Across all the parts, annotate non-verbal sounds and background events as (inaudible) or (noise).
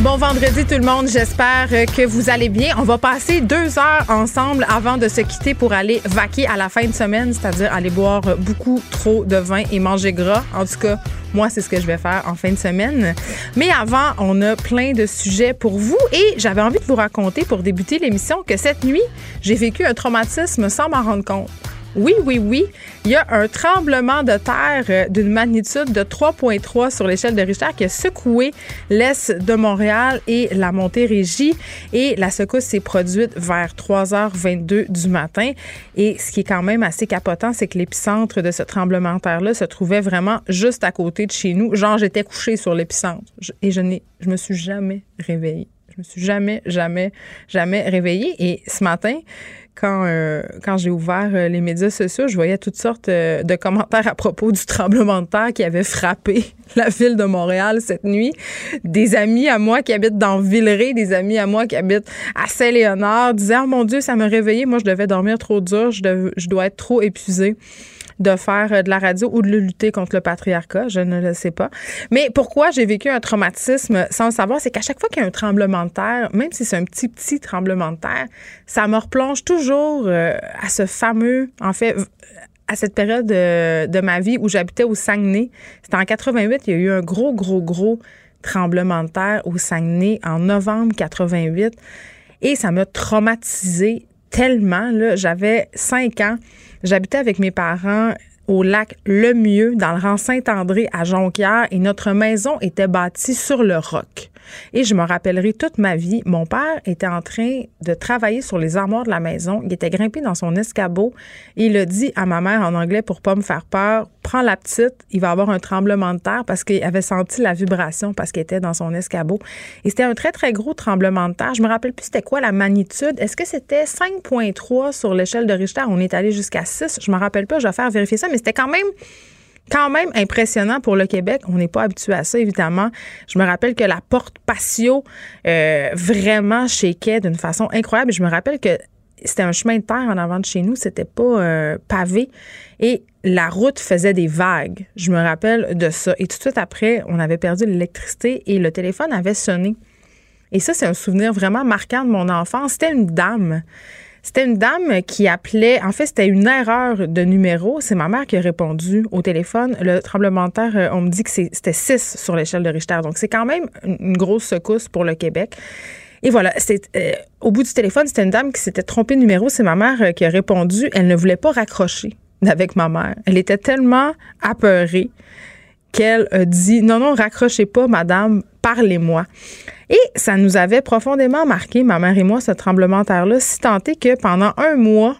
Bon vendredi tout le monde, j'espère que vous allez bien. On va passer deux heures ensemble avant de se quitter pour aller vaquer à la fin de semaine, c'est-à-dire aller boire beaucoup trop de vin et manger gras. En tout cas, moi, c'est ce que je vais faire en fin de semaine. Mais avant, on a plein de sujets pour vous et j'avais envie de vous raconter pour débuter l'émission que cette nuit, j'ai vécu un traumatisme sans m'en rendre compte. Oui, oui, oui. Il y a un tremblement de terre euh, d'une magnitude de 3,3 sur l'échelle de Richter qui a secoué l'est de Montréal et la Montérégie. Et la secousse s'est produite vers 3h22 du matin. Et ce qui est quand même assez capotant, c'est que l'épicentre de ce tremblement de terre-là se trouvait vraiment juste à côté de chez nous. Genre, j'étais couchée sur l'épicentre. Et je n'ai, je me suis jamais réveillée. Je me suis jamais, jamais, jamais réveillée. Et ce matin, quand, euh, quand j'ai ouvert euh, les médias sociaux, je voyais toutes sortes euh, de commentaires à propos du tremblement de terre qui avait frappé (laughs) la ville de Montréal cette nuit. Des amis à moi qui habitent dans Villeray, des amis à moi qui habitent à Saint-Léonard disaient Oh mon Dieu, ça m'a réveillé. Moi, je devais dormir trop dur. Je, je dois être trop épuisée de faire euh, de la radio ou de lutter contre le patriarcat, je ne le sais pas. Mais pourquoi j'ai vécu un traumatisme sans le savoir, c'est qu'à chaque fois qu'il y a un tremblement de terre, même si c'est un petit petit tremblement de terre, ça me replonge toujours euh, à ce fameux, en fait, à cette période euh, de ma vie où j'habitais au Saguenay. C'était en 88, il y a eu un gros, gros, gros tremblement de terre au Saguenay en novembre 88. Et ça m'a traumatisée tellement. J'avais cinq ans. J'habitais avec mes parents au lac Le Mieux, dans le rang Saint-André à Jonquière, et notre maison était bâtie sur le roc. Et je me rappellerai toute ma vie, mon père était en train de travailler sur les armoires de la maison. Il était grimpé dans son escabeau il a dit à ma mère en anglais pour pas me faire peur, prends la petite, il va avoir un tremblement de terre parce qu'il avait senti la vibration parce qu'il était dans son escabeau. Et c'était un très, très gros tremblement de terre. Je me rappelle plus c'était quoi la magnitude. Est-ce que c'était 5.3 sur l'échelle de Richter? On est allé jusqu'à 6. Je me rappelle pas, je vais faire vérifier ça, mais c'était quand même quand même impressionnant pour le Québec. On n'est pas habitué à ça, évidemment. Je me rappelle que la porte patio euh, vraiment shakeait d'une façon incroyable. Je me rappelle que c'était un chemin de terre en avant de chez nous, c'était pas euh, pavé et la route faisait des vagues. Je me rappelle de ça. Et tout de suite après, on avait perdu l'électricité et le téléphone avait sonné. Et ça, c'est un souvenir vraiment marquant de mon enfance. C'était une dame. C'était une dame qui appelait. En fait, c'était une erreur de numéro. C'est ma mère qui a répondu au téléphone. Le tremblement de terre, euh, on me dit que c'était 6 sur l'échelle de Richter. Donc, c'est quand même une grosse secousse pour le Québec. Et voilà, euh, au bout du téléphone, c'était une dame qui s'était trompée de numéro. C'est ma mère euh, qui a répondu. Elle ne voulait pas raccrocher avec ma mère. Elle était tellement apeurée qu'elle a dit non, non, raccrochez pas, madame, parlez-moi. Et ça nous avait profondément marqué, ma mère et moi, ce tremblement de terre-là, si tant que pendant un mois,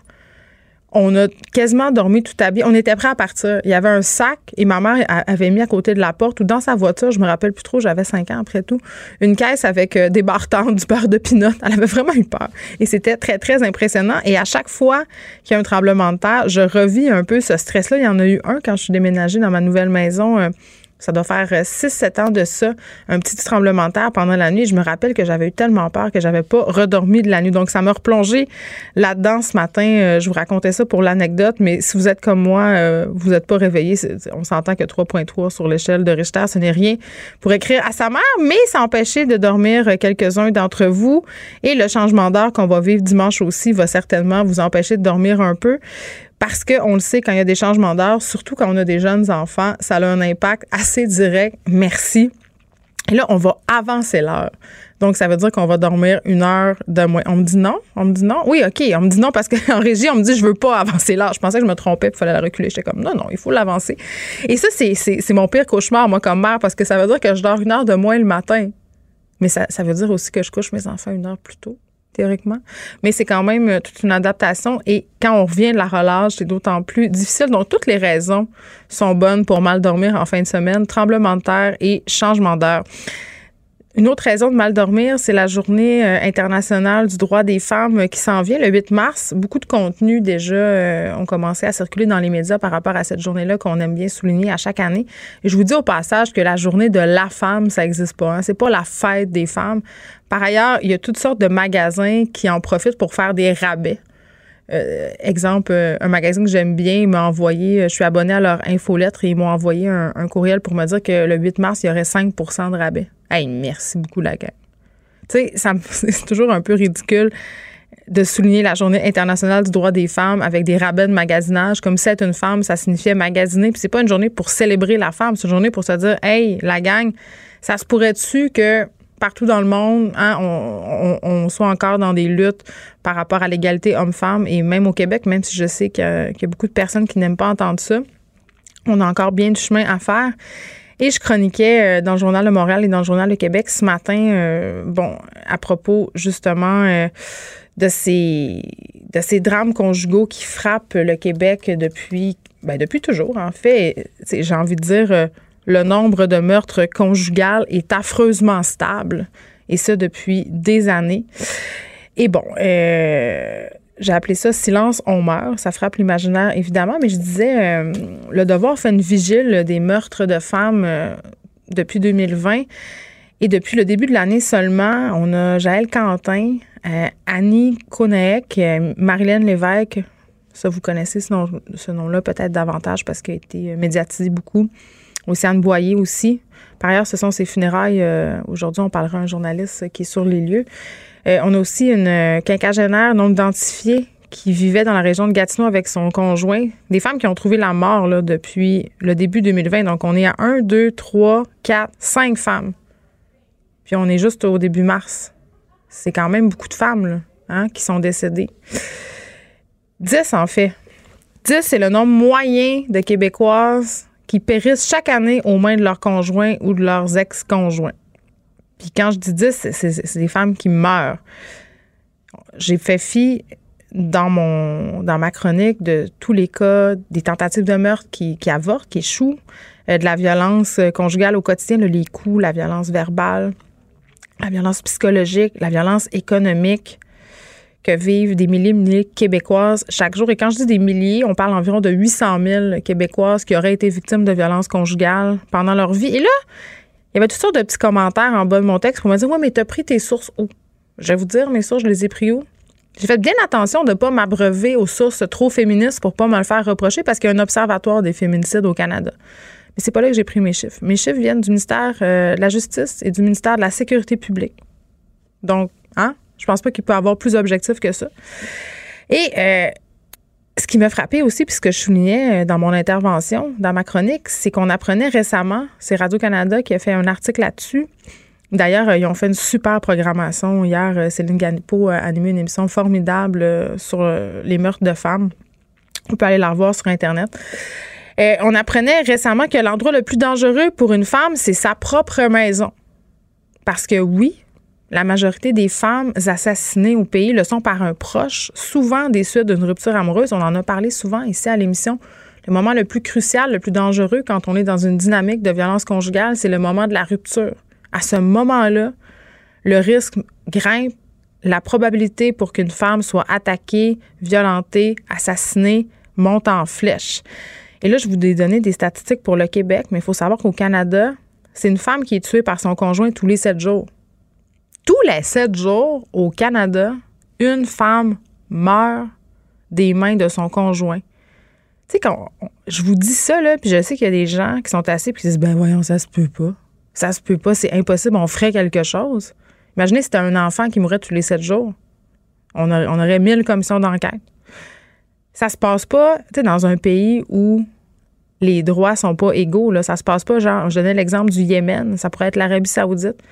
on a quasiment dormi tout habillé. On était prêts à partir. Il y avait un sac et ma mère avait mis à côté de la porte ou dans sa voiture, je me rappelle plus trop, j'avais cinq ans après tout, une caisse avec euh, des barres-tentes, (laughs) du beurre de pinot. Elle avait vraiment eu peur. Et c'était très, très impressionnant. Et à chaque fois qu'il y a un tremblement de terre, je revis un peu ce stress-là. Il y en a eu un quand je suis déménagée dans ma nouvelle maison. Euh, ça doit faire 6-7 ans de ça, un petit tremblement de terre pendant la nuit. Je me rappelle que j'avais eu tellement peur que j'avais pas redormi de la nuit. Donc, ça m'a replongé là-dedans ce matin. Euh, je vous racontais ça pour l'anecdote, mais si vous êtes comme moi, euh, vous n'êtes pas réveillé. On s'entend que 3.3 sur l'échelle de Richter, ce n'est rien pour écrire à sa mère, mais ça a empêché de dormir euh, quelques-uns d'entre vous. Et le changement d'heure qu'on va vivre dimanche aussi va certainement vous empêcher de dormir un peu. Parce qu'on le sait, quand il y a des changements d'heure, surtout quand on a des jeunes enfants, ça a un impact assez direct. Merci Et là, on va avancer l'heure. Donc, ça veut dire qu'on va dormir une heure de moins. On me dit non? On me dit non? Oui, OK. On me dit non parce qu'en (laughs) régie, on me dit je veux pas avancer l'heure. Je pensais que je me trompais il fallait la reculer. J'étais comme non, non, il faut l'avancer. Et ça, c'est mon pire cauchemar, moi, comme mère, parce que ça veut dire que je dors une heure de moins le matin. Mais ça, ça veut dire aussi que je couche mes enfants une heure plus tôt théoriquement. Mais c'est quand même euh, toute une adaptation. Et quand on revient de la relâche, c'est d'autant plus difficile. Donc, toutes les raisons sont bonnes pour mal dormir en fin de semaine, tremblement de terre et changement d'heure. Une autre raison de mal dormir, c'est la journée euh, internationale du droit des femmes qui s'en vient le 8 mars. Beaucoup de contenus déjà euh, ont commencé à circuler dans les médias par rapport à cette journée-là qu'on aime bien souligner à chaque année. Et je vous dis au passage que la journée de la femme, ça n'existe pas. Hein. C'est pas la fête des femmes. Par ailleurs, il y a toutes sortes de magasins qui en profitent pour faire des rabais. Euh, exemple, un magasin que j'aime bien m'a envoyé, je suis abonnée à leur infolettre et ils m'ont envoyé un, un, courriel pour me dire que le 8 mars, il y aurait 5% de rabais. Hey, merci beaucoup, la gang. Tu sais, (laughs) c'est toujours un peu ridicule de souligner la journée internationale du droit des femmes avec des rabais de magasinage. Comme si être une femme, ça signifiait magasiner. Puis c'est pas une journée pour célébrer la femme, c'est une journée pour se dire, hey, la gang, ça se pourrait-tu que partout dans le monde, hein, on, soit encore dans des luttes par rapport à l'égalité homme-femme et même au Québec, même si je sais qu'il y, a beaucoup de personnes qui n'aiment pas entendre ça, on a encore bien du chemin à faire. Et je chroniquais euh, dans le Journal de Montréal et dans le Journal de Québec ce matin, euh, bon, à propos justement euh, de ces de ces drames conjugaux qui frappent le Québec depuis ben, depuis toujours en fait. J'ai envie de dire le nombre de meurtres conjugaux est affreusement stable et ça depuis des années. Et bon, euh, j'ai appelé ça silence, on meurt. Ça frappe l'imaginaire, évidemment, mais je disais, euh, le devoir fait une vigile des meurtres de femmes euh, depuis 2020. Et depuis le début de l'année seulement, on a Jaël Quentin, Annie Konaek, Marilyn Lévesque. Ça, vous connaissez ce, nom, ce nom-là peut-être davantage parce qu'il a été médiatisé beaucoup. Océane Boyer aussi. Par ailleurs, ce sont ses funérailles. Aujourd'hui, on parlera à un journaliste qui est sur les lieux. Euh, on a aussi une euh, quinquagénaire non identifiée qui vivait dans la région de Gatineau avec son conjoint. Des femmes qui ont trouvé la mort là, depuis le début 2020. Donc, on est à 1, 2, 3, 4, 5 femmes. Puis on est juste au début mars. C'est quand même beaucoup de femmes hein, qui sont décédées. 10 en fait. 10, c'est le nombre moyen de Québécoises qui périssent chaque année aux mains de leurs conjoints ou de leurs ex-conjoints. Puis quand je dis 10, c'est des femmes qui meurent. J'ai fait fi dans mon dans ma chronique de tous les cas des tentatives de meurtre qui, qui avortent, qui échouent, euh, de la violence conjugale au quotidien, les coups, la violence verbale, la violence psychologique, la violence économique que vivent des milliers de Québécoises chaque jour. Et quand je dis des milliers, on parle environ de 800 000 Québécoises qui auraient été victimes de violences conjugales pendant leur vie. Et là, il y avait toutes sortes de petits commentaires en bas de mon texte pour me dire Ouais, mais t'as pris tes sources où? Je vais vous dire, mes sources, je les ai pris où? J'ai fait bien attention de ne pas m'abreuver aux sources trop féministes pour pas me le faire reprocher parce qu'il y a un observatoire des féminicides au Canada. Mais c'est pas là que j'ai pris mes chiffres. Mes chiffres viennent du ministère euh, de la Justice et du ministère de la Sécurité publique. Donc, hein, je pense pas qu'il peut avoir plus objectif que ça. Et euh, ce qui m'a frappé aussi, puis ce que je soulignais euh, dans mon intervention, dans ma chronique, c'est qu'on apprenait récemment, c'est Radio-Canada qui a fait un article là-dessus. D'ailleurs, euh, ils ont fait une super programmation. Hier, Céline Ganipo a animé une émission formidable sur les meurtres de femmes. On peut aller la revoir sur Internet. on apprenait récemment que l'endroit le plus dangereux pour une femme, c'est sa propre maison. Parce que oui, la majorité des femmes assassinées au pays le sont par un proche, souvent des suites d'une rupture amoureuse. On en a parlé souvent ici à l'émission. Le moment le plus crucial, le plus dangereux quand on est dans une dynamique de violence conjugale, c'est le moment de la rupture. À ce moment-là, le risque grimpe, la probabilité pour qu'une femme soit attaquée, violentée, assassinée monte en flèche. Et là, je vous ai donné des statistiques pour le Québec, mais il faut savoir qu'au Canada, c'est une femme qui est tuée par son conjoint tous les sept jours tous les sept jours au Canada, une femme meurt des mains de son conjoint. Tu sais, quand je vous dis ça, là, puis je sais qu'il y a des gens qui sont assis et qui disent Ben voyons, ça se peut pas. Ça se peut pas, c'est impossible, on ferait quelque chose. Imaginez si c'était un enfant qui mourrait tous les sept jours. On, aurait mille commissions d'enquête. Ça se passe pas, tu dans un pays où les droits sont pas égaux. Là. Ça se passe pas, genre, je donnais l'exemple du Yémen, ça pourrait être l'Arabie saoudite.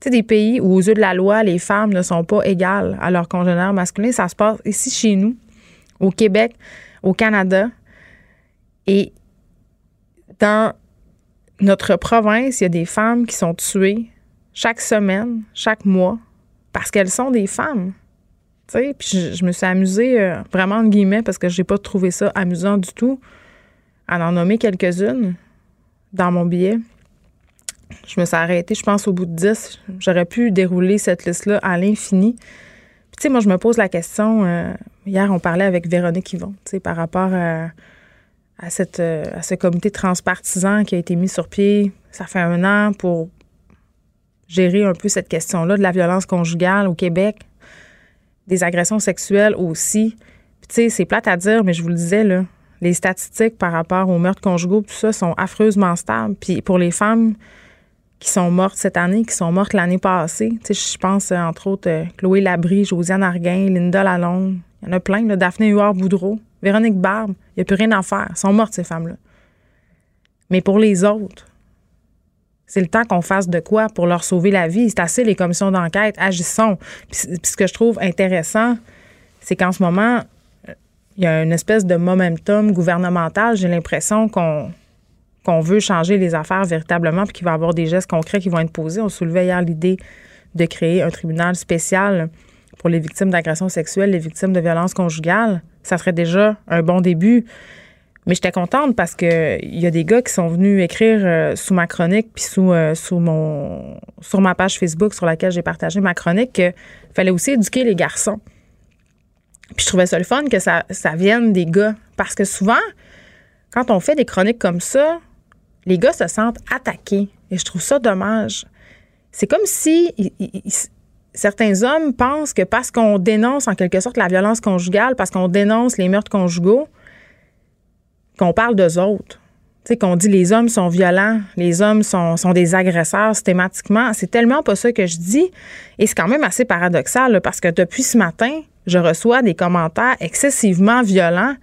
Sais, des pays où, aux yeux de la loi, les femmes ne sont pas égales à leurs congénères masculins. Ça se passe ici chez nous, au Québec, au Canada. Et dans notre province, il y a des femmes qui sont tuées chaque semaine, chaque mois, parce qu'elles sont des femmes. Puis je, je me suis amusée, euh, vraiment, en guillemets, parce que j'ai pas trouvé ça amusant du tout, à en nommer quelques-unes dans mon billet. Je me suis arrêtée, je pense, au bout de 10. J'aurais pu dérouler cette liste-là à l'infini. Puis, tu sais, moi, je me pose la question. euh, hier, on parlait avec Véronique Yvon, tu sais, par rapport à, cette, euh, à ce comité transpartisan qui a été mis sur pied, ça fait un an, pour gérer un peu cette question-là de la violence conjugale au Québec, des agressions sexuelles aussi. Puis, tu sais, c'est plate à dire, mais je vous le disais, là, les statistiques par rapport aux meurtres conjugaux, tout ça, sont affreusement stables. Puis pour les femmes qui sont mortes cette année, qui sont mortes l'année passée, tu je pense, euh, entre autres, euh, Chloé Labrie, Josiane Arguin, Linda Lalonde, il y en a plein, là, Daphné Huard-Boudreau, Véronique Barbe, il n'y a plus rien à faire. Sont mortes, ces femmes-là. Mais pour les autres, c'est le temps qu'on fasse de quoi pour leur sauver la vie. C'est assez les commissions d'enquête, agissons. Puis, puis ce que je trouve intéressant, c'est qu'en ce moment, il y a une espèce de momentum gouvernemental. J'ai l'impression qu'on qu'on veut changer les affaires véritablement puis qu'il va y avoir des gestes concrets qui vont être posés. On soulevait hier l'idée de créer un tribunal spécial pour les victimes d'agressions sexuelles, les victimes de violences conjugales. Ça serait déjà un bon début. Mais j'étais contente parce que il y a des gars qui sont venus écrire euh, sous ma chronique puis sous, euh, sous mon sur ma page Facebook sur laquelle j'ai partagé ma chronique qu'il fallait aussi éduquer les garçons. Puis je trouvais ça le fun que ça, ça vienne des gars. Parce que souvent, quand on fait des chroniques comme ça, les gars se sentent attaqués. Et je trouve ça dommage. C'est comme si certains hommes pensent que parce qu'on dénonce en quelque sorte la violence conjugale, parce qu'on dénonce les meurtres conjugaux, qu'on parle d'eux autres. Tu sais, qu'on dit les hommes sont violents, les hommes sont, des agresseurs systématiquement. C'est tellement pas ça que je dis. Et c'est quand même assez paradoxal, parce que depuis ce matin, je reçois des commentaires excessivement violents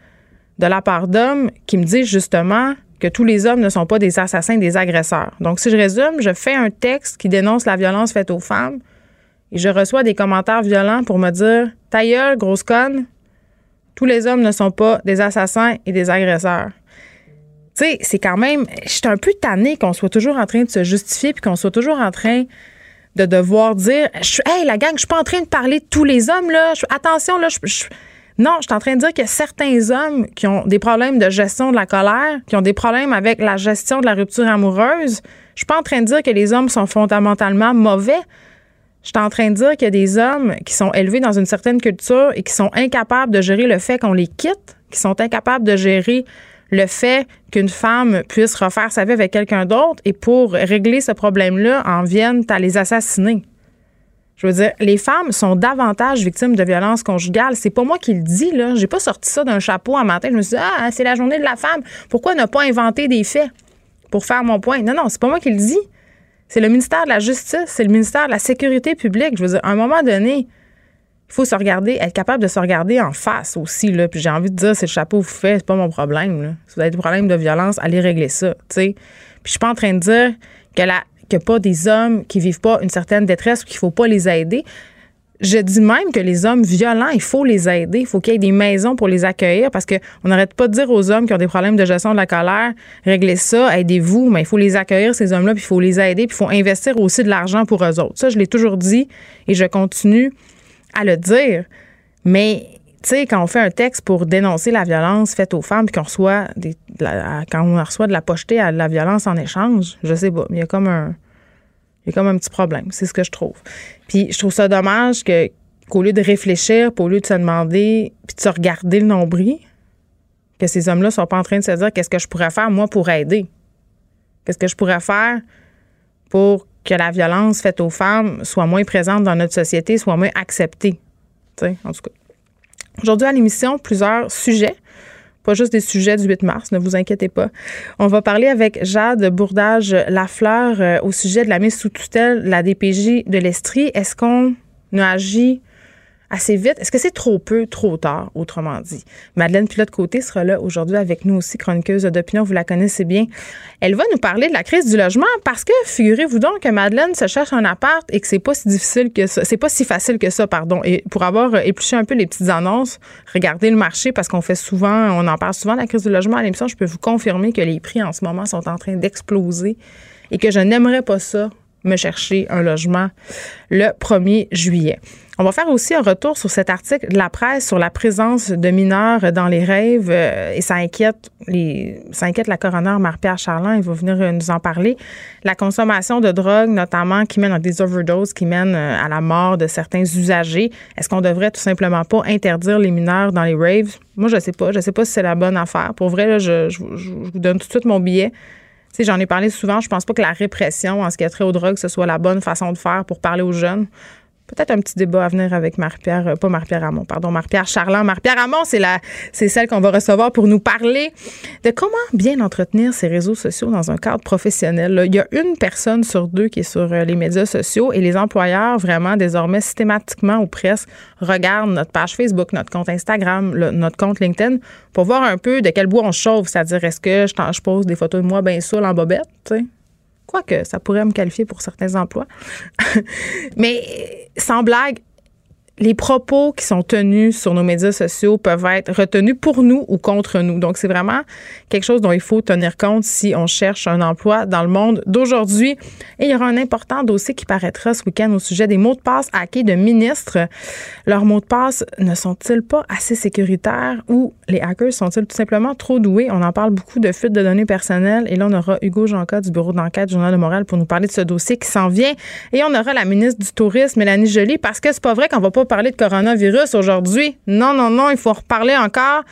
de la part d'hommes qui me disent justement que tous les hommes ne sont pas des assassins, des agresseurs. Donc, si je résume, je fais un texte qui dénonce la violence faite aux femmes et je reçois des commentaires violents pour me dire Ta gueule, grosse conne, tous les hommes ne sont pas des assassins et des agresseurs. Tu sais, c'est quand même. Je suis un peu tannée qu'on soit toujours en train de se justifier puis qu'on soit toujours en train de devoir dire je Hey, la gang, je suis pas en train de parler de tous les hommes, là. Attention, là, je- non, je suis en train de dire a certains hommes qui ont des problèmes de gestion de la colère, qui ont des problèmes avec la gestion de la rupture amoureuse. Je suis pas en train de dire que les hommes sont fondamentalement mauvais. Je suis en train de dire qu'il y a des hommes qui sont élevés dans une certaine culture et qui sont incapables de gérer le fait qu'on les quitte, qui sont incapables de gérer le fait qu'une femme puisse refaire sa vie avec quelqu'un d'autre et pour régler ce problème-là, en viennent à les assassiner. Je veux dire, les femmes sont davantage victimes de violences conjugales. C'est pas moi qui le dis, là. J'ai pas sorti ça d'un chapeau un matin. Je me suis dit, ah, c'est la journée de la femme. Pourquoi ne pas inventer des faits pour faire mon point? Non, non, c'est pas moi qui le dis. C'est le ministère de la Justice, c'est le ministère de la Sécurité publique. Je veux dire, à un moment donné, il faut se regarder, être capable de se regarder en face aussi. Là. Puis j'ai envie de dire, c'est le chapeau vous faites, c'est pas mon problème. Si vous avez des problèmes de violence, allez régler ça. tu sais. Puis je suis pas en train de dire que la qu'il n'y a pas des hommes qui vivent pas une certaine détresse ou qu'il faut pas les aider. Je dis même que les hommes violents, il faut les aider. Il faut qu'il y ait des maisons pour les accueillir parce qu'on n'arrête pas de dire aux hommes qui ont des problèmes de gestion de la colère, réglez ça, aidez-vous, mais il faut les accueillir, ces hommes-là, puis il faut les aider, puis il faut investir aussi de l'argent pour eux autres. Ça, je l'ai toujours dit et je continue à le dire. Mais, tu sais, quand on fait un texte pour dénoncer la violence faite aux femmes, puis qu'on reçoit des, quand on reçoit de la pocheté à la violence en échange, je sais pas, mais il y a comme un, il y a comme un petit problème. C'est ce que je trouve. Puis je trouve ça dommage que qu'au lieu de réfléchir, au lieu de se demander, puis de se regarder le nombril, que ces hommes-là soient pas en train de se dire qu'est-ce que je pourrais faire moi pour aider? Qu'est-ce que je pourrais faire pour que la violence faite aux femmes soit moins présente dans notre société, soit moins acceptée? Tu en tout cas. Aujourd'hui à l'émission, plusieurs sujets. Pas juste des sujets du 8 mars, ne vous inquiétez pas. On va parler avec Jade Bourdage-Lafleur euh, au sujet de la mise sous tutelle de la DPJ de l'Estrie. Est-ce qu'on a agi assez vite. Est-ce que c'est trop peu, trop tard, autrement dit? Madeleine Pilote-Côté sera là aujourd'hui avec nous aussi, chroniqueuse d'opinion, vous la connaissez bien. Elle va nous parler de la crise du logement parce que, figurez-vous donc que Madeleine se cherche un appart et que c'est pas si difficile que ça, c'est pas si facile que ça, pardon. Et pour avoir épluché un peu les petites annonces, regardez le marché parce qu'on fait souvent, on en parle souvent de la crise du logement à l'émission, je peux vous confirmer que les prix en ce moment sont en train d'exploser et que je n'aimerais pas ça me chercher un logement le 1er juillet. On va faire aussi un retour sur cet article de la presse sur la présence de mineurs dans les rêves euh, et ça inquiète la coroner Marie-Pierre Charlin, il va venir euh, nous en parler. La consommation de drogue notamment qui mène à des overdoses qui mènent euh, à la mort de certains usagers. Est-ce qu'on devrait tout simplement pas interdire les mineurs dans les raves? Moi je sais pas, je sais pas si c'est la bonne affaire. Pour vrai je, je vous donne tout de suite mon billet j'en ai parlé souvent. Je pense pas que la répression en ce qui a trait aux drogues, ce soit la bonne façon de faire pour parler aux jeunes. Peut-être un petit débat à venir avec Marie-Pierre, euh, pas Marie-Pierre pardon, Marie-Pierre Charland. Marie-Pierre c'est la, c'est celle qu'on va recevoir pour nous parler de comment bien entretenir ses réseaux sociaux dans un cadre professionnel. Il y a une personne sur deux qui est sur euh, les médias sociaux et les employeurs, vraiment, désormais, systématiquement ou presque, regardent notre page Facebook, notre compte Instagram, notre compte LinkedIn pour voir un peu de quel bois on chauffe. C'est-à-dire, est-ce que je, je pose des photos de moi bien saoul en bobette? Quoique, ça pourrait me qualifier pour certains emplois. (laughs) Mais sans blague, les propos qui sont tenus sur nos médias sociaux peuvent être retenus pour nous ou contre nous. Donc, c'est vraiment quelque chose dont il faut tenir compte si on cherche un emploi dans le monde d'aujourd'hui. Et il y aura un important dossier qui paraîtra ce week-end au sujet des mots de passe hackés de ministres. Leurs mots de passe ne sont-ils pas assez sécuritaires ou les hackers sont-ils tout simplement trop doués? On en parle beaucoup de fuite de données personnelles. Et là, on aura Hugo Janca du bureau d'enquête Journal de Montréal pour nous parler de ce dossier qui s'en vient. Et on aura la ministre du Tourisme, Mélanie Joly, parce que c'est pas vrai qu'on va pas parler de coronavirus aujourd'hui. Non, non, non, il faut reparler encore.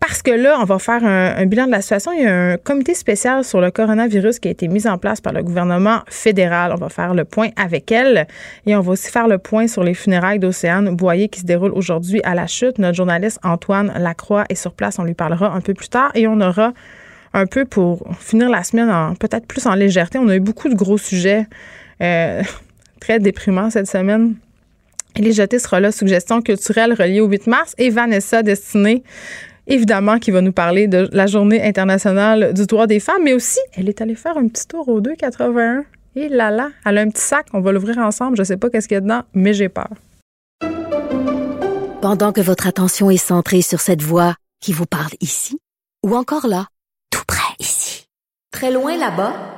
Parce que là, on va faire un, bilan de la situation. Il y a un comité spécial sur le coronavirus qui a été mis en place par le gouvernement fédéral. On va faire le point avec elle et on va aussi faire le point sur les funérailles d'Océane Boyer qui se déroulent aujourd'hui à la chute. Notre journaliste Antoine Lacroix est sur place. On lui parlera un peu plus tard et on aura un peu pour finir la semaine en peut-être plus en légèreté. On a eu beaucoup de gros sujets euh, (laughs) très déprimants cette semaine. Elie Jeté sera là, suggestion culturelle reliée au 8 mars. Et Vanessa Destinée, évidemment, qui va nous parler de la journée internationale du droit des femmes, mais aussi, elle est allée faire un petit tour au 281. Et là là, elle a un petit sac, on va l'ouvrir ensemble. Je sais pas qu'est-ce qu'il y a dedans, mais j'ai peur. Pendant que votre attention est centrée sur cette voix qui vous parle ici, ou encore là, tout près ici, très loin là-bas,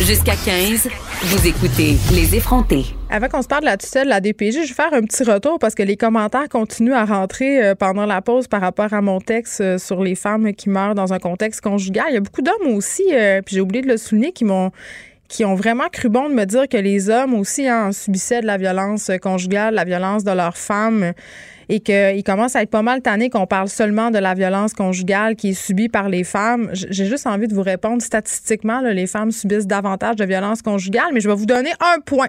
Jusqu'à 15, vous écoutez Les effrontés. Avant qu'on se parle de la tutelle de la DPJ, je vais faire un petit retour parce que les commentaires continuent à rentrer euh, pendant la pause par rapport à mon texte euh, sur les femmes qui meurent dans un contexte conjugal. Il y a beaucoup d'hommes aussi, euh, puis j'ai oublié de le souligner, qui m'ont ont vraiment cru bon de me dire que les hommes aussi hein, subissaient de la violence conjugale, la violence de leurs femmes et qu'ils commencent à être pas mal tannés qu'on parle seulement de la violence conjugale qui est subie par les femmes. J'ai juste envie de vous répondre statistiquement, les femmes subissent davantage de violence conjugale, mais je vais vous donner un point.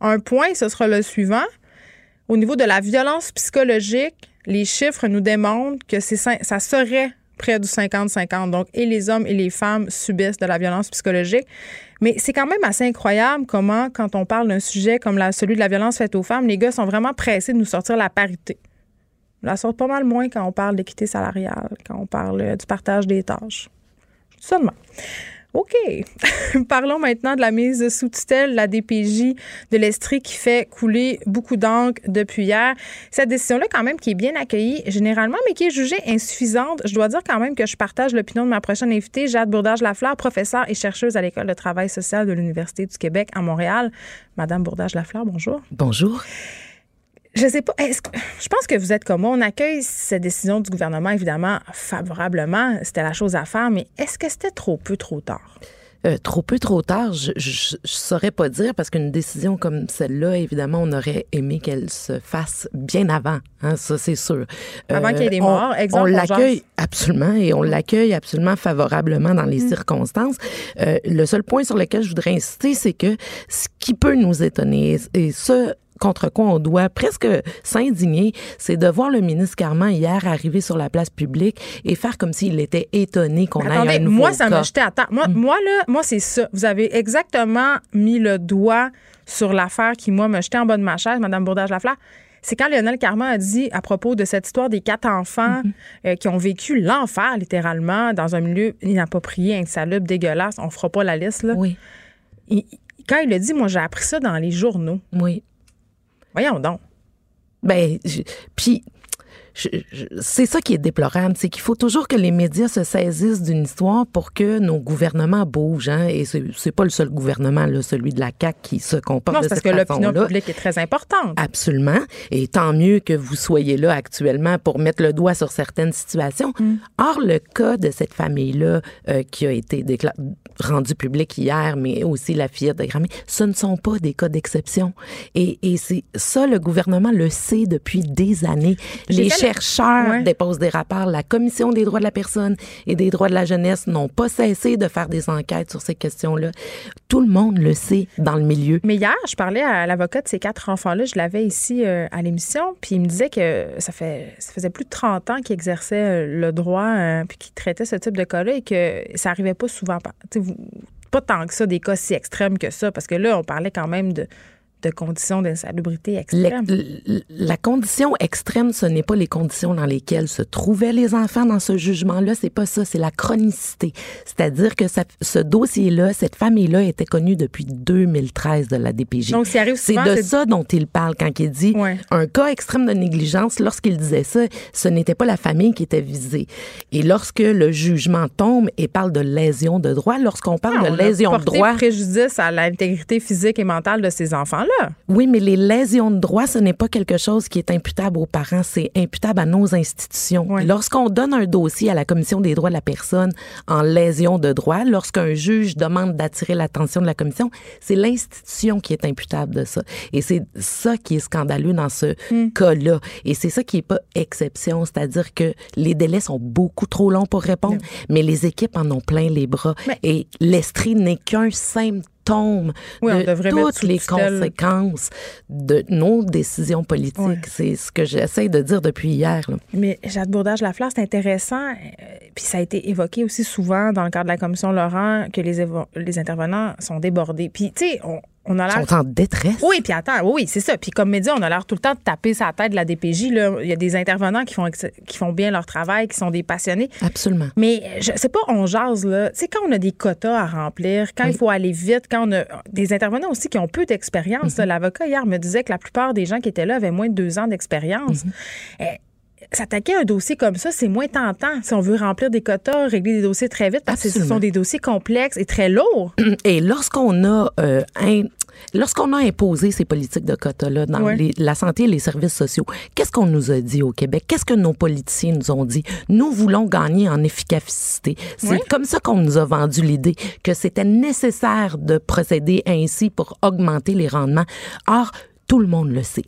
Un point, ce sera le suivant. Au niveau de la violence psychologique, les chiffres nous démontrent que ça serait près du 50-50. Donc, et les hommes et les femmes subissent de la violence psychologique. Mais c'est quand même assez incroyable comment, quand on parle d'un sujet comme la, celui de la violence faite aux femmes, les gars sont vraiment pressés de nous sortir la parité. Ils la sortent pas mal moins quand on parle d'équité salariale, quand on parle du partage des tâches. Seulement. OK. (laughs) Parlons maintenant de la mise sous tutelle, la DPJ de l'Estrie qui fait couler beaucoup d'encre depuis hier. Cette décision-là, quand même, qui est bien accueillie généralement, mais qui est jugée insuffisante. Je dois dire quand même que je partage l'opinion de ma prochaine invitée, Jade Bourdage-Lafleur, professeure et chercheuse à l'École de travail social de l'Université du Québec à Montréal. Madame Bourdage-Lafleur, bonjour. Bonjour. Je sais pas. Est-ce que, je pense que vous êtes comme moi. On accueille cette décision du gouvernement, évidemment, favorablement. C'était la chose à faire, mais est-ce que c'était trop peu, trop tard? Euh, trop peu, trop tard, je, je, je saurais pas dire parce qu'une décision comme celle-là, évidemment, on aurait aimé qu'elle se fasse bien avant. Hein, ça, c'est sûr. Avant qu'il y ait des on- morts, exemple, On l'accueille absolument et on l'accueille absolument favorablement dans les Mm. circonstances. Euh, le seul point sur lequel je voudrais insister, c'est que ce qui peut nous étonner, et ce contre quoi on doit presque s'indigner, c'est de voir le ministre Carman hier arriver sur la place publique et faire comme s'il était étonné qu'on Attendez, un nouveau moi, ça m'a jeté à terre. Moi, moi, là, moi, c'est ça. Vous avez exactement mis le doigt sur l'affaire qui, moi, m'a jeté en bas de ma chaise, Mme Bourdage-Lafleur. C'est quand Lionel Carman a dit à propos de cette histoire des quatre enfants euh, qui ont vécu l'enfer, littéralement, dans un milieu inapproprié, insalubre, dégueulasse. On fera pas la liste, là. Oui, Il- quand il a dit, moi, j'ai appris ça dans les journaux. oui. Voyons donc. Ben, puis c'est ça qui est déplorable, c'est qu'il faut toujours que les médias se saisissent d'une histoire pour que nos gouvernements bougent. Hein, et c'est pas le seul gouvernement, là, celui de la CAC qui se comporte Non, de c'est parce cette que l'opinion publique est très importante. Absolument. Et tant mieux que vous soyez là actuellement pour mettre le doigt sur certaines situations. Mm. Or, le cas de cette famille-là euh, qui a été rendu public hier, mais aussi la fillette de Grammy, ce ne sont pas des cas d'exception. Et, et c'est ça, le gouvernement le sait depuis des années. Les chercheurs Ouais. déposent des rapports. La Commission des droits de la personne et des droits de la jeunesse n'ont pas cessé de faire des enquêtes sur ces questions-là. Tout le monde le sait dans le milieu. Mais hier, je parlais à l'avocat de ces quatre enfants-là. Je l'avais ici euh, à l'émission. Puis il me disait que ça, fait, ça faisait plus de 30 ans qu'il exerçait euh, le droit euh, puis qu'il traitait ce type de cas-là et que ça arrivait pas souvent. Vous- pas tant que ça, des cas si extrêmes que ça. Parce que là, on parlait quand même de, de conditions d'insalubrité le- la condition extrême, ce n'est pas les conditions dans lesquelles se trouvaient les enfants dans ce jugement-là. C'est pas ça, c'est la chronicité. C'est-à-dire que ça- ce dossier-là, cette famille-là était connue depuis 2013 de la DPJ. Donc, c'est de ça dont il parle quand il dit Ouais. un cas extrême de négligence. Lorsqu'il disait ça, ce n'était pas la famille qui était visée. Et lorsque le jugement tombe et parle de lésion de droit, lorsqu'on parle Non, de lésion de droit, préjudice à l'intégrité physique et mentale de ces enfants-là. Oui, mais les lésions de droit, ce n'est pas quelque chose qui est imputable aux parents, c'est imputable à nos institutions. Lorsqu'on donne un dossier à la Commission des droits de la personne en lésion de droit, lorsqu'un juge demande d'attirer l'attention de la commission, c'est l'institution qui est imputable de ça. Et c'est ça qui est scandaleux dans ce cas-là. Et c'est ça qui est pas exception, c'est-à-dire que les délais sont beaucoup trop longs pour répondre, mais les équipes en ont plein les bras. Mais- Et l'estrie n'est qu'un symptôme Oui, on de toutes les tutelle. conséquences de nos décisions politiques. C'est ce que j'essaie de dire depuis hier. là. Mais Jade Bourdage-Lafleur, c'est intéressant. euh, puis ça a été évoqué aussi souvent dans le cadre de la commission Laurent que les, les intervenants sont débordés. Puis, tu sais, on, on a Ils l'air. sont en détresse. Oui, puis attends, oui, oui, c'est ça. Puis comme média, on a l'air tout le temps de taper sa tête de la DPJ. Là. Il y a des intervenants qui font, ex- qui font bien leur travail, qui sont des passionnés. Absolument. Mais je sais pas, on jase, là. Tu sais, quand on a des quotas à remplir, quand il faut aller vite, quand on a des intervenants aussi qui ont peu d'expérience. Mhm. là. L'avocat, hier, me disait que la plupart des gens qui étaient là avaient moins de deux ans d'expérience. Mhm. Eh, S'attaquer à un dossier comme ça, c'est moins tentant si on veut remplir des quotas, régler des dossiers très vite, parce que ce sont des dossiers complexes et très lourds. (clears throat) Et lorsqu'on a euh, un- Lorsqu'on a imposé ces politiques de quotas-là dans Ouais. les- la santé et les services sociaux, qu'est-ce qu'on nous a dit au Québec? Qu'est-ce que nos politiciens nous ont dit? Nous voulons gagner en efficacité. C'est Ouais. comme ça qu'on nous a vendu l'idée que c'était nécessaire de procéder ainsi pour augmenter les rendements. Or, tout le monde le sait.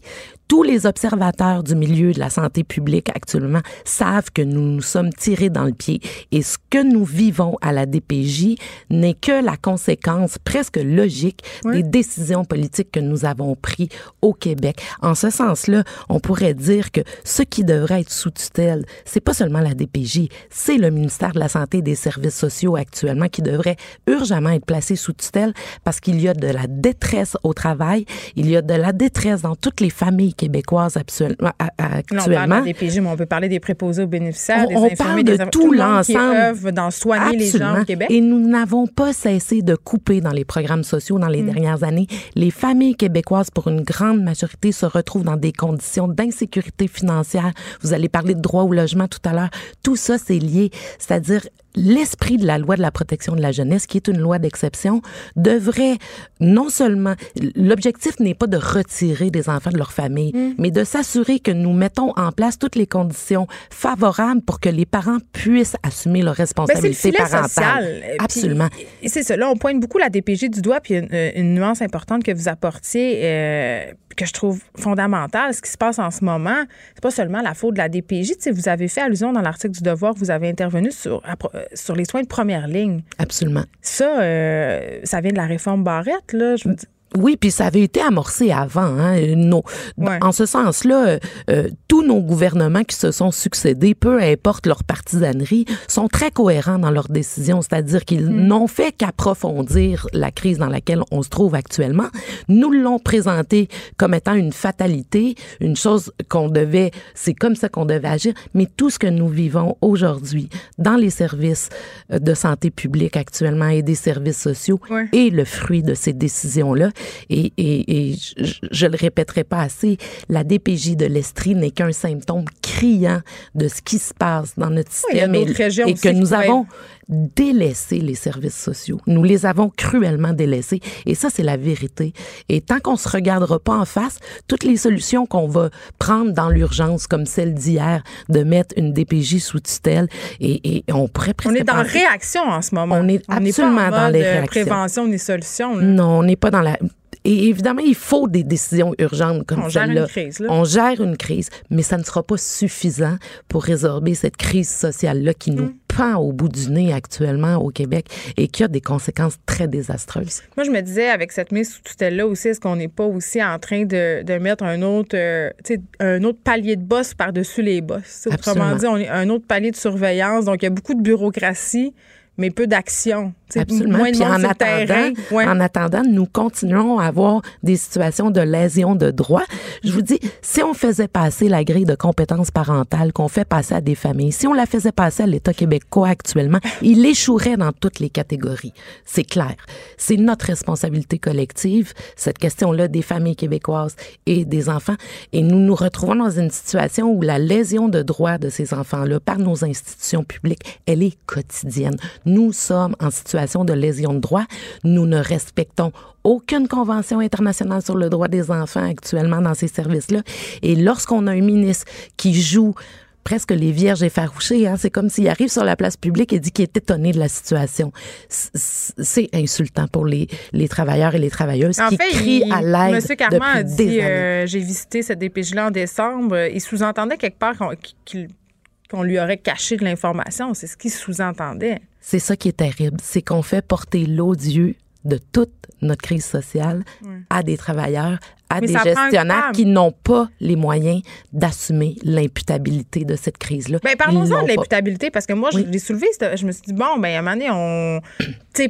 Tous les observateurs du milieu de la santé publique actuellement savent que nous nous sommes tirés dans le pied et ce que nous vivons à la DPJ n'est que la conséquence presque logique des décisions politiques que nous avons prises au Québec. En ce sens-là, on pourrait dire que ce qui devrait être sous tutelle, c'est pas seulement la DPJ, c'est le ministère de la Santé et des Services sociaux actuellement qui devrait urgemment être placé sous tutelle parce qu'il y a de la détresse au travail, il y a de la détresse dans toutes les familles actuellement. on parle actuellement. de DPJ, mais on peut parler des préposés aux bénéficiaires, On- des on infirmiers, parle de tout l'ensemble. dans soigner les gens Absolument. au Québec. Et nous n'avons pas cessé de couper dans les programmes sociaux dans les Mm. dernières années. Les familles québécoises, pour une grande majorité, se retrouvent dans des conditions d'insécurité financière. Vous allez parler de droit au logement tout à l'heure. Tout ça, c'est lié. C'est-à-dire, l'esprit de la loi de la protection de la jeunesse, qui est une loi d'exception, devrait non seulement, l'objectif n'est pas de retirer des enfants de leur famille, Mm. mais de s'assurer que nous mettons en place toutes les conditions favorables pour que les parents puissent assumer leurs Ben, responsabilités filet parentales. social. Euh, Absolument. et c'est ça. Là, on pointe beaucoup la DPJ du doigt, puis une, une nuance importante que vous apportiez, euh, que je trouve fondamentale. Ce qui se passe en ce moment, c'est pas seulement la faute de la DPJ. Tu sais, vous avez fait allusion dans l'article du Devoir, vous avez intervenu sur, euh, sur les soins de première ligne. Absolument. Ça, euh, ça vient de la réforme Barrette, là. Je veux dire. Oui, puis ça avait été amorcé avant. Hein, nos- Ouais. En ce sens-là, euh, euh, tous nos gouvernements qui se sont succédés, peu importe leur partisanerie, sont très cohérents dans leurs décisions. C'est-à-dire qu'ils Mm. n'ont fait qu'approfondir la crise dans laquelle on se trouve actuellement. Nous l'ont présenté comme étant une fatalité, une chose qu'on devait, c'est comme ça qu'on devait agir. Mais tout ce que nous vivons aujourd'hui dans les services euh, de santé publique actuellement et des services sociaux Ouais. est le fruit de ces décisions-là. Et, et, et je, je le répéterai pas assez, la DPJ de l'Estrie n'est qu'un symptôme criant de ce qui se passe dans notre système et, régions et que nous avons délaissé les services sociaux. Nous les avons cruellement délaissés. Et ça, c'est la vérité. Et tant qu'on se regardera pas en face, toutes les solutions qu'on va prendre dans l'urgence, comme celle d'hier, de mettre une DPJ sous tutelle, et, et on pourrait presque On est dans réaction en ce moment. On est pas en absolument dans mode, les euh, réactions. prévention ni solution. là. Non, on n'est pas dans la. Et évidemment, il faut des décisions urgentes comme On gère celle-là. une crise, là. On gère une crise, mais ça ne sera pas suffisant pour résorber cette crise sociale-là qui Mm. nous pend au bout du nez actuellement au Québec et qui a des conséquences très désastreuses. Moi, je me disais, avec cette mise sous tutelle-là aussi, est-ce qu'on n'est pas aussi en train de, de mettre un autre, euh, tu sais, un autre palier de boss par-dessus les boss? Autrement dit, on est un autre palier de surveillance. Donc, il y a beaucoup de bureaucratie, mais peu d'action. Absolument. Moins de Puis monde en attendant. Ouais. en attendant, nous continuons à avoir des situations de lésion de droits. Je vous dis, si on faisait passer la grille de compétences parentales qu'on fait passer à des familles, si on la faisait passer à l'État québécois actuellement, il échouerait dans toutes les catégories. C'est clair. C'est notre responsabilité collective, cette question-là des familles québécoises et des enfants. Et nous nous retrouvons dans une situation où la lésion de droits de ces enfants-là par nos institutions publiques, elle est quotidienne. Nous sommes en situation de lésion de droits. Nous ne respectons aucune convention internationale sur le droit des enfants actuellement dans ces services-là. Et lorsqu'on a un ministre qui joue presque les vierges effarouchées. Hein? C'est comme s'il arrive sur la place publique et dit qu'il est étonné de la situation. C'est insultant pour les, les travailleurs et les travailleuses En qui fait, crient il- à l'aide M. Carman a dit euh, j'ai visité cette DPJ-là en décembre. Il sous-entendait quelque part qu'il- qu'on lui aurait caché de l'information. C'est ce qu'il sous-entendait. C'est ça qui est terrible, c'est qu'on fait porter l'odieux de toute notre crise sociale à des travailleurs, à Mais des gestionnaires qui n'ont pas les moyens d'assumer l'imputabilité de cette crise-là. Ils parlons-en de l'imputabilité, parce que moi, je l'ai soulevé. Je me suis dit, bon, ben, à un moment donné, on.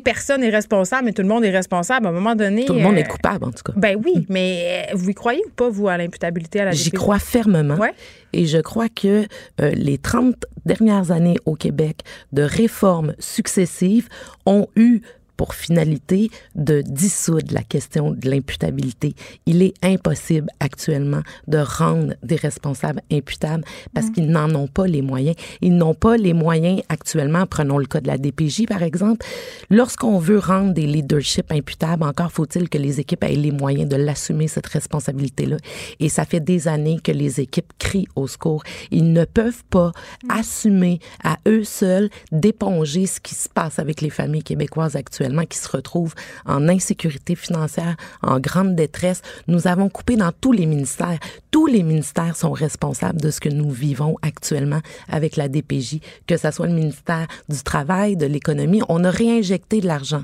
Personne n'est responsable, mais tout le monde est responsable. À un moment donné. Tout le monde euh, est coupable, en tout cas. Ben oui, mais euh, vous y croyez ou pas, vous, à l'imputabilité à la J'y crois fermement. Ouais. Et je crois que euh, les 30 dernières années au Québec de réformes successives ont eu pour finalité de dissoudre la question de l'imputabilité. Il est impossible actuellement de rendre des responsables imputables parce qu'ils n'en ont pas les moyens. Ils n'ont pas les moyens actuellement, prenons le cas de la DPJ par exemple, lorsqu'on veut rendre des leaderships imputables, encore faut-il que les équipes aient les moyens de l'assumer, cette responsabilité-là. Et ça fait des années que les équipes crient au secours. Ils ne peuvent pas assumer à eux seuls d'éponger ce qui se passe avec les familles québécoises actuellement qui se retrouvent en insécurité financière, en grande détresse. Nous avons coupé dans tous les ministères. Tous les ministères sont responsables de ce que nous vivons actuellement avec la DPJ, que ce soit le ministère du Travail, de l'économie. On a réinjecté de l'argent.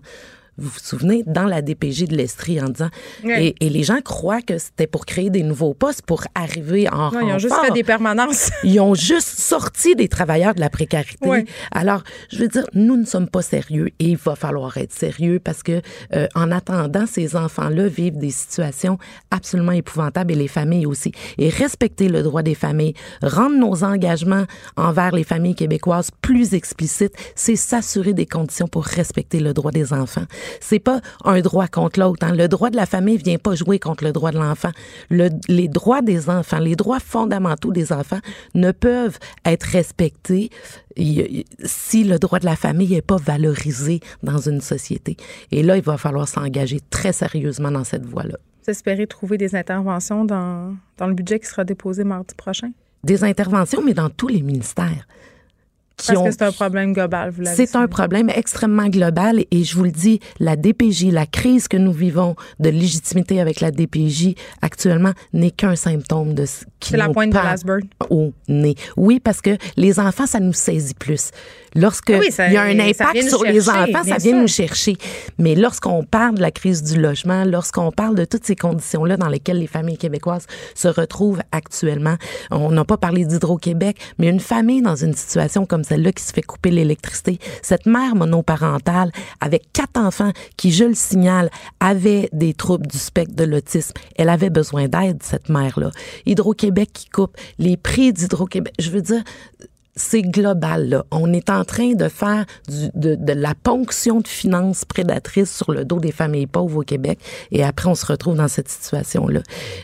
Vous vous souvenez, dans la DPJ de l'Estrie en disant, et, et les gens croient que c'était pour créer des nouveaux postes, pour arriver en Non, ils ont juste fait des permanences. (laughs) Ils ont juste sorti des travailleurs de la précarité. Ouais. Alors, je veux dire, nous ne sommes pas sérieux et il va falloir être sérieux parce que, euh, en attendant, ces enfants-là vivent des situations absolument épouvantables et les familles aussi. Et respecter le droit des familles, rendre nos engagements envers les familles québécoises plus explicites, c'est s'assurer des conditions pour respecter le droit des enfants. C'est pas un droit contre l'autre. Hein. Le droit de la famille vient pas jouer contre le droit de l'enfant. Le, les droits des enfants, les droits fondamentaux des enfants ne peuvent être respectés si le droit de la famille n'est pas valorisé dans une société. Et là, il va falloir s'engager très sérieusement dans cette voie-là. Vous espérez trouver des interventions dans, dans le budget qui sera déposé mardi prochain? Des interventions, mais dans tous les ministères. Parce que c'est un problème global, vous l'avez C'est un problème extrêmement global et je vous le dis, la DPJ, la crise que nous vivons de légitimité avec la DPJ actuellement n'est qu'un symptôme de ce qui la pointe de l'iceberg. Au nez. Oui, parce que les enfants, ça nous saisit plus. Lorsque oui, ça, il y a un impact sur chercher, les enfants, ça vient nous chercher. Mais lorsqu'on parle de la crise du logement, lorsqu'on parle de toutes ces conditions-là dans lesquelles les familles québécoises se retrouvent actuellement, on n'a pas parlé d'Hydro-Québec, mais une famille dans une situation comme celle-là qui se fait couper l'électricité, cette mère monoparentale avec quatre enfants qui, je le signale, avait des troubles du spectre de l'autisme, elle avait besoin d'aide, cette mère-là. Hydro-Québec qui coupe les prix d'Hydro-Québec, je veux dire, c'est global. Là. On est en train de faire du, de, de, la ponction de finances prédatrices sur le dos des familles pauvres au Québec. Et après, on se retrouve dans cette situation-là.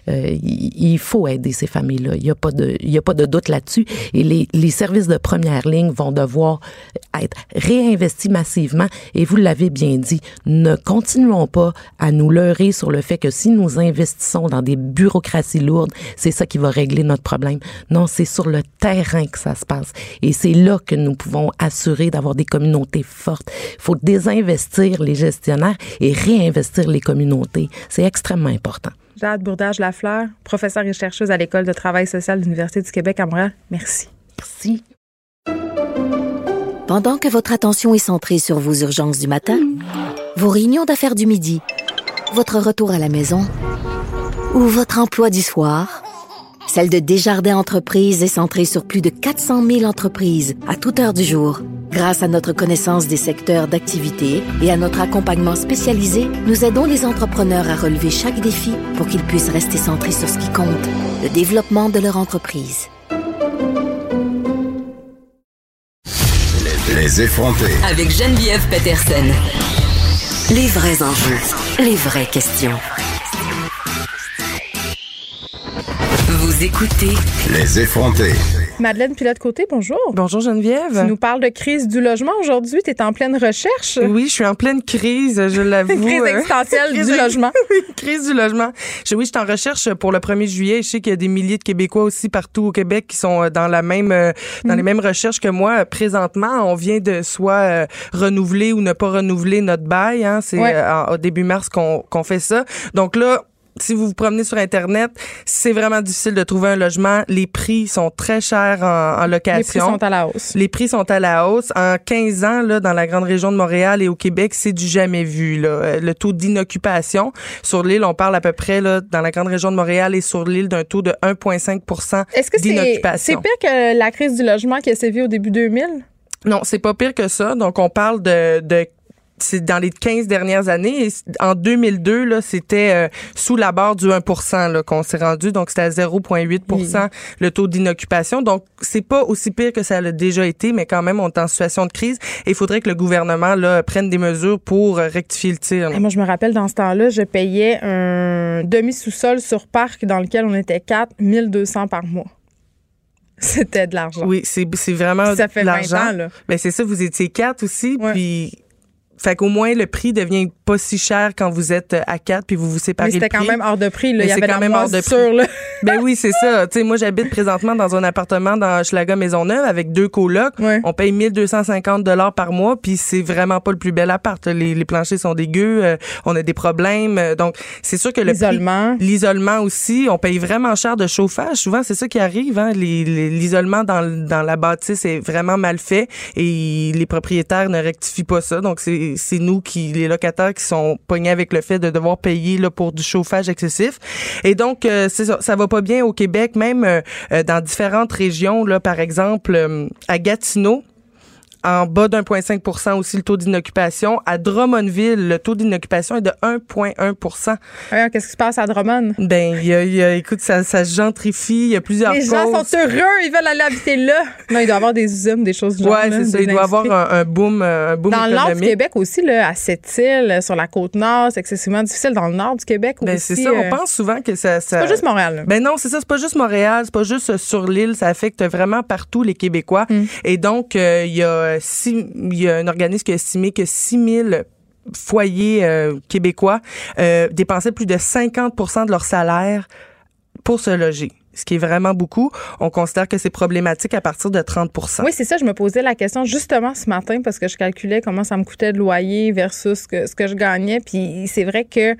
Euh, il, faut aider ces familles-là. Il n'y a pas de, il y a pas de doute là-dessus. Et les, les services de première ligne vont devoir être réinvestis massivement. Et vous l'avez bien dit, ne continuons pas à nous leurrer sur le fait que si nous investissons dans des bureaucraties lourdes, c'est ça qui va régler notre problème. Non, c'est sur le terrain que ça se passe. Et c'est là que nous pouvons assurer d'avoir des communautés fortes. Il faut désinvestir les gestionnaires et réinvestir les communautés. C'est extrêmement important. Jade Bourdage-Lafleur, professeure et chercheuse à l'École de travail social de l'Université du Québec à Montréal. Merci. Merci. Pendant que votre attention est centrée sur vos urgences du matin, vos réunions d'affaires du midi, votre retour à la maison ou votre emploi du soir, celle de Desjardins Entreprises est centrée sur plus de 400 000 entreprises à toute heure du jour. Grâce à notre connaissance des secteurs d'activité et à notre accompagnement spécialisé, nous aidons les entrepreneurs à relever chaque défi pour qu'ils puissent rester centrés sur ce qui compte, le développement de leur entreprise. Les effronter. Avec Geneviève Peterson. Les vrais enjeux, les vraies questions. Vous écoutez Les effronter. Madeleine Pilote-Côté, bonjour. Bonjour Geneviève. Tu nous parles de crise du logement aujourd'hui. Tu es en pleine recherche. Oui, je suis en pleine crise, je l'avoue. crise existentielle (laughs) Crise du logement. (laughs) oui, crise du logement. Je, oui, je suis en recherche pour le 1er juillet. Je sais qu'il y a des milliers de Québécois aussi partout au Québec qui sont euh, dans la même euh, dans Mm. les mêmes recherches que moi. Euh, Présentement, on vient de soit euh, renouveler ou ne pas renouveler notre bail. Hein. C'est Ouais. euh, au début mars qu'on qu'on fait ça. Donc là, si vous vous promenez sur Internet, c'est vraiment difficile de trouver un logement. Les prix sont très chers en, en location. Les prix sont à la hausse. Les prix sont à la hausse. En 15 ans, là, dans la grande région de Montréal et au Québec, c'est du jamais vu. Là. Euh, Le taux d'inoccupation sur l'île, on parle à peu près là, dans la grande région de Montréal et sur l'île d'un taux de 1,5 Est-ce que c'est pire que la crise du logement qui a sévi au début 2000? Non, c'est pas pire que ça. Donc, on parle de, de c'est dans les 15 dernières années. Et en 2002, là, c'était euh, sous la barre du 1% là, qu'on s'est rendu. Donc, c'était à 0,8% le taux d'inoccupation. Donc, c'est pas aussi pire que ça l'a déjà été, mais quand même, on est en situation de crise. Et il faudrait que le gouvernement là, prenne des mesures pour euh, rectifier le tir. Et moi, je me rappelle, dans ce temps-là, je payais un demi-sous-sol sur parc dans lequel on était 4, 1200 par mois. (laughs) C'était de l'argent. Oui, c'est c'est vraiment Puis ça fait de 20 l'argent. ans, là. Ben c'est ça, vous étiez quatre aussi, Ouais. puis fait qu'au moins le prix devient pas si cher quand vous êtes euh, à quatre puis vous vous séparez Mais c'était prix. quand même hors de prix. Là. Il y avait quand même hors de moisissure, là. (laughs) Ben oui, c'est ça. Tu sais, moi j'habite présentement dans un appartement dans Schlaga Maisonneuve avec deux colocs. Ouais. On paye 1250 dollars par mois puis c'est vraiment pas le plus bel appart. Les, les planchers sont dégueux, euh, on a des problèmes. euh, donc c'est sûr que le prix- L'isolement. L'isolement aussi, on paye vraiment cher de chauffage. Souvent, c'est ça qui arrive. Hein? L'isolement dans, dans la bâtisse est vraiment mal fait et les propriétaires ne rectifient pas ça. Donc, c'est c'est nous, qui les locataires, qui sont pognés avec le fait de devoir payer là, pour du chauffage excessif. Et donc, euh, ça, ça va pas bien au Québec, même euh, euh, dans différentes régions. Là, par exemple, euh, à Gatineau, en bas d'1,5 aussi le taux d'inoccupation. À Drummondville, le taux d'inoccupation est de 1,1 Ouais, Qu'est-ce qui se passe à Drummond? Ben, y a, y a- écoute, ça, ça se gentrifie. Il y a plusieurs Les gens sont heureux, ils veulent aller habiter là. Non, il doit y avoir des usines, des choses du genre. Là, c'est ça. Il doit y avoir un, un boom, euh, un boom Dans le nord du. Québec aussi, là, à Sept-Îles, sur la côte nord, c'est excessivement difficile. Dans le nord du Québec Ben, aussi. c'est ça. euh, On pense souvent que ça. ça... C'est pas juste Montréal. là. Ben non, c'est ça, c'est pas juste Montréal, c'est pas juste euh, sur l'île, ça affecte vraiment partout les Québécois. Mm. Et donc, euh, il y, a il y a un organisme qui a estimé que 6 000 foyers euh, québécois euh, dépensaient plus de 50% de leur salaire pour se loger. Ce qui est vraiment beaucoup. On considère que c'est problématique à partir de 30% Oui, c'est ça. Je me posais la question justement ce matin parce que je calculais comment ça me coûtait de loyer versus ce que, ce que je gagnais. Puis c'est vrai que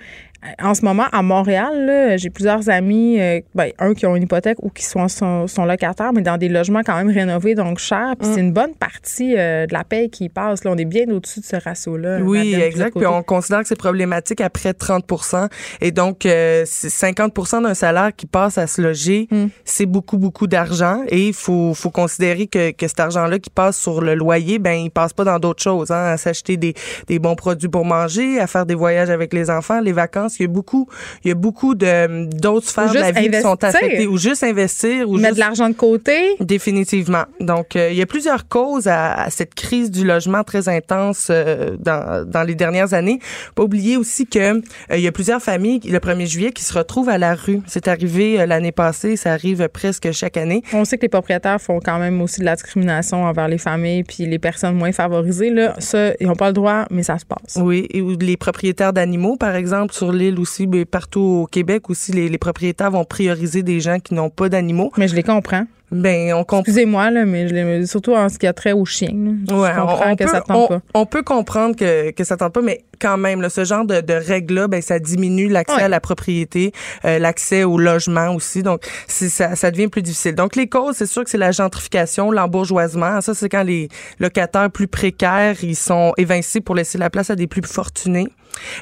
en ce moment, à Montréal, j'ai plusieurs amis, euh, ben, un qui ont une hypothèque ou qui sont, sont, sont locataires, mais dans des logements quand même rénovés, donc chers. Puis c'est une bonne partie euh, de la paye qui passe. Là, on est bien au-dessus de ce ratio-là. Oui, exact. Puis on considère que c'est problématique après 30% Et donc, euh, c'est 50 d'un salaire qui passe à se loger, Mm. c'est beaucoup, beaucoup d'argent. Et il faut, faut considérer que, que cet argent-là qui passe sur le loyer, ben il passe pas dans d'autres choses, hein, à s'acheter des, des bons produits pour manger, à faire des voyages avec les enfants, les vacances. Il y a beaucoup, il y a beaucoup de d'autres sphères de la vie qui sont affectées. Ou juste investir, ou Mettre juste de l'argent de côté. Définitivement. Donc, euh, il y a plusieurs causes à, à cette crise du logement très intense euh, dans, dans les dernières années. Pas oublier aussi que euh, il y a plusieurs familles le 1er juillet qui se retrouvent à la rue. C'est arrivé l'année passée, ça arrive presque chaque année. On sait que les propriétaires font quand même aussi de la discrimination envers les familles puis les personnes moins favorisées. Là, ça, ils n'ont pas le droit, mais ça se passe. Oui, et les propriétaires d'animaux, par exemple, sur aussi, mais partout au Québec aussi, les, les propriétaires vont prioriser des gens qui n'ont pas d'animaux. Mais je les comprends. Ben, on comprend. Excusez-moi, là, mais je surtout en ce qui a trait aux chiens. là. Ouais, je comprends on, que peut, ça tente on, pas. on peut comprendre que, que ça tente pas, mais quand même, là, ce genre de, de règles-là, ben, ça diminue l'accès Ouais. à la propriété, euh, l'accès au logement aussi. Donc, ça, ça devient plus difficile. Donc, les causes, c'est sûr que c'est la gentrification, l'embourgeoisement. Ça, c'est quand les locataires plus précaires, ils sont évincés pour laisser la place à des plus fortunés.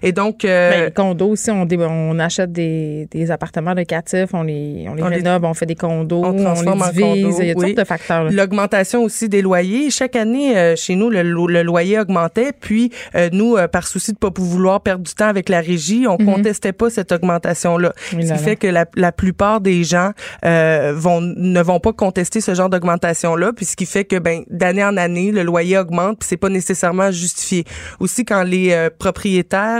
Et donc, euh, Ben, les condos aussi, on, dé- on achète des, des appartements locatifs, on les, on les On les- rénove, on fait des condos, on on, transforme en les divise. condos, Il y a toutes oui. sortes de facteurs. L'augmentation aussi des loyers. Chaque année, euh, chez nous, le, lo- le loyer augmentait. Puis, euh, nous, euh, par souci de pas vouloir perdre du temps avec la régie, on contestait pas cette augmentation-là. Ce qui fait que la, la plupart des gens euh, vont ne vont pas contester ce genre d'augmentation-là. Puis, ce qui fait que, ben, d'année en année, le loyer augmente. Puis, c'est pas nécessairement justifié. Aussi, quand les euh,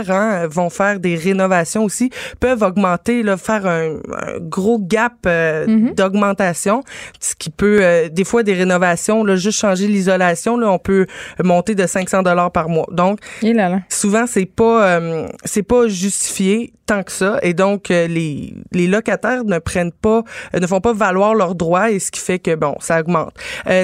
hein, vont faire des rénovations aussi, peuvent augmenter, là, faire un, un gros gap euh, d'augmentation, ce qui peut, euh, des fois, des rénovations, là, juste changer l'isolation, là, on peut monter de 500 dollars par mois. Donc, Et là, là. souvent, c'est pas, euh, c'est pas justifié tant que ça, et donc les, les locataires ne prennent pas, ne font pas valoir leurs droits, et ce qui fait que bon, ça augmente.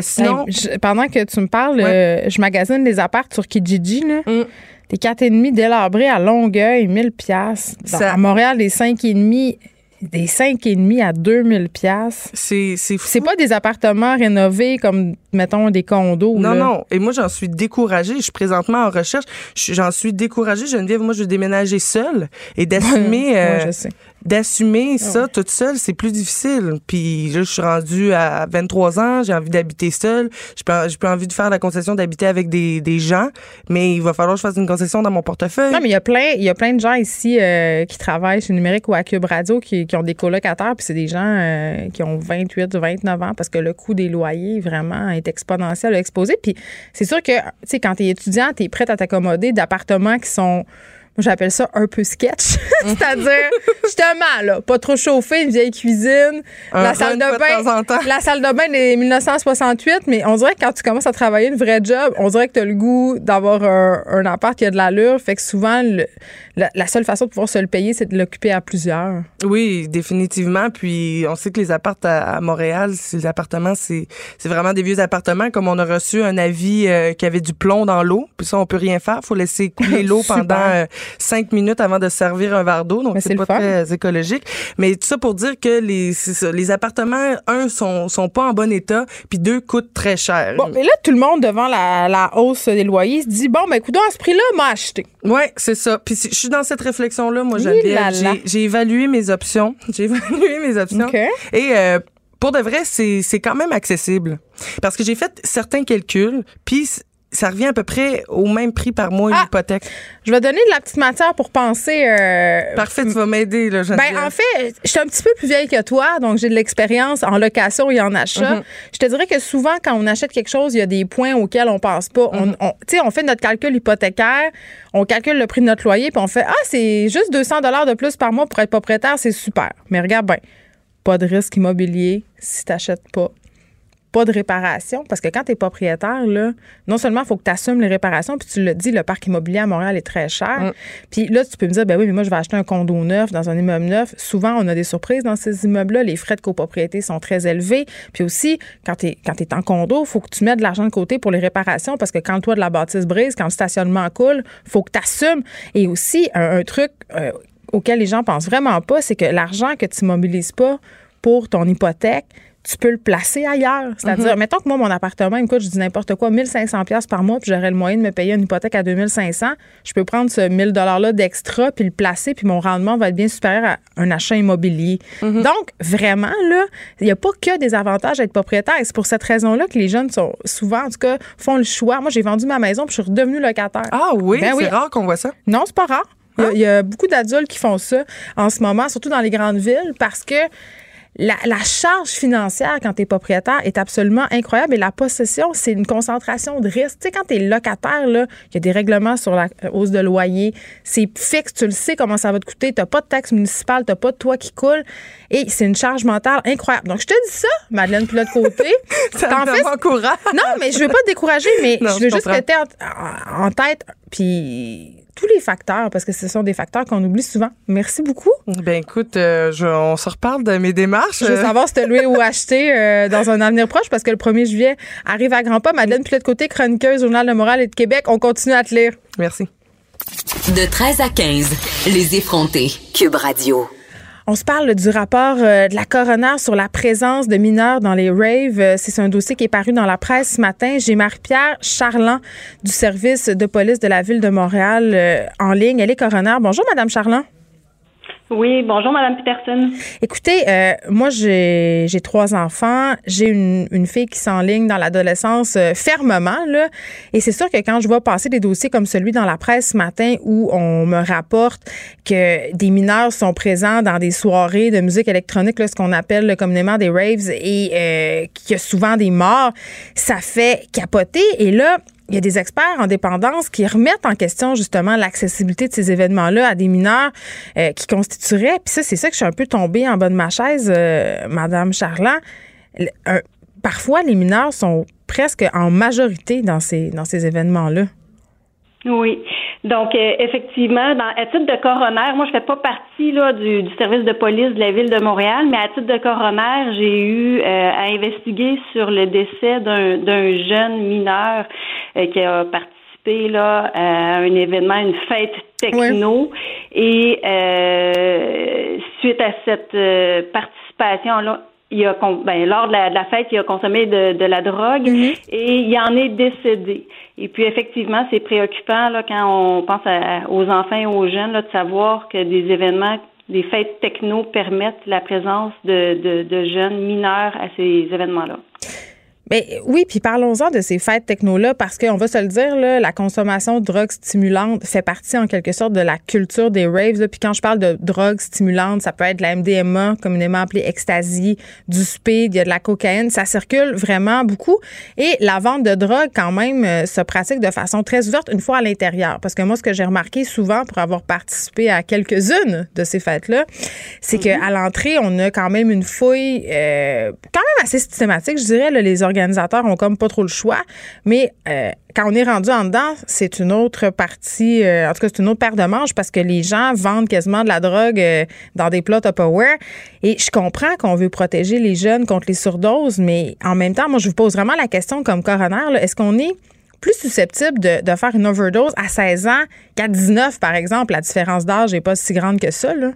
Sinon, Hey, je- pendant que tu me parles, Ouais. je magasine des apparts sur Kijiji. Là. Mm. Des 4,5 délabrés à Longueuil, 1000 pièces. À Montréal, des 5,5 des 5,5 à 2000 pièces. c'est c'est fou. C'est pas des appartements rénovés comme, mettons, des condos. Non, là. non. Et moi, j'en suis découragée. Je suis présentement en recherche. Je- J'en suis découragée. Geneviève, moi, je veux déménager seule et d'assumer, (laughs) euh, Ouais, je sais. D'assumer ça toute seule, c'est plus difficile. Puis là, je suis rendue à 23 ans. J'ai envie d'habiter seule. J'ai pas, j'ai pas envie de faire la concession d'habiter avec des, des gens. Mais il va falloir que je fasse une concession dans mon portefeuille. Non, mais il y a plein, il y a plein de gens ici euh, qui travaillent chez Numérique ou à Cube Radio qui, qui ont des colocataires, puis c'est des gens euh, qui ont 28, 29 ans parce que le coût des loyers vraiment est exponentiel, exposé. Puis c'est sûr que, tu sais, quand tu es étudiant, tu es prête à t'accommoder d'appartements qui sont j'appelle ça un peu sketch. (laughs) C'est-à-dire, justement, là, pas trop chauffé, une vieille cuisine, Un la salle de pas de temps en temps. bain. La salle de bain des 1968, mais on dirait que quand tu commences à travailler une vraie job, on dirait que tu as le goût d'avoir un, un appart qui a de l'allure. Fait que souvent, le- la, la seule façon de pouvoir se le payer, c'est de l'occuper à plusieurs. Oui, définitivement. Puis on sait que les appartes à, à Montréal, c'est- les appartements, c'est vraiment des vieux appartements. Comme on a reçu un avis euh, qui avait du plomb dans l'eau, puis ça on peut rien faire. Faut laisser couler (laughs) l'eau pendant euh, cinq minutes avant de servir un verre d'eau. Donc c'est pas fun. très écologique. Mais tout ça pour dire que les ça, les appartements, un sont sont pas en bon état, puis deux coûtent très cher. Bon, mais là, tout le monde, devant la, la hausse des loyers, se dit bon, ben, écoute, à ce prix-là, m'a acheté. Ouais, c'est ça. Puis si- je suis dans cette réflexion-là, moi, là. J'ai- évalué mes options. (laughs) J'ai évalué mes options. OK. Et euh, pour de vrai, c'est quand même accessible. Parce que j'ai fait certains calculs, puis ça revient à peu près au même prix par mois, une Ah! hypothèque. Je vais donner de la petite matière pour penser. euh, Parfait, tu vas m'aider. Ben, en fait, je suis un petit peu plus vieille que toi, donc j'ai de l'expérience en location et en achat. Mhm. Je te dirais que souvent, quand on achète quelque chose, il y a des points auxquels on pense pas. On- Mhm. On, tu sais, on fait notre calcul hypothécaire, on calcule le prix de notre loyer, puis on fait Ah, c'est juste 200 de plus par mois pour être propriétaire, c'est super. Mais regarde bien, pas de risque immobilier si tu n'achètes pas pas de réparation. Parce que quand tu es propriétaire, là, non seulement il faut que tu assumes les réparations, puis tu le dis, le parc immobilier à Montréal est très cher. Mm. Puis là, tu peux me dire, ben oui, mais moi, je vais acheter un condo neuf dans un immeuble neuf. Souvent, on a des surprises dans ces immeubles-là. Les frais de copropriété sont très élevés. Puis aussi, quand tu es, quand t'es en condo, il faut que tu mettes de l'argent de côté pour les réparations parce que quand le toit de la bâtisse brise, quand le stationnement coule, faut que tu assumes. Et aussi, un, un truc euh, auquel les gens pensent vraiment pas, c'est que l'argent que tu mobilises pas pour ton hypothèque, tu peux le placer ailleurs. C'est-à-dire, mettons que moi, mon appartement, écoute, je dis n'importe quoi, 1500 pièces par mois, puis j'aurais le moyen de me payer une hypothèque à 2500. Je peux prendre ce 1000 $-là d'extra, puis le placer, puis mon rendement va être bien supérieur à un achat immobilier. Donc, vraiment, là, il n'y a pas que des avantages à être propriétaire. Et c'est pour cette raison-là que les jeunes sont souvent, en tout cas, font le choix. Moi, j'ai vendu ma maison, puis je suis redevenue locataire. Ah oui, Ben c'est rare qu'on voit ça. Non, c'est pas rare. Il y a- il y, a beaucoup d'adultes qui font ça en ce moment, surtout dans les grandes villes, parce que la, la charge financière quand tu es propriétaire est absolument incroyable et la possession, c'est une concentration de risque. Tu sais, quand tu es locataire, là, il y a des règlements sur la hausse de loyer. C'est fixe, tu le sais comment ça va te coûter. Tu pas de taxe municipale, tu pas de toit qui coule. Et c'est une charge mentale incroyable. Donc, je te dis ça, Madeleine, puis l'autre côté. (laughs) Ça me encourage. non, mais je veux pas te décourager, mais Non, je veux je juste que tu en, en tête, puis tous les facteurs, parce que ce sont des facteurs qu'on oublie souvent. Merci beaucoup. Ben écoute, euh, je- on se reparle de mes démarches. Je veux savoir si tu loué ou acheté euh, dans un avenir proche, parce que le 1er juillet arrive à grands pas. Madeleine Pilote côté chroniqueuse, Journal de Moral et de Québec. On continue à te lire. Merci. De 13 à 15, les effrontés. Cube Radio. On se parle du rapport euh, de la coroner sur la présence de mineurs dans les raves. Euh, C'est un dossier qui est paru dans la presse ce matin. J'ai Marie-Pierre Charland du service de police de la ville de Montréal euh, en ligne. Elle est coroner. Bonjour, Madame Charland. Oui, bonjour Madame Peterson. Écoutez, euh, moi j'ai trois enfants, j'ai une, fille qui s'enligne dans l'adolescence euh, fermement et c'est sûr que quand je vois passer des dossiers comme celui dans la presse ce matin où on me rapporte que des mineurs sont présents dans des soirées de musique électronique, ce qu'on appelle communément des raves, et euh, qu'il y a souvent des morts, ça fait capoter. Et là, il y a des experts en dépendance qui remettent en question justement l'accessibilité de ces événements-là à des mineurs euh, qui constitueraient. Puis ça, c'est ça que je suis un peu tombée en bas de ma chaise, euh, Madame Charland. Parfois, les mineurs sont presque en majorité dans ces, dans ces événements-là. Oui. Donc, euh, effectivement, dans, à titre de coroner, moi, je fais pas partie là, du, du service de police de la ville de Montréal, mais à titre de coroner, j'ai eu euh, à investiguer sur le décès d'un d'un jeune mineur euh, qui a participé là, à un événement, une fête techno. Et euh, suite à cette euh, participation-là, il a ben, lors de la, de la fête, il a consommé de, de la drogue et il en est décédé. Et puis effectivement, c'est préoccupant là, quand on pense à- aux enfants et aux jeunes là, de savoir que des événements, des fêtes techno permettent la présence de, de, de jeunes mineurs à ces événements-là. Mais oui, puis parlons-en de ces fêtes techno-là, parce qu'on va se le dire, là, la consommation de drogues stimulantes fait partie en quelque sorte de la culture des raves. là. Puis quand je parle de drogues stimulantes, ça peut être de la MDMA, communément appelée ecstasy, du speed, il y a de la cocaïne. Ça circule vraiment beaucoup. Et la vente de drogue, quand même, euh, se pratique de façon très ouverte une fois à l'intérieur. Parce que moi, ce que j'ai remarqué souvent pour avoir participé à quelques-unes de ces fêtes-là, c'est qu'à l'entrée, on a quand même une fouille euh, quand même assez systématique, je dirais. là. les organisateurs ont comme pas trop le choix. Mais euh, quand on est rendu en dedans, c'est une autre partie, euh, en tout cas, c'est une autre paire de manches parce que les gens vendent quasiment de la drogue euh, dans des plats Tupperware. Et je comprends qu'on veut protéger les jeunes contre les surdoses, mais en même temps, moi, je vous pose vraiment la question comme coroner, est-ce qu'on est plus susceptible de, de faire une overdose à 16 ans qu'à 19, par exemple? La différence d'âge n'est pas si grande que ça, là.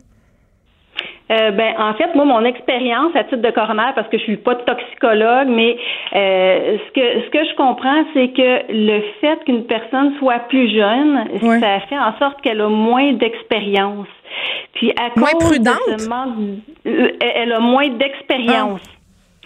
Euh, ben, en fait, moi, mon expérience à titre de coroner, parce que je suis pas toxicologue, mais euh, ce que ce que je comprends, c'est que le fait qu'une personne soit plus jeune, ça fait en sorte qu'elle a moins d'expérience. Puis à Moins cause prudente? de ce manque, euh, elle a moins d'expérience.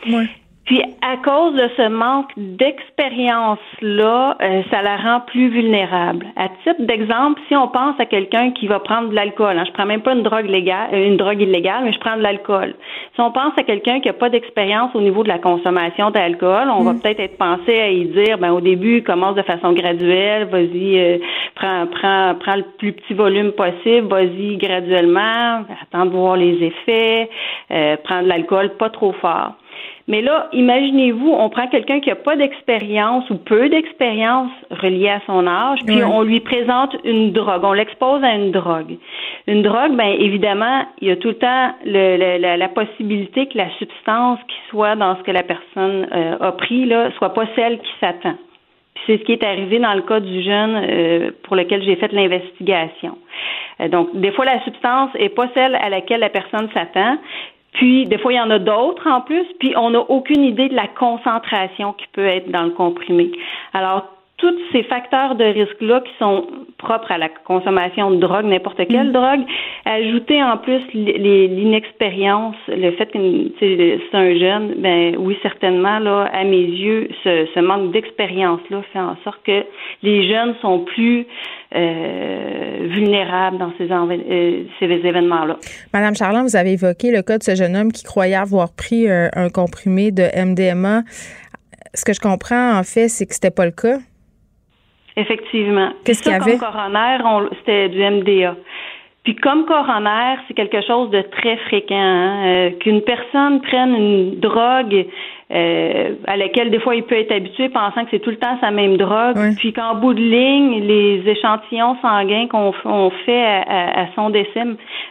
Ouais. Puis à cause de ce manque d'expérience-là, euh, ça la rend plus vulnérable. À titre d'exemple, si on pense à quelqu'un qui va prendre de l'alcool, hein, je prends même pas une drogue légale, euh, une drogue illégale, mais je prends de l'alcool. Si on pense à quelqu'un qui a pas d'expérience au niveau de la consommation d'alcool, on va mm. peut-être être pensé à y dire, ben au début, commence de façon graduelle, vas-y, euh, prends, prends, prends le plus petit volume possible, vas-y graduellement, attends de voir les effets, euh, prends de l'alcool pas trop fort. Mais là, imaginez-vous, on prend quelqu'un qui n'a pas d'expérience ou peu d'expérience reliée à son âge, puis on lui présente une drogue, on l'expose à une drogue. Une drogue, bien évidemment, il y a tout le temps la, possibilité que la substance qui soit dans ce que la personne euh, a pris là soit pas celle qui s'attend. C'est ce qui est arrivé dans le cas du jeune euh, pour lequel j'ai fait l'investigation. Euh, donc, des fois, la substance est pas celle à laquelle la personne s'attend. Puis, des fois, il y en a d'autres en plus, puis on n'a aucune idée de la concentration qui peut être dans le comprimé. Alors, tous ces facteurs de risque-là qui sont propres à la consommation de drogue, n'importe quelle mm. drogue, ajouter en plus l'inexpérience, le fait que c'est un jeune, ben oui, certainement, là, à mes yeux, ce, manque d'expérience-là fait en sorte que les jeunes sont plus euh, vulnérables dans ces, euh, ces événements-là. Madame Charland, vous avez évoqué le cas de ce jeune homme qui croyait avoir pris euh, un comprimé de MDMA. Ce que je comprends, en fait, c'est que c'était pas le cas. Effectivement. Qu'est-ce qu'il y avait? Comme coroner, c'était du MDA. Puis comme coroner, c'est quelque chose de très fréquent. Hein, euh, qu'une personne prenne une drogue euh, à laquelle des fois il peut être habitué pensant que c'est tout le temps sa même drogue, puis qu'en bout de ligne, les échantillons sanguins qu'on fait à, son décès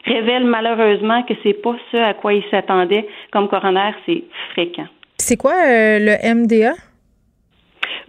révèlent malheureusement que c'est pas ce à quoi il s'attendait. Comme coroner, c'est fréquent. C'est quoi euh, le MDA?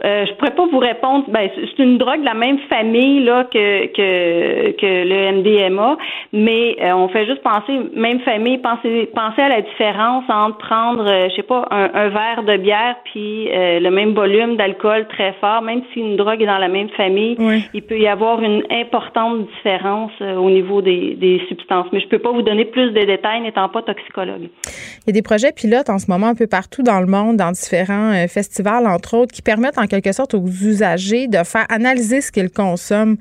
Euh, je pourrais pas vous répondre. Ben, c'est une drogue de la même famille là que que, que le MDMA, mais euh, on fait juste penser même famille. Penser penser à la différence entre prendre, euh, je sais pas, un, verre de bière puis le même volume d'alcool très fort, même si une drogue est dans la même famille, il peut y avoir une importante différence au niveau des, des substances. Mais je peux pas vous donner plus de détails n'étant pas toxicologue. Il y a des projets pilotes en ce moment un peu partout dans le monde, dans différents festivals entre autres, qui permettent en quelque sorte aux usagers de faire analyser ce qu'ils consomment.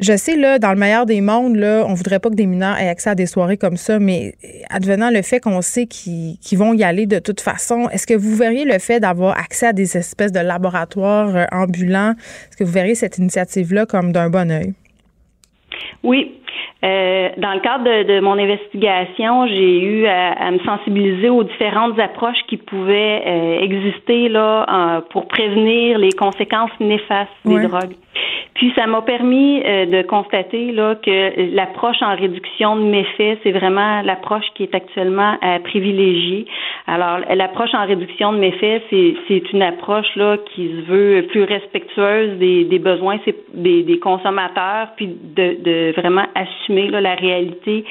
Je sais, là, dans le meilleur des mondes, là, on voudrait pas que des mineurs aient accès à des soirées comme ça, mais advenant le fait qu'on sait qu'ils vont y aller de toute façon, est-ce que vous verriez le fait d'avoir accès à des espèces de laboratoires euh, ambulants, est-ce que vous verriez cette initiative-là comme d'un bon oeil? Oui, euh, dans le cadre de, mon investigation, j'ai eu à, me sensibiliser aux différentes approches qui pouvaient euh, exister là pour prévenir les conséquences néfastes des drogues. Puis ça m'a permis euh, de constater là que l'approche en réduction de méfaits, c'est vraiment l'approche qui est actuellement à privilégier. Alors l'approche en réduction de méfaits, c'est c'est une approche là qui se veut plus respectueuse des, des besoins des, des consommateurs, puis de, de vraiment assumer là, la réalité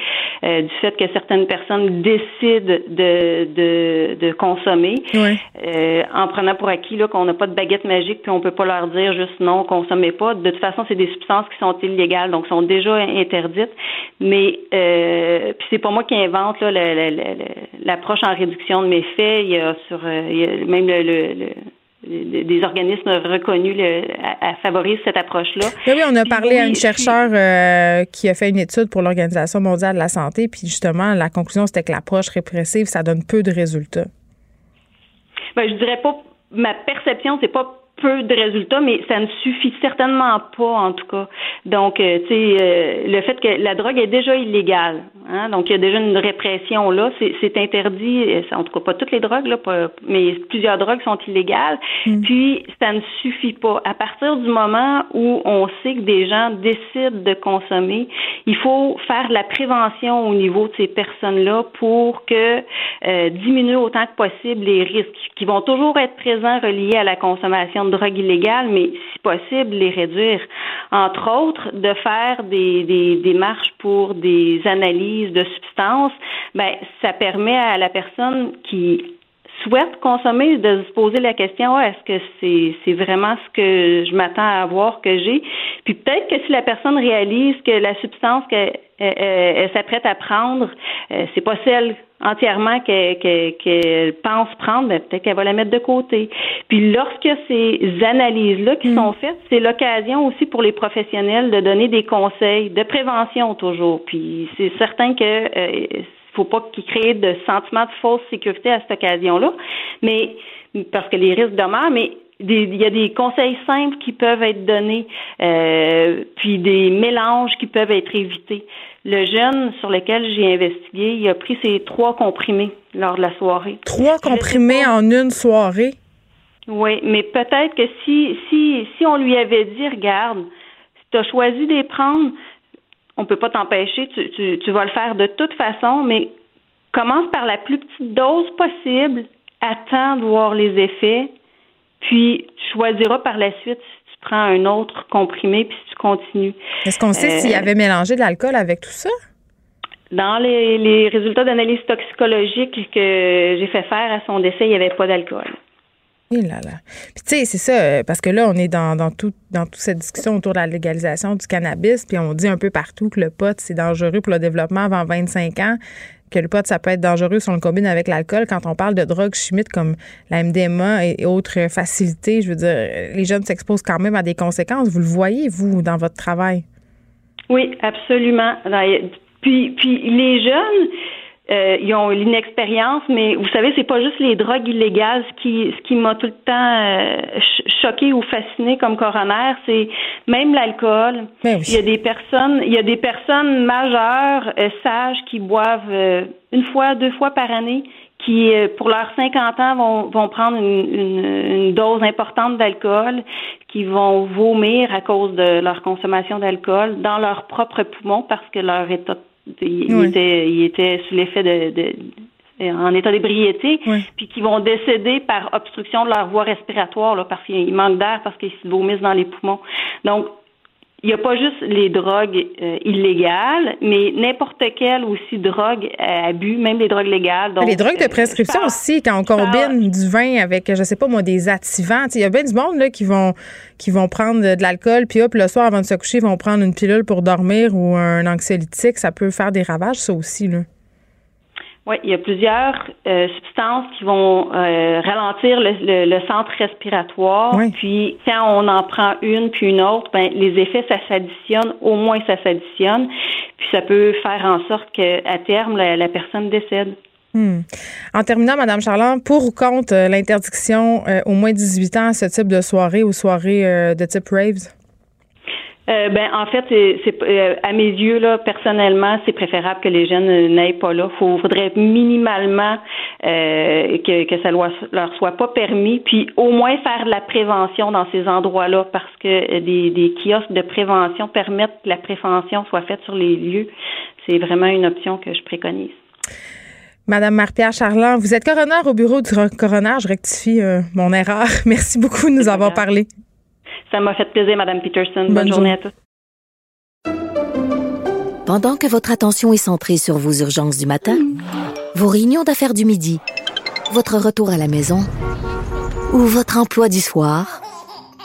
euh, du fait que certaines personnes décident de de, de consommer euh, en prenant pour acquis là qu'on n'a pas de baguette magique puis on peut pas leur dire juste non consommez pas de toute façon, c'est des substances qui sont illégales, donc sont déjà interdites. Mais euh, puis c'est pas moi qui invente l'approche en réduction de méfaits. Il y a sur euh, même le, des organismes reconnus à, favoriser cette approche-là. Oui, on a parlé à une chercheure euh, qui a fait une étude pour l'Organisation mondiale de la santé, puis justement, la conclusion, c'était que l'approche répressive, ça donne peu de résultats. Ben, je dirais pas, ma perception, c'est pas peu de résultats, mais ça ne suffit certainement pas, en tout cas. Donc, euh, tu sais, euh, le fait que la drogue est déjà illégale, hein, donc il y a déjà une répression là, c'est interdit, euh, en tout cas pas toutes les drogues, là, mais plusieurs drogues sont illégales. Mm. Puis, ça ne suffit pas. À partir du moment où on sait que des gens décident de consommer, il faut faire de la prévention au niveau de ces personnes-là pour que diminuer autant que possible les risques qui vont toujours être présents reliés à la consommation de drogue illégale, mais si possible, les réduire. Entre autres, de faire des, des démarches pour des analyses de substances, ben, ça permet à la personne qui souhaite consommer de se poser la question est-ce que c'est c'est vraiment ce que je m'attends à avoir que j'ai? Puis peut-être que si la personne réalise que la substance qu'elle s'apprête à prendre euh, c'est pas celle entièrement qu'elle que, qu'elle pense prendre, ben, peut-être qu'elle va la mettre de côté. Puis lorsque ces analyses-là qui sont faites, c'est l'occasion aussi pour les professionnels de donner des conseils de prévention toujours. Puis c'est certain que euh, faut pas qu'ils créent de sentiment de fausse sécurité à cette occasion-là, mais parce que les risques demeurent, mais il y a des conseils simples qui peuvent être donnés, euh, puis des mélanges qui peuvent être évités. Le jeune sur lequel j'ai investigué, il a pris ses trois comprimés lors de la soirée. Trois comprimés en une soirée? Oui, mais peut-être que si, si, si on lui avait dit, regarde, si tu as choisi de les prendre, on peut pas t'empêcher, tu, tu, tu vas le faire de toute façon, mais commence par la plus petite dose possible, attends de voir les effets, puis tu choisiras par la suite si tu prends un autre comprimé puis si tu continues. Est-ce qu'on sait s'il Euh, avait mélangé de l'alcool avec tout ça? Dans les, les résultats d'analyse toxicologique que j'ai fait faire à son décès, il n'y avait pas d'alcool. Eh là là. Puis tu sais, c'est ça, euh, parce que là, on est dans, dans, tout, dans toute cette discussion autour de la légalisation du cannabis, puis on dit un peu partout que le pot, c'est dangereux pour le développement avant 25 ans, que le pot, ça peut être dangereux si on le combine avec l'alcool. Quand on parle de drogues chimiques comme la MDMA et, et autres facilités, je veux dire, les jeunes s'exposent quand même à des conséquences. Vous le voyez, vous, dans votre travail? Oui, absolument. Dans- Puis, puis les jeunes, euh, ils ont l'inexpérience, mais vous savez, c'est pas juste les drogues illégales. Ce qui, ce qui m'a tout le temps euh, ch- choqué ou fasciné comme coroner, c'est même l'alcool. Ben oui. Il y a des personnes, il y a des personnes majeures, euh, sages, qui boivent euh, une fois, deux fois par année, qui, pour leurs 50 ans, vont, vont prendre une, une, une dose importante d'alcool, qui vont vomir à cause de leur consommation d'alcool dans leurs propres poumons parce que leur état, il, Oui. était, il était sous l'effet de, de- en état d'ébriété, Oui. puis qui vont décéder par obstruction de leur voie respiratoire là, parce qu'ils manquent d'air, parce qu'ils se vomissent dans les poumons. Donc, il n'y a pas juste les drogues euh, illégales, mais n'importe quelle aussi drogue à abus, même les drogues légales. Donc, les drogues de euh, prescription aussi, quand on combine du vin avec, je sais pas moi, des activants. Il y a bien du monde là, qui vont qui vont prendre de, de l'alcool, puis hop, le soir avant de se coucher, ils vont prendre une pilule pour dormir ou un anxiolytique. Ça peut faire des ravages, ça aussi. Là. Oui, il y a plusieurs euh, substances qui vont euh, ralentir le, le- le centre respiratoire. Oui. Puis quand on en prend une puis une autre, ben les effets ça s'additionne, au moins ça s'additionne. Puis ça peut faire en sorte qu'à terme la, la personne décède. Hmm. En terminant, Madame Charland, pour ou contre euh, l'interdiction euh, au moins 18 ans à ce type de soirée ou soirée de type raves? Euh, ben en fait, c'est, euh, à mes yeux là, personnellement, c'est préférable que les jeunes euh, n'aillent pas là. Faut faudrait minimalement euh, que, que ça leur, soit pas permis, puis au moins faire de la prévention dans ces endroits-là, parce que des, des kiosques de prévention permettent que la prévention soit faite sur les lieux. C'est vraiment une option que je préconise. Madame Marie-Pierre Charland, vous êtes coroner au bureau du ro- coroner. Je rectifie euh, mon erreur. (laughs) Merci beaucoup de nous avoir parlé. Ça m'a fait plaisir, Madame Peterson. Bonne, Bonne journée journée. à tous. Pendant que votre attention est centrée sur vos urgences du matin, vos réunions d'affaires du midi, votre retour à la maison ou votre emploi du soir,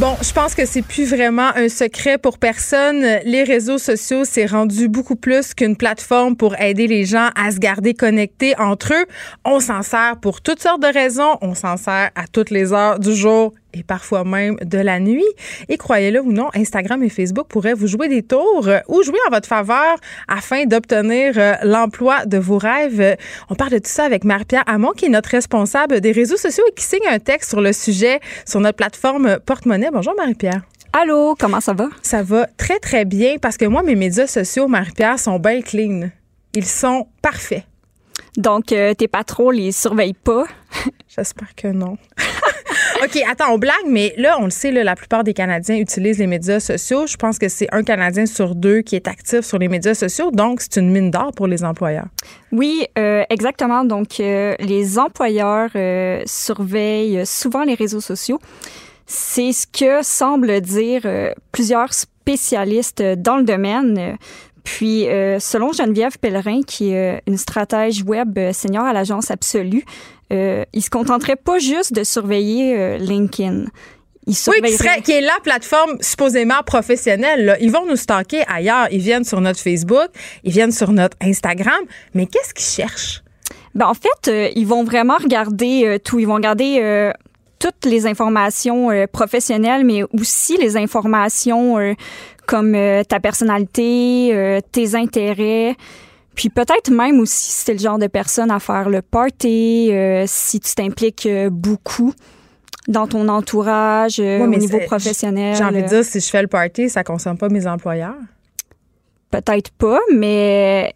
Bon, je pense que c'est plus vraiment un secret pour personne. Les réseaux sociaux, c'est rendu beaucoup plus qu'une plateforme pour aider les gens à se garder connectés entre eux. On s'en sert pour toutes sortes de raisons. On s'en sert à toutes les heures du jour et parfois même de la nuit. Et croyez-le ou non, Instagram et Facebook pourraient vous jouer des tours euh, ou jouer en votre faveur afin d'obtenir euh, l'emploi de vos rêves. On parle de tout ça avec Marie-Pierre Hamon, qui est notre responsable des réseaux sociaux et qui signe un texte sur le sujet sur notre plateforme Porte-Monnaie. Bonjour Marie-Pierre. Allô, comment ça va? Ça va très, très bien parce que moi, mes médias sociaux, Marie-Pierre, sont bien clean. Ils sont parfaits. Donc, euh, tes patrons les surveillent pas. (laughs) J'espère que non. (laughs) OK, attends, on blague, mais là, on le sait, la plupart des Canadiens utilisent les médias sociaux. Je pense que c'est un Canadien sur deux qui est actif sur les médias sociaux. Donc, c'est une mine d'or pour les employeurs. Oui, euh, exactement. Donc, euh, les employeurs euh, surveillent souvent les réseaux sociaux. C'est ce que semblent dire plusieurs spécialistes dans le domaine. Puis, euh, selon Geneviève Pellerin, qui est euh, une stratège web euh, senior à l'agence Absolue, euh, il se contenterait pas juste de surveiller euh, LinkedIn. Il Oui, qui, serait, qui est la plateforme supposément professionnelle. là. Ils vont nous stalker ailleurs. Ils viennent sur notre Facebook, ils viennent sur notre Instagram. Mais qu'est-ce qu'ils cherchent? Ben, en fait, euh, ils vont vraiment regarder euh, tout. Ils vont regarder euh, toutes les informations euh, professionnelles, mais aussi les informations euh, comme euh, ta personnalité, tes intérêts. Puis peut-être même aussi si t'es le genre de personne à faire le party, si tu t'impliques beaucoup dans ton entourage, au niveau professionnel. J'ai envie de dire, si je fais le party, ça consomme pas mes employeurs. Peut-être pas, mais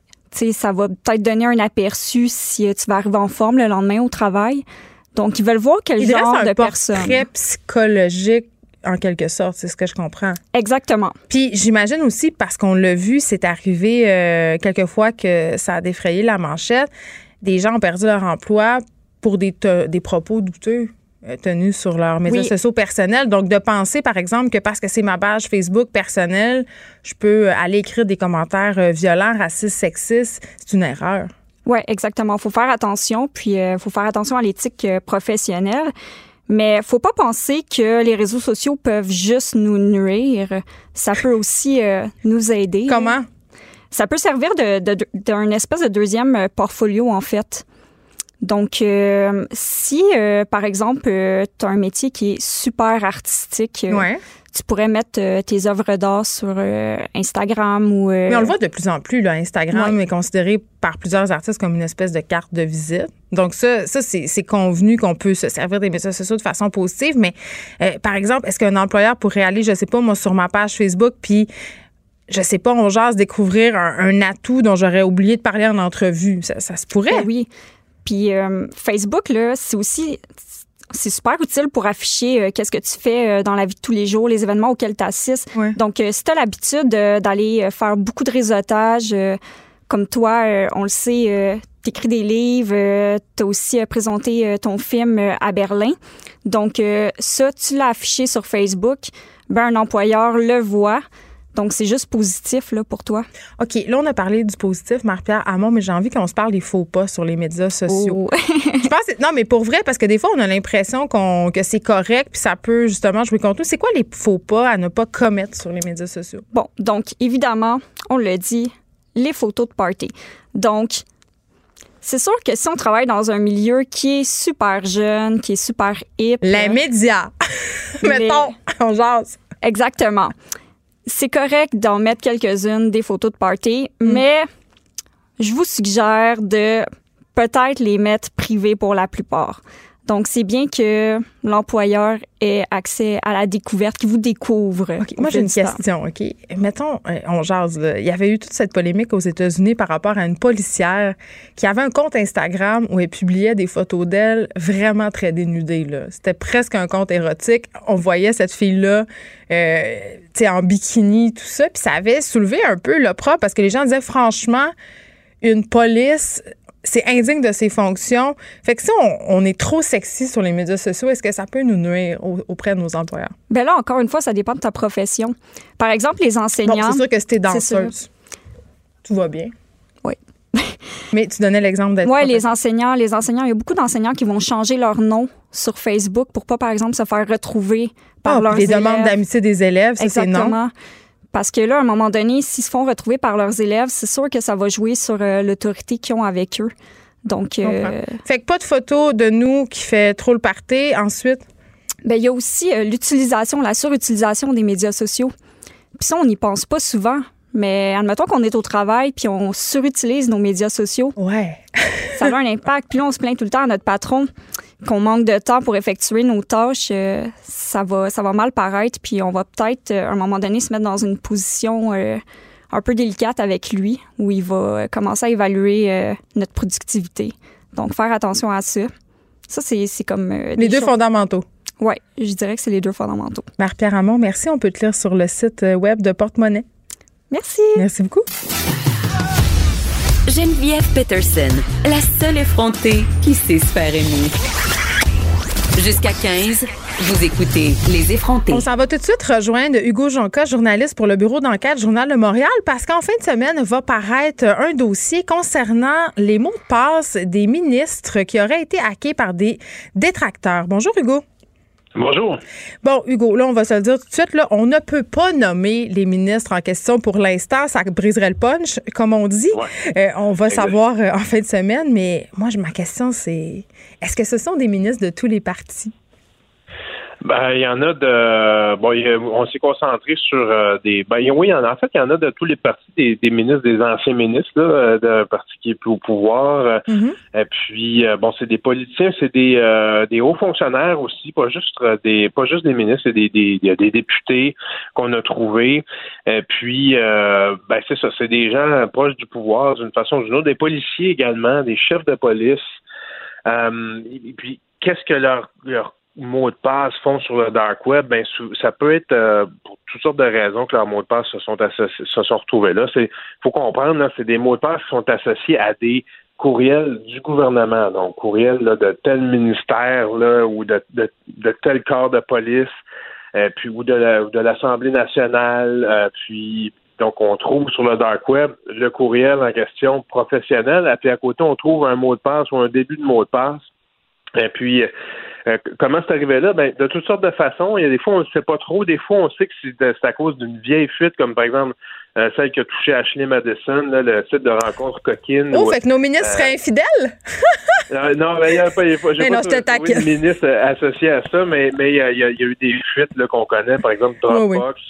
ça va peut-être donner un aperçu si tu vas arriver en forme le lendemain au travail. Donc, ils veulent voir quel Il genre de un personne. portrait psychologique en quelque sorte, c'est ce que je comprends. Exactement. Puis j'imagine aussi, parce qu'on l'a vu, c'est arrivé euh, quelquefois que ça a défrayé la manchette, des gens ont perdu leur emploi pour des, propos douteux euh, tenus sur leurs médias Oui. sociaux personnels. Donc, de penser, par exemple, que parce que c'est ma page Facebook personnelle, je peux aller écrire des commentaires euh, violents, racistes, sexistes, c'est une erreur. Ouais, exactement. Faut faire attention, puis il faut faire attention à l'éthique euh, professionnelle. Mais faut pas penser que les réseaux sociaux peuvent juste nous nuire. Ça peut aussi euh, nous aider. Comment? Ça peut servir de, de- d'un espèce de deuxième euh, portfolio, en fait. Donc, euh, si, euh, par exemple, tu as un métier qui est super artistique, euh, Ouais. tu pourrais mettre euh, tes œuvres d'art sur euh, Instagram ou... euh, Mais on le voit de plus en plus. Là, Instagram est considéré par plusieurs artistes comme une espèce de carte de visite. Donc ça, ça c'est convenu qu'on peut se servir des médias sociaux de façon positive. Mais euh, par exemple, est-ce qu'un employeur pourrait aller, je sais pas, moi, sur ma page Facebook, puis je sais pas, on jase découvrir un, un atout dont j'aurais oublié de parler en entrevue? Ça, ça se pourrait. Ben oui. Puis euh, Facebook, là, c'est aussi c'est super utile pour afficher euh, qu'est-ce que tu fais euh, dans la vie de tous les jours, les événements auxquels tu assistes. Ouais. Donc, euh, si tu as l'habitude d'aller faire beaucoup de réseautage, comme toi, on le sait, tu écris des livres, tu as aussi présenté ton film à Berlin. Donc, ça, tu l'as affiché sur Facebook, ben, un employeur le voit. Donc, c'est juste positif là, pour toi? OK, là, on a parlé du positif, Marie-Pierre Hamon, mais j'ai envie qu'on se parle des faux pas sur les médias sociaux. Oh. (laughs) Je pense que- non, mais pour vrai, parce que des fois, on a l'impression qu'on, que c'est correct, puis ça peut justement jouer contre nous. C'est quoi les faux pas à ne pas commettre sur les médias sociaux? Bon, donc évidemment, on le dit, les photos de party. Donc, c'est sûr que si on travaille dans un milieu qui est super jeune, qui est super hip, Les euh, médias. (laughs) Les- Mettons, on jase. exactement. C'est correct d'en mettre quelques-unes des photos de party, Mm. mais je vous suggère de peut-être les mettre privées pour la plupart. Donc, c'est bien que l'employeur ait accès à la découverte, qu'il vous découvre. Moi, j'ai une question, OK? Mettons, euh, on jase, là. Il y avait eu toute cette polémique aux États-Unis par rapport à une policière qui avait un compte Instagram où elle publiait des photos d'elle vraiment très dénudées. C'était presque un compte érotique. On voyait cette fille-là, euh, en bikini, tout ça. Puis ça avait soulevé un peu l'opprobre parce que les gens disaient, franchement, une police c'est indigne de ses fonctions. Fait que si on, on est trop sexy sur les médias sociaux, est-ce que ça peut nous nuire au- auprès de nos employeurs? Ben là, encore une fois, ça dépend de ta profession. Par exemple, les Bon, enseignants. c'est sûr que si t'es danseuse, tout va bien. Oui. (laughs) Mais tu donnais l'exemple d'être Oui, les enseignants, les enseignants, il y a beaucoup d'enseignants qui vont changer leur nom sur Facebook pour pas, par exemple, se faire retrouver par Ah, leurs les élèves. demandes d'amitié des élèves, ça, c'est non. Exactement. Parce que là, à un moment donné, s'ils se font retrouver par leurs élèves, c'est sûr que ça va jouer sur euh, l'autorité qu'ils ont avec eux. Donc, euh, Fait que pas de photos de nous qui fait trop le party. Ensuite, ben, il y a aussi euh, l'utilisation, la surutilisation des médias sociaux. Puis ça, on n'y pense pas souvent. Mais admettons qu'on est au travail puis on surutilise nos médias sociaux. ouais. ça a un impact. Puis là, on se plaint tout le temps à notre patron qu'on manque de temps pour effectuer nos tâches. euh, ça, va, ça va mal paraître. Puis on va peut-être, euh, à un moment donné, se mettre dans une position euh, un peu délicate avec lui, où il va commencer à évaluer euh, notre productivité. Donc, faire attention à ça. Ça, c'est c'est comme... euh, Les deux choses- fondamentaux. Oui, je dirais que c'est les deux fondamentaux. Marie-Pierre Hamon, merci. On peut te lire sur le site web de Porte-Monnaie. Merci. Merci beaucoup. Geneviève Peterson, la seule effrontée qui sait se faire aimer. Jusqu'à 15, vous écoutez Les effrontés. On s'en va tout de suite rejoindre Hugo Jonca, journaliste pour le bureau d'enquête Journal de Montréal, parce qu'en fin de semaine va paraître un dossier concernant les mots de passe des ministres qui auraient été hackés par des détracteurs. Bonjour Hugo. Bonjour. Bon, Hugo, là, on va se le dire tout de suite, là, on ne peut pas nommer les ministres en question pour l'instant. Ça briserait le punch, comme on dit. Euh, on va savoir euh, en fin de semaine, mais moi, ma question, c'est est-ce que ce sont des ministres de tous les partis? Ben, il y en a de. Bon, on s'est concentré sur euh, des. Ben, oui, en, fait, il y en a de tous les partis, des, ministres, des anciens ministres, là, euh, d'un parti qui est plus au pouvoir. Euh, Mm-hmm. Et puis, bon, c'est des politiciens, c'est des, des hauts fonctionnaires aussi, pas juste des, pas juste des ministres, c'est des, des, des députés qu'on a trouvés. Et puis, ben, c'est ça, c'est des gens proches du pouvoir d'une façon ou d'une autre, des policiers également, des chefs de police. et puis, qu'est-ce que leur, leur mots de passe font sur le dark web, ben ça peut être euh, pour toutes sortes de raisons que leurs mots de passe se sont retrouvés là. C'est faut comprendre, là, c'est des mots de passe qui sont associés à des courriels du gouvernement, donc courriels de tel ministère là, ou de, de, tel corps de police, euh, puis ou de de l'Assemblée nationale, euh, puis donc on trouve sur le dark web le courriel en question professionnel, et puis à côté on trouve un mot de passe ou un début de mot de passe. Et puis, euh, comment c'est arrivé là? Ben, de toutes sortes de façons. Il y a des fois, on ne sait pas trop. Des fois, on sait que c'est à cause d'une vieille fuite, comme par exemple euh, celle qui a touché Ashley Madison, le site de rencontre coquine. Oh, fait que nos ministres seraient infidèles? (laughs) non, mais il n'y a pas, j'ai pas de ministre associé à ça, mais mais il y, a, y, a, eu des fuites qu'on connaît, par exemple Dropbox.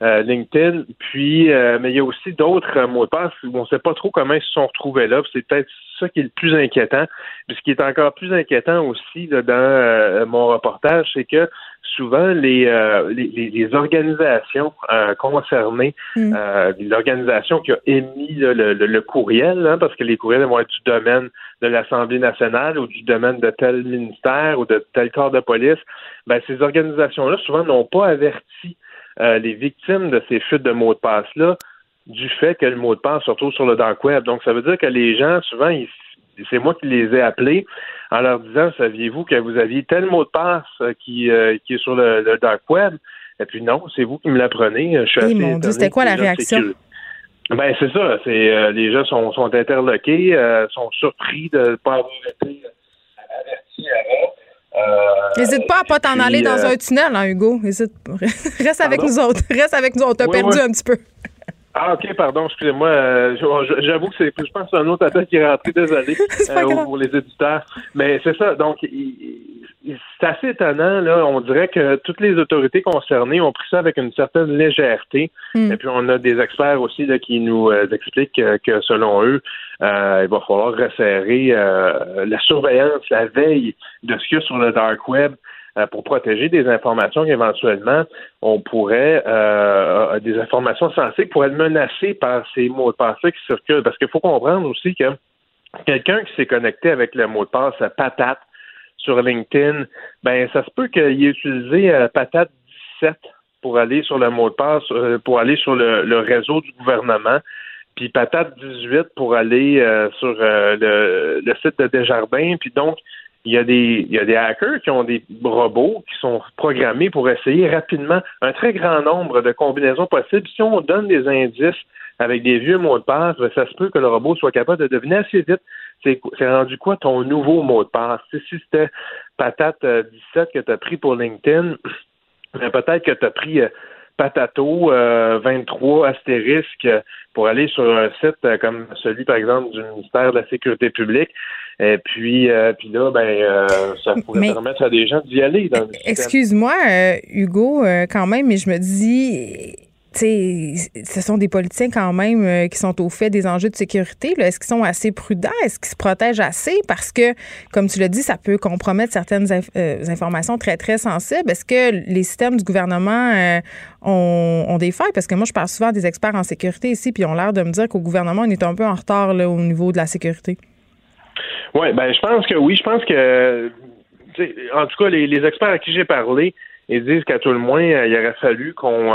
Euh, LinkedIn. Puis, mais il y a aussi d'autres mots de passe où on ne sait pas trop comment ils se sont retrouvés là. C'est peut-être ça qui est le plus inquiétant. Puis ce qui est encore plus inquiétant aussi dans euh, mon reportage, c'est que souvent les, euh, les, organisations euh, concernées, mm. l'organisation qui a émis le, courriel, hein, parce que les courriels vont être du domaine de l'Assemblée nationale ou du domaine de tel ministère ou de tel corps de police, ben, ces organisations-là souvent n'ont pas averti les victimes de ces fuites de mots de passe-là du fait que le mot de passe se retrouve sur le dark web. Donc, ça veut dire que les gens, souvent, c'est moi qui les ai appelés en leur disant, saviez-vous que vous aviez tel mot de passe euh, qui, euh, qui est sur le, dark web? Et puis non, c'est vous qui me l'apprenez. Je suis mon Dieu, c'était quoi la réaction? Ben c'est ça, c'est euh, les gens sont, sont interloqués, sont surpris de ne pas avoir été avertis avant. N'hésite pas à pas t'en aller dans un tunnel, hein, Hugo. Hésite. (laughs) (laughs) Reste avec nous autres. Reste avec nous. On t'a perdu un petit peu. Ah, OK, pardon, excusez-moi. Euh, j'avoue que c'est, je pense, un autre appel qui est rentré, désolé, (laughs) euh, pour les éditeurs. Mais c'est ça. Donc, c'est assez étonnant, là. On dirait que toutes les autorités concernées ont pris ça avec une certaine légèreté. Hmm. Et puis, on a des experts aussi là, qui nous euh, expliquent que, selon eux, il va falloir resserrer la surveillance, la veille de ce qu'il y a sur le dark web euh, pour protéger des informations qu'éventuellement on pourrait euh, euh, des informations sensibles pour être menacées par ces mots de passe qui circulent. Parce qu'il faut comprendre aussi que quelqu'un qui s'est connecté avec le mot de passe patate sur LinkedIn, ben ça se peut qu'il ait utilisé patate 17 pour aller sur le mot de passe, pour aller sur le, réseau du gouvernement puis patate 18 pour aller sur le, le, site de Desjardins. Puis donc, il y, a des, il y a des hackers qui ont des robots qui sont programmés pour essayer rapidement un très grand nombre de combinaisons possibles. Si on donne des indices avec des vieux mots de passe, ben, ça se peut que le robot soit capable de deviner assez vite c'est rendu quoi ton nouveau mot de passe? Si c'était patate 17 euh, que tu as pris pour LinkedIn, (clears throat) ben, peut-être que tu as pris euh, Patato 23 euh, astérisque pour aller sur un site comme celui, par exemple, du ministère de la Sécurité publique. Et puis, euh, puis là, ben, ça pourrait permettre à des gens d'y aller. Excuse-moi, Hugo, quand même, mais je me dis ce sont des politiciens quand même euh, qui sont au fait des enjeux de sécurité. Est-ce qu'ils sont assez prudents? Est-ce qu'ils se protègent assez? Parce que, comme tu l'as dit, ça peut compromettre certaines euh, informations très, très sensibles. Est-ce que les systèmes du gouvernement euh, ont, des failles? Parce que moi, je parle souvent des experts en sécurité ici, puis ils ont l'air de me dire qu'au gouvernement, on est un peu en retard au niveau de la sécurité. Oui, ben je pense que oui. Je pense que en tout cas, les, experts à qui j'ai parlé, ils disent qu'à tout le moins, il aurait fallu qu'on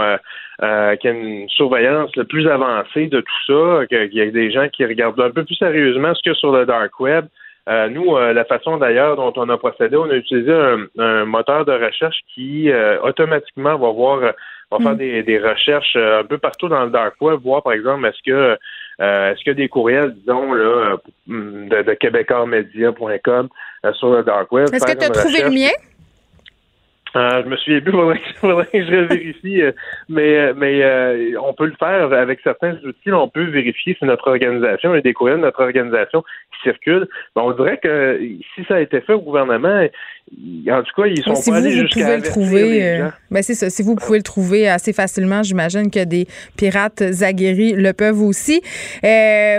euh, qu'il y ait une surveillance le plus avancée de tout ça, que- qu'il y ait des gens qui regardent un peu plus sérieusement ce qu'il y a sur le dark web. Euh, nous, euh, la façon d'ailleurs dont on a procédé, on a utilisé un, un moteur de recherche qui euh, automatiquement va voir, va faire des, des recherches euh, un peu partout dans le dark web, voir par exemple est-ce que euh, est-ce a des courriels, disons là, euh, de, de euh, sur le dark web. Est-ce que tu as trouvé le mien? Euh, je me souviens plus, (laughs) faudrait, que- faudrait que je vérifie, euh, mais euh, mais euh, on peut le faire avec certains outils. là, on peut vérifier si notre organisation, des courriels de notre organisation qui circulent. On dirait que si ça a été fait au gouvernement, en tout cas, ils sont si pas vous, allés jusqu'à le trouver, les ben c'est ça. Si vous pouvez le trouver assez facilement, j'imagine que des pirates aguerris le peuvent aussi.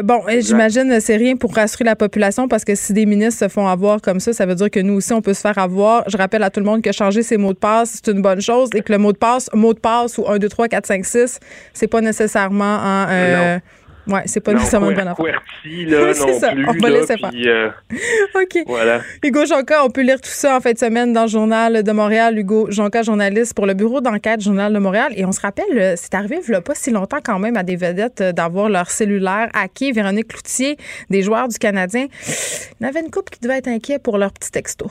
Bon, j'imagine euh, c'est rien pour rassurer la population parce que si des ministres se font avoir comme ça, ça veut dire que nous aussi on peut se faire avoir. Je rappelle à tout le monde que changer ses mots de passe c'est une bonne chose et que le mot de passe, mot de passe ou 1 2 3 4 5 6, c'est pas nécessairement en euh, Ouais, c'est pas Non, nécessairement une bonne affaire. Là, (laughs) non ça, plus. on va là, laisser puis, euh, (laughs) OK. voilà. Hugo Jonca, on peut lire tout ça en fin de semaine dans le Journal de Montréal. Hugo Jonca, journaliste pour le bureau d'enquête Journal de Montréal. Et on se rappelle, euh, c'est arrivé il pas si longtemps quand même à des vedettes euh, d'avoir leur cellulaire hacké. Véronique Cloutier, des joueurs du Canadien. Il y en avait une couple qui devait être inquiet pour leur petit texto.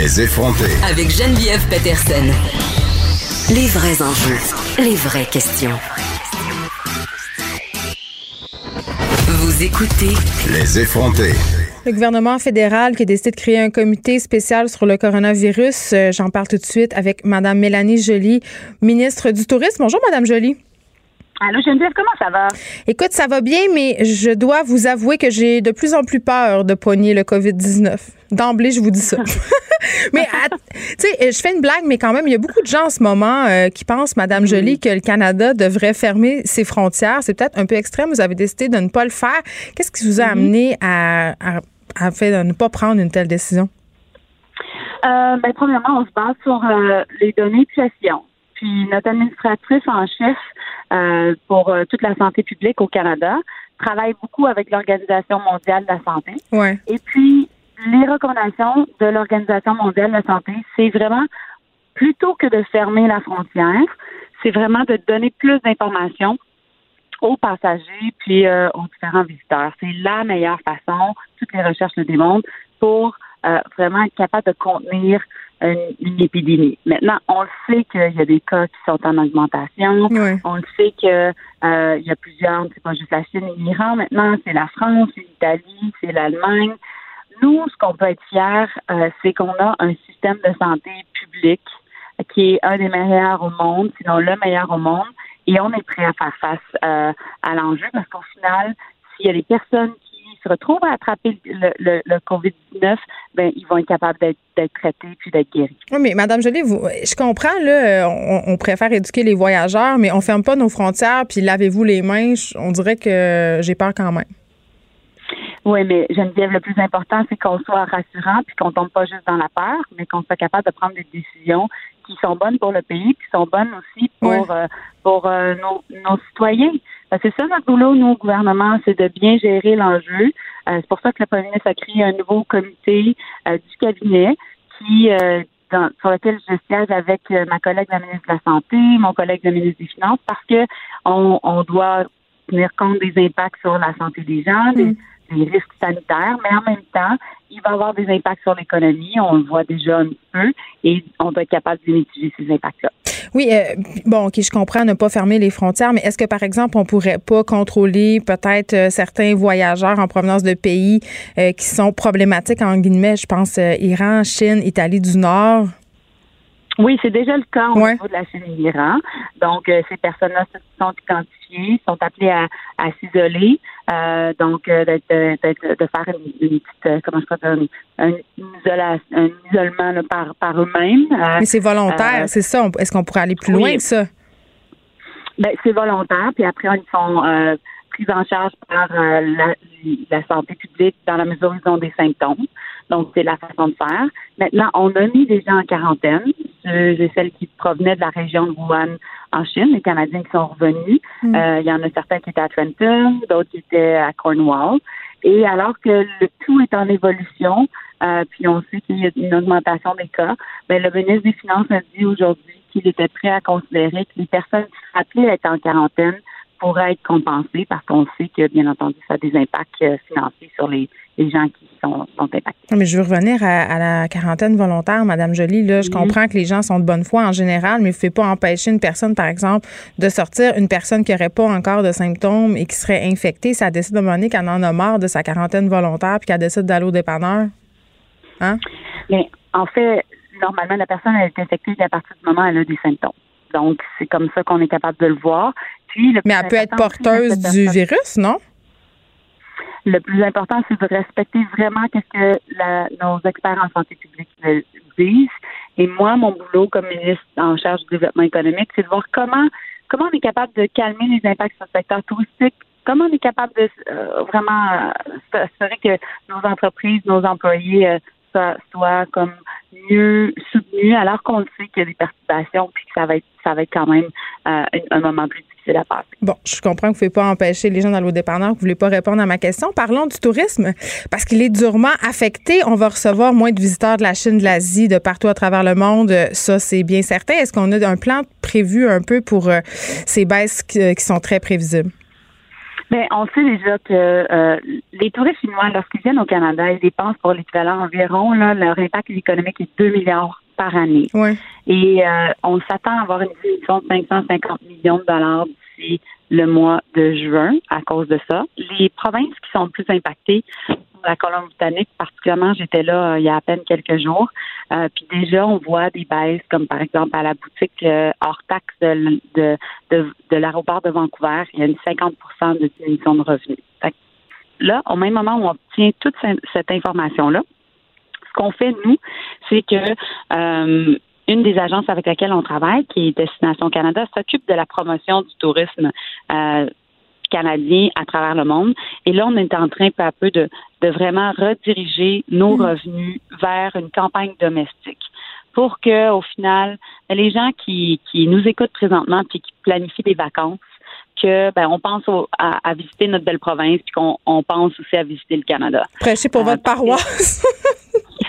Les effronter. Avec Geneviève Peterson. Les vrais enjeux, les vraies questions. Vous écoutez Les effronter. Le gouvernement fédéral qui a décidé de créer un comité spécial sur le coronavirus. Euh, J'en parle tout de suite avec Mme Mélanie Joly, ministre du Tourisme. Bonjour, Mme Joly. Allô, Geneviève, comment ça va? Écoute, ça va bien, mais je dois vous avouer que j'ai de plus en plus peur de pogner le COVID-19. D'emblée, je vous dis ça. (laughs) mais, tu sais, je fais une blague, mais quand même, il y a beaucoup de gens en ce moment euh, qui pensent, Madame Joly, que le Canada devrait fermer ses frontières. C'est peut-être un peu extrême. Vous avez décidé de ne pas le faire. Qu'est-ce qui vous a amené à, à, à fait de ne pas prendre une telle décision? Euh, ben, premièrement, on se base sur euh, les données de gestion. Puis notre administratrice en chef euh, pour euh, toute la santé publique au Canada travaille beaucoup avec l'Organisation mondiale de la santé. Ouais. Et puis, les recommandations de l'Organisation mondiale de la santé, c'est vraiment, plutôt que de fermer la frontière, c'est vraiment de donner plus d'informations aux passagers puis euh, aux différents visiteurs. C'est la meilleure façon, toutes les recherches le démontrent, pour euh, vraiment être capable de contenir une, une épidémie. Maintenant, on le sait qu'il y a des cas qui sont en augmentation. Ouais. On le sait que euh, il y a plusieurs, c'est pas juste la Chine et l'Iran maintenant, c'est la France, c'est l'Italie, c'est l'Allemagne. Nous, ce qu'on peut être fiers, euh, c'est qu'on a un système de santé public qui est un des meilleurs au monde, sinon le meilleur au monde, et on est prêt à faire face euh, à l'enjeu parce qu'au final, s'il y a des personnes qui se retrouvent à attraper le, le, le COVID-19, ben ils vont être capables d'être, traités puis d'être guéris. Oui, mais Madame Joly, vous, je comprends, là, on, on préfère éduquer les voyageurs, mais on ferme pas nos frontières, puis lavez-vous les mains. On dirait que j'ai peur quand même. Oui, mais Geneviève, le plus important, c'est qu'on soit rassurant puis qu'on tombe pas juste dans la peur, mais qu'on soit capable de prendre des décisions qui sont bonnes pour le pays, qui sont bonnes aussi pour Ouais. euh, pour euh, nos, nos citoyens. Que c'est ça notre boulot, nous, au gouvernement, c'est de bien gérer l'enjeu. Euh, c'est pour ça que le premier ministre a créé un nouveau comité euh, du cabinet qui euh, dans- sur lequel je siège avec ma collègue la ministre de la Santé, mon collègue le ministre des Finances, parce que on, on doit tenir compte des impacts sur la santé des gens, des, des risques sanitaires, mais en même temps, il va avoir des impacts sur l'économie. On le voit déjà un peu et on doit être capable de mitiger ces impacts-là. Oui, euh, bon, OK, je comprends ne pas fermer les frontières, mais est-ce que, par exemple, on pourrait pas contrôler peut-être euh, certains voyageurs en provenance de pays euh, qui sont problématiques, en guillemets, je pense, euh, Iran, Chine, Italie du Nord? Oui, c'est déjà le cas au Ouais. niveau de la Chine et l'Iran. Donc, euh, ces personnes-là sont identifiées, sont appelées à, à s'isoler, euh, donc euh, de faire une, une petite, comment je peux dire, un, un, isolement là, par, par eux-mêmes. Mais c'est volontaire, c'est ça. Est-ce qu'on pourrait aller plus oui. loin que ça? Ben, c'est volontaire, puis après, ils sont pris en charge par la, la santé publique dans la mesure où ils ont des symptômes. Donc, c'est la façon de faire. Maintenant, on a mis des gens en quarantaine. Euh, J'ai celles qui provenaient de la région de Wuhan en Chine, les Canadiens qui sont revenus. Mm. Euh, Il y en a certains qui étaient à Trenton, d'autres qui étaient à Cornwall. Et alors que le tout est en évolution, euh, puis on sait qu'il y a une augmentation des cas, ben, le ministre des Finances a dit aujourd'hui qu'il était prêt à considérer que les personnes qui appelées à être en quarantaine pourraient être compensées parce qu'on sait que, bien entendu, ça a des impacts euh, financiers sur les, les gens qui sont, sont impactés. Non, Mais je veux revenir à, à la quarantaine volontaire, Madame Jolie. Là, je comprends que les gens sont de bonne foi en général, mais vous ne pouvez pas empêcher une personne, par exemple, de sortir. Une personne qui n'aurait pas encore de symptômes et qui serait infectée, ça décide de un moment qu'elle en a marre de sa quarantaine volontaire puis qu'elle décide d'aller au dépanneur. Hein? Mais en fait, normalement, la personne elle est infectée à partir du moment où elle a des symptômes. Donc, c'est comme ça qu'on est capable de le voir. Puis, le Mais elle peut être porteuse du virus, non? Le plus important, c'est de respecter vraiment qu'est-ce que la- nos experts en santé publique le- disent. Et moi, mon boulot comme ministre en charge du développement économique, c'est de voir comment comment on est capable de calmer les impacts sur le secteur touristique, comment on est capable de euh, vraiment euh, s'assurer que nos entreprises, nos employés euh, soient, soient comme mieux soutenus, alors qu'on sait qu'il y a des perturbations, puis que ça va être ça va être quand même euh, un, moment plus difficile à passer. Bon, je comprends que vous ne pouvez pas empêcher les gens d'aller au dépanneur, que vous ne voulez pas répondre à ma question. Parlons du tourisme, parce qu'il est durement affecté. On va recevoir moins de visiteurs de la Chine, de l'Asie, de partout à travers le monde. Ça, c'est bien certain. Est-ce qu'on a un plan prévu un peu pour euh, ces baisses qui, qui sont très prévisibles? Bien, on sait déjà que euh, les touristes chinois, lorsqu'ils viennent au Canada, ils dépensent pour l'équivalent environ, là, leur impact économique est 2 milliards par année. Ouais. Et euh, on s'attend à avoir une diminution de 550 millions de dollars d'ici le mois de juin à cause de ça. Les provinces qui sont le plus impactées, la Colombie-Britannique particulièrement, j'étais là euh, il y a à peine quelques jours. Euh, puis déjà, on voit des baisses, comme par exemple à la boutique euh, hors taxe de, de, de, de l'aéroport de Vancouver, il y a une 50% de diminution de revenus. Là, au même moment où on obtient toute ce- cette information-là, ce qu'on fait, nous, c'est que euh, une des agences avec laquelle on travaille, qui est Destination Canada, s'occupe de la promotion du tourisme canadien à travers le monde. Et là, on est en train peu à peu de, de vraiment rediriger nos revenus vers une campagne domestique pour que, au final, les gens qui, qui nous écoutent présentement puis qui planifient des vacances, que ben on pense au- à, à visiter notre belle province puis qu'on on pense aussi à visiter le Canada. Prêchez pour Euh, votre paroisse. (laughs)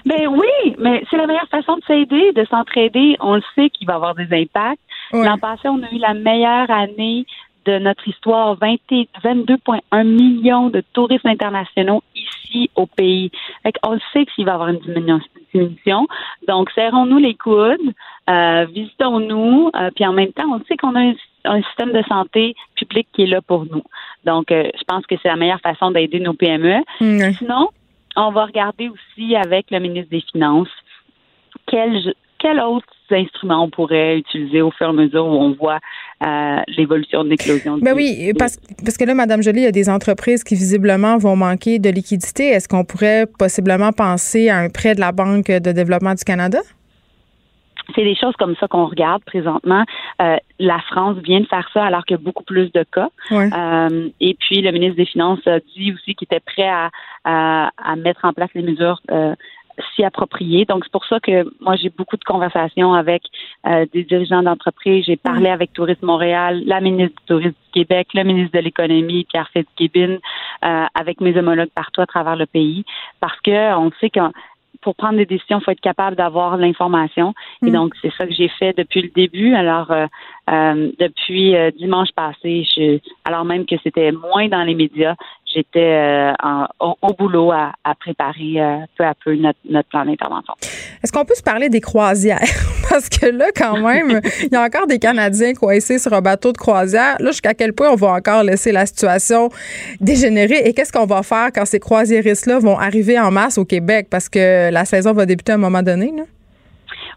Ben oui, mais c'est la meilleure façon de s'aider, de s'entraider. On le sait qu'il va avoir des impacts. L'an passé, on a eu la meilleure année de notre histoire, 20 et- 22,1 millions de touristes internationaux ici au pays. Fait on le sait qu'il va y avoir une diminution. Donc, serrons-nous les coudes, euh, visitons-nous, euh, puis en même temps, on sait qu'on a un, un système de santé public qui est là pour nous. Donc, euh, je pense que c'est la meilleure façon d'aider nos PME. Mm. Sinon, on va regarder aussi avec le ministre des Finances quels quels autres instruments on pourrait utiliser au fur et à mesure où on voit euh, l'évolution de l'éclosion du Ben oui, parce, parce que là, Madame Jolie, il y a des entreprises qui visiblement vont manquer de liquidité. Est-ce qu'on pourrait possiblement penser à un prêt de la Banque de développement du Canada? c'est des choses comme ça qu'on regarde présentement. Euh, la France vient de faire ça alors qu'il y a beaucoup plus de cas. Ouais. Euh, et puis le ministre des Finances a dit aussi qu'il était prêt à, à, à mettre en place les mesures euh, si appropriées. Donc c'est pour ça que moi j'ai beaucoup de conversations avec euh, des dirigeants d'entreprises. J'ai parlé avec Tourisme Montréal, la ministre du Tourisme du Québec, le ministre de l'Économie, Pierre Fitzgibbon, euh, avec mes homologues partout à travers le pays, parce que on sait que pour prendre des décisions, il faut être capable d'avoir l'information. Et Mm. donc, c'est ça que j'ai fait depuis le début. Alors, euh, euh, depuis euh, dimanche passé, je, alors même que c'était moins dans les médias, j'étais euh, au, au boulot à, à préparer euh, peu à peu notre, notre plan d'intervention. Est-ce qu'on peut se parler des croisières? (laughs) Parce que là, quand même, il y a encore des Canadiens coincés sur un bateau de croisière. Là, jusqu'à quel point on va encore laisser la situation dégénérer? Et qu'est-ce qu'on va faire quand ces croisiéristes-là vont arriver en masse au Québec? Parce que la saison va débuter à un moment donné. Là?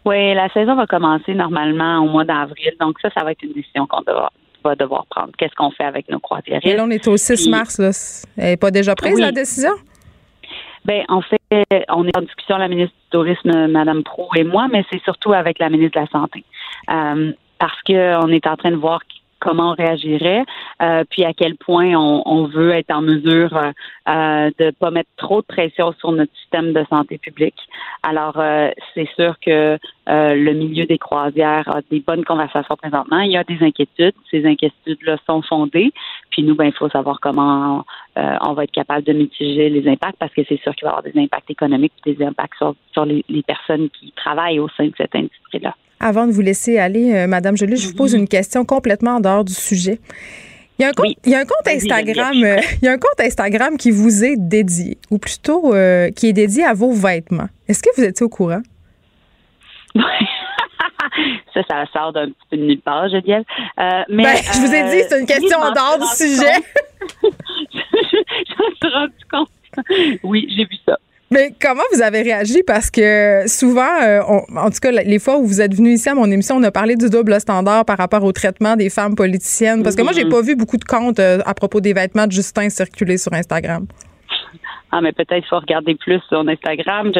Oui, la saison va commencer normalement au mois d'avril. Donc ça, ça va être une décision qu'on devra- va devoir prendre. Qu'est-ce qu'on fait avec nos croisières? Et là, on est au 6 Puis- mars. Là. Elle n'est pas déjà prise, Oui. la décision? Ben, en fait, on est en discussion, la ministre du Tourisme, Mme Pro et moi, mais c'est surtout avec la ministre de la Santé. Euh, parce qu'on est en train de voir comment on réagirait, euh, puis à quel point on, on veut être en mesure euh, euh, de pas mettre trop de pression sur notre système de santé publique. Alors, euh, c'est sûr que euh, le milieu des croisières a des bonnes conversations présentement. Il y a des inquiétudes. Ces inquiétudes-là sont fondées. Puis nous, ben, il faut savoir comment euh, on va être capable de mitiger les impacts parce que c'est sûr qu'il va y avoir des impacts économiques des impacts sur, sur les, les personnes qui travaillent au sein de cette industrie-là. Avant de vous laisser aller, euh, Madame Jolie, je vous pose une question complètement en dehors du sujet. Il y a un compte, Oui. il y a un compte Vas-y, Instagram, euh, il y a un compte Instagram qui vous est dédié, ou plutôt euh, qui est dédié à vos vêtements. Est-ce que vous étiez au courant? (laughs) ça, ça sort d'un petit peu de nulle part, Geneviève. Euh, mais, Ben, je vous ai dit, c'est une question oui, en dehors du sujet. (laughs) J'en suis rendu compte. Oui, j'ai vu ça. Mais comment vous avez réagi? Parce que souvent, euh, on- en tout cas, les fois où vous êtes venu ici à mon émission, on a parlé du double standard par rapport au traitement des femmes politiciennes. Parce que moi, j'ai Mhm. pas vu beaucoup de comptes euh, à propos des vêtements de Justin circuler sur Instagram. Ah, mais peut-être qu'il faut regarder plus sur Instagram. Oh, Je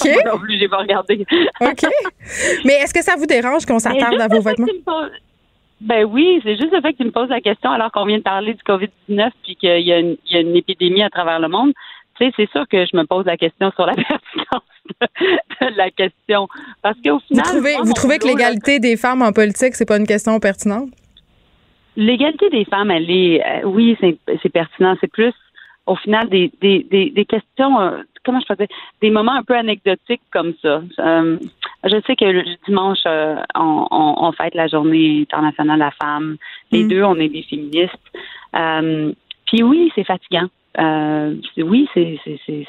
sais OK. pas Non plus, j'ai pas regardé. OK. Mais est-ce que ça vous dérange qu'on s'attarde à vos vêtements? Ben oui, c'est juste le fait que tu me poses la question alors qu'on vient de parler du COVID-19 puis qu'il y a une épidémie à travers le monde. Tu sais, c'est sûr que je me pose la question sur la (laughs) pertinence de, de la question. Parce qu'au Vous final. trouvez, vous trouvez que l'égalité des femmes en politique, c'est pas une question pertinente? L'égalité des femmes, elle est, euh, oui, c'est c'est pertinent. C'est plus, au final, des, des, des, des questions, euh, comment je peux dire, des moments un peu anecdotiques comme ça. Euh, je sais que le dimanche, euh, on, on, on fête la journée internationale de la femme. Les Mm. deux, on est des féministes. Euh, Puis oui, c'est fatigant. Euh, oui, c'est, il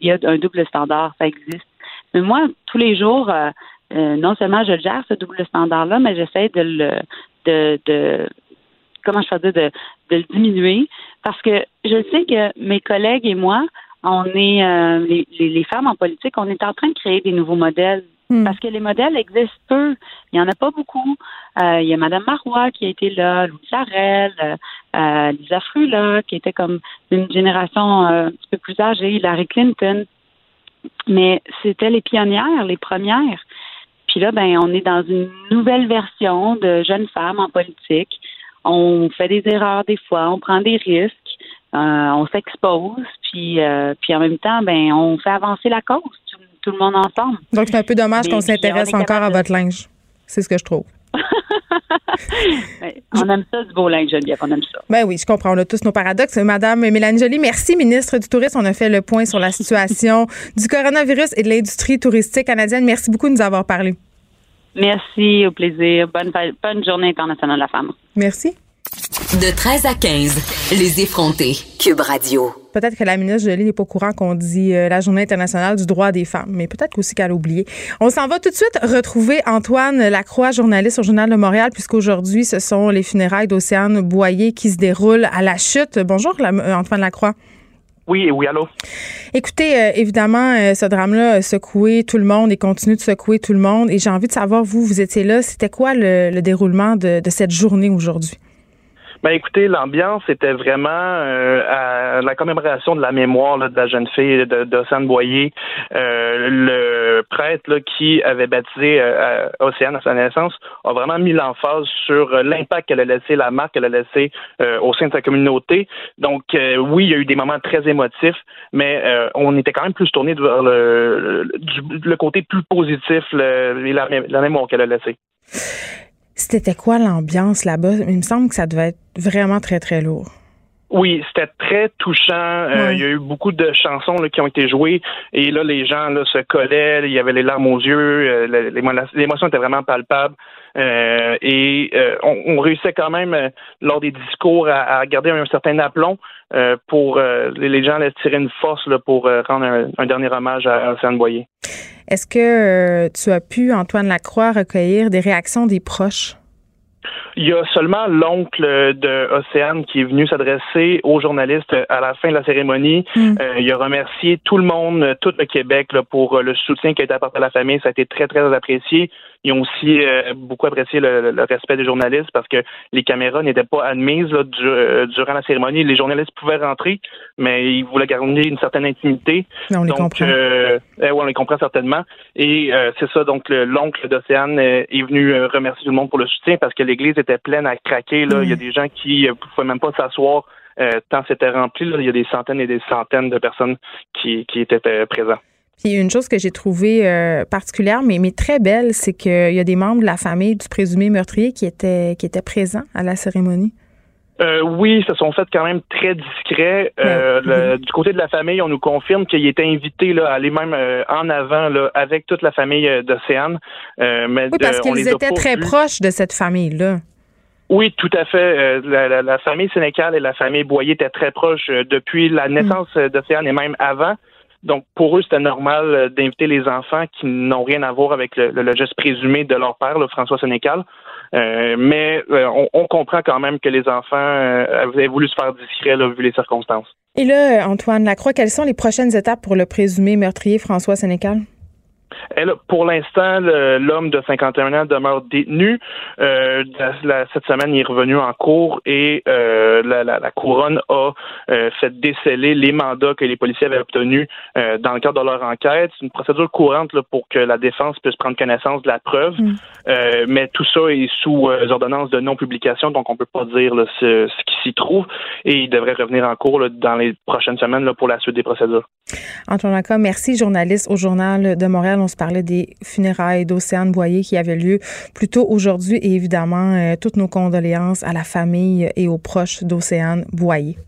y a un double standard, ça existe. Mais moi, tous les jours, euh, euh, non seulement je gère ce double standard-là, mais j'essaie de le, de, de comment je peux dire, de, de le diminuer parce que je sais que mes collègues et moi, on est les, les femmes en politique, on est en train de créer des nouveaux modèles. Hmm. Parce que les modèles existent peu. Il n'y en a pas beaucoup. Euh, il y a Mme Marois qui a été là, Louis Sarel, euh, euh, Lisa Frula, qui était comme d'une génération un petit peu plus âgée, Larry Clinton. Mais c'était les pionnières, les premières. Puis là, ben, on est dans une nouvelle version de jeunes femmes en politique. On fait des erreurs des fois, on prend des risques, on s'expose, puis, puis en même temps, ben, on fait avancer la cause, tout, le monde ensemble. Donc, c'est un peu dommage qu'on s'intéresse encore à votre linge. C'est ce que je trouve. (laughs) On aime ça du beau linge, Geneviève, on aime ça. Ben oui, je comprends. On a tous nos paradoxes. Madame Mélanie Joly, merci, ministre du Tourisme. On a fait le point sur la situation (laughs) du coronavirus et de l'industrie touristique canadienne. Merci beaucoup de nous avoir parlé. Merci, au plaisir. Bonne, bonne journée internationale de la femme. Merci. De 13 à 15, les effrontés. Cube Radio. Peut-être que la ministre Jolie n'est pas au courant qu'on dit euh, la Journée internationale du droit des femmes, mais peut-être aussi qu'elle a oublié. On s'en va tout de suite retrouver Antoine Lacroix, journaliste au Journal de Montréal, puisqu'aujourd'hui, ce sont les funérailles d'Océane Boyer qui se déroulent à la chute. Bonjour, la- euh, Antoine Lacroix. Oui, oui, allô? Écoutez, euh, évidemment, euh, ce drame-là a secoué tout le monde et continue de secouer tout le monde. Et j'ai envie de savoir, vous, vous étiez là, c'était quoi le, le déroulement de, de cette journée aujourd'hui? Ben écoutez, l'ambiance était vraiment euh, à la commémoration de la mémoire là, de la jeune fille de Boyer, euh, le prêtre là, qui avait baptisé euh, Océane à sa naissance a vraiment mis l'emphase sur euh, l'impact qu'elle a laissé, la marque qu'elle a laissée euh, au sein de sa communauté. Donc euh, oui, il y a eu des moments très émotifs, mais on était quand même plus tourné vers le, le, le côté plus positif le, la, la mémoire qu'elle a laissée. C'était quoi l'ambiance là-bas? Il me semble que ça devait être vraiment très, très lourd. Oui, c'était très touchant. Euh. Il y a eu beaucoup de chansons là, qui ont été jouées et là, les gens là, se collaient, il y avait les larmes aux yeux, euh, l'émotion était vraiment palpable. Euh, et on, on réussissait quand même, lors des discours, à, à garder un certain aplomb pour les, gens allaient tirer une force là, pour rendre un, un dernier hommage à Océane Boyer. Est-ce que euh, tu as pu, Antoine Lacroix, recueillir des réactions des proches? Il y a seulement l'oncle de Océane qui est venu s'adresser aux journalistes à la fin de la cérémonie. Mm. Euh, il a remercié tout le monde, tout le Québec là, pour le soutien qui a été apporté à la famille. Ça a été très, très apprécié. Ils ont aussi euh, beaucoup apprécié le, le respect des journalistes parce que les caméras n'étaient pas admises là, du- euh, durant la cérémonie. Les journalistes pouvaient rentrer, mais ils voulaient garder une certaine intimité. On les comprend. euh, eh ouais, on les comprend certainement. Et euh, c'est ça, donc le- l'oncle d'Océane euh, est venu euh, remercier tout le monde pour le soutien parce que l'église était pleine à craquer. Là. Mm. Il y a des gens qui ne pouvaient même pas s'asseoir euh, tant c'était rempli. Là. Il y a des centaines et des centaines de personnes qui, qui étaient euh, présentes. Puis une chose que j'ai trouvée euh, particulière, mais, mais très belle, c'est qu'il y a des membres de la famille du présumé meurtrier qui étaient, qui étaient présents à la cérémonie. Euh, oui, se sont fait quand même très discrets. Euh, le- du côté de la famille, on nous confirme qu'il était invité là, à aller même euh, en avant là, avec toute la famille d'Océane. Mais Oui, parce qu'ils étaient très vus. proches de cette famille-là. Oui, tout à fait. La, la- la famille Sénécal et la famille Boyer étaient très proches depuis la naissance euh, d'Océane et même avant. Donc, pour eux, c'était normal euh, d'inviter les enfants qui n'ont rien à voir avec le, le- geste présumé de leur père, le François Sénécal. Euh, mais euh, on, comprend quand même que les enfants avaient voulu se faire discret vu les circonstances. Et là, Antoine Lacroix, quelles sont les prochaines étapes pour le présumé meurtrier François Sénécal? Elle, pour l'instant, l'homme de 51 ans demeure détenu. Euh, la- la- cette semaine, il est revenu en cours et euh, la, couronne a euh, fait déceler les mandats que les policiers avaient obtenus dans le cadre de leur enquête. C'est une procédure courante là, pour que la défense puisse prendre connaissance de la preuve, Euh, mais tout ça est sous ordonnance de non-publication, donc on peut pas dire là, ce, ce qui s'y trouve et il devrait revenir en cours là, dans les prochaines semaines pour la suite des procédures. Antoine Lacroix, merci, journaliste au Journal de Montréal. On se parlait des funérailles d'Océane Boyer qui avaient lieu plus tôt aujourd'hui et évidemment, euh, toutes nos condoléances à la famille et aux proches d'Océane Boyer.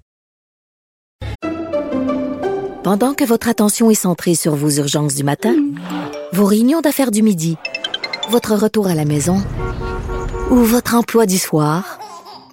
Pendant que votre attention est centrée sur vos urgences du matin, vos réunions d'affaires du midi, votre retour à la maison ou votre emploi du soir,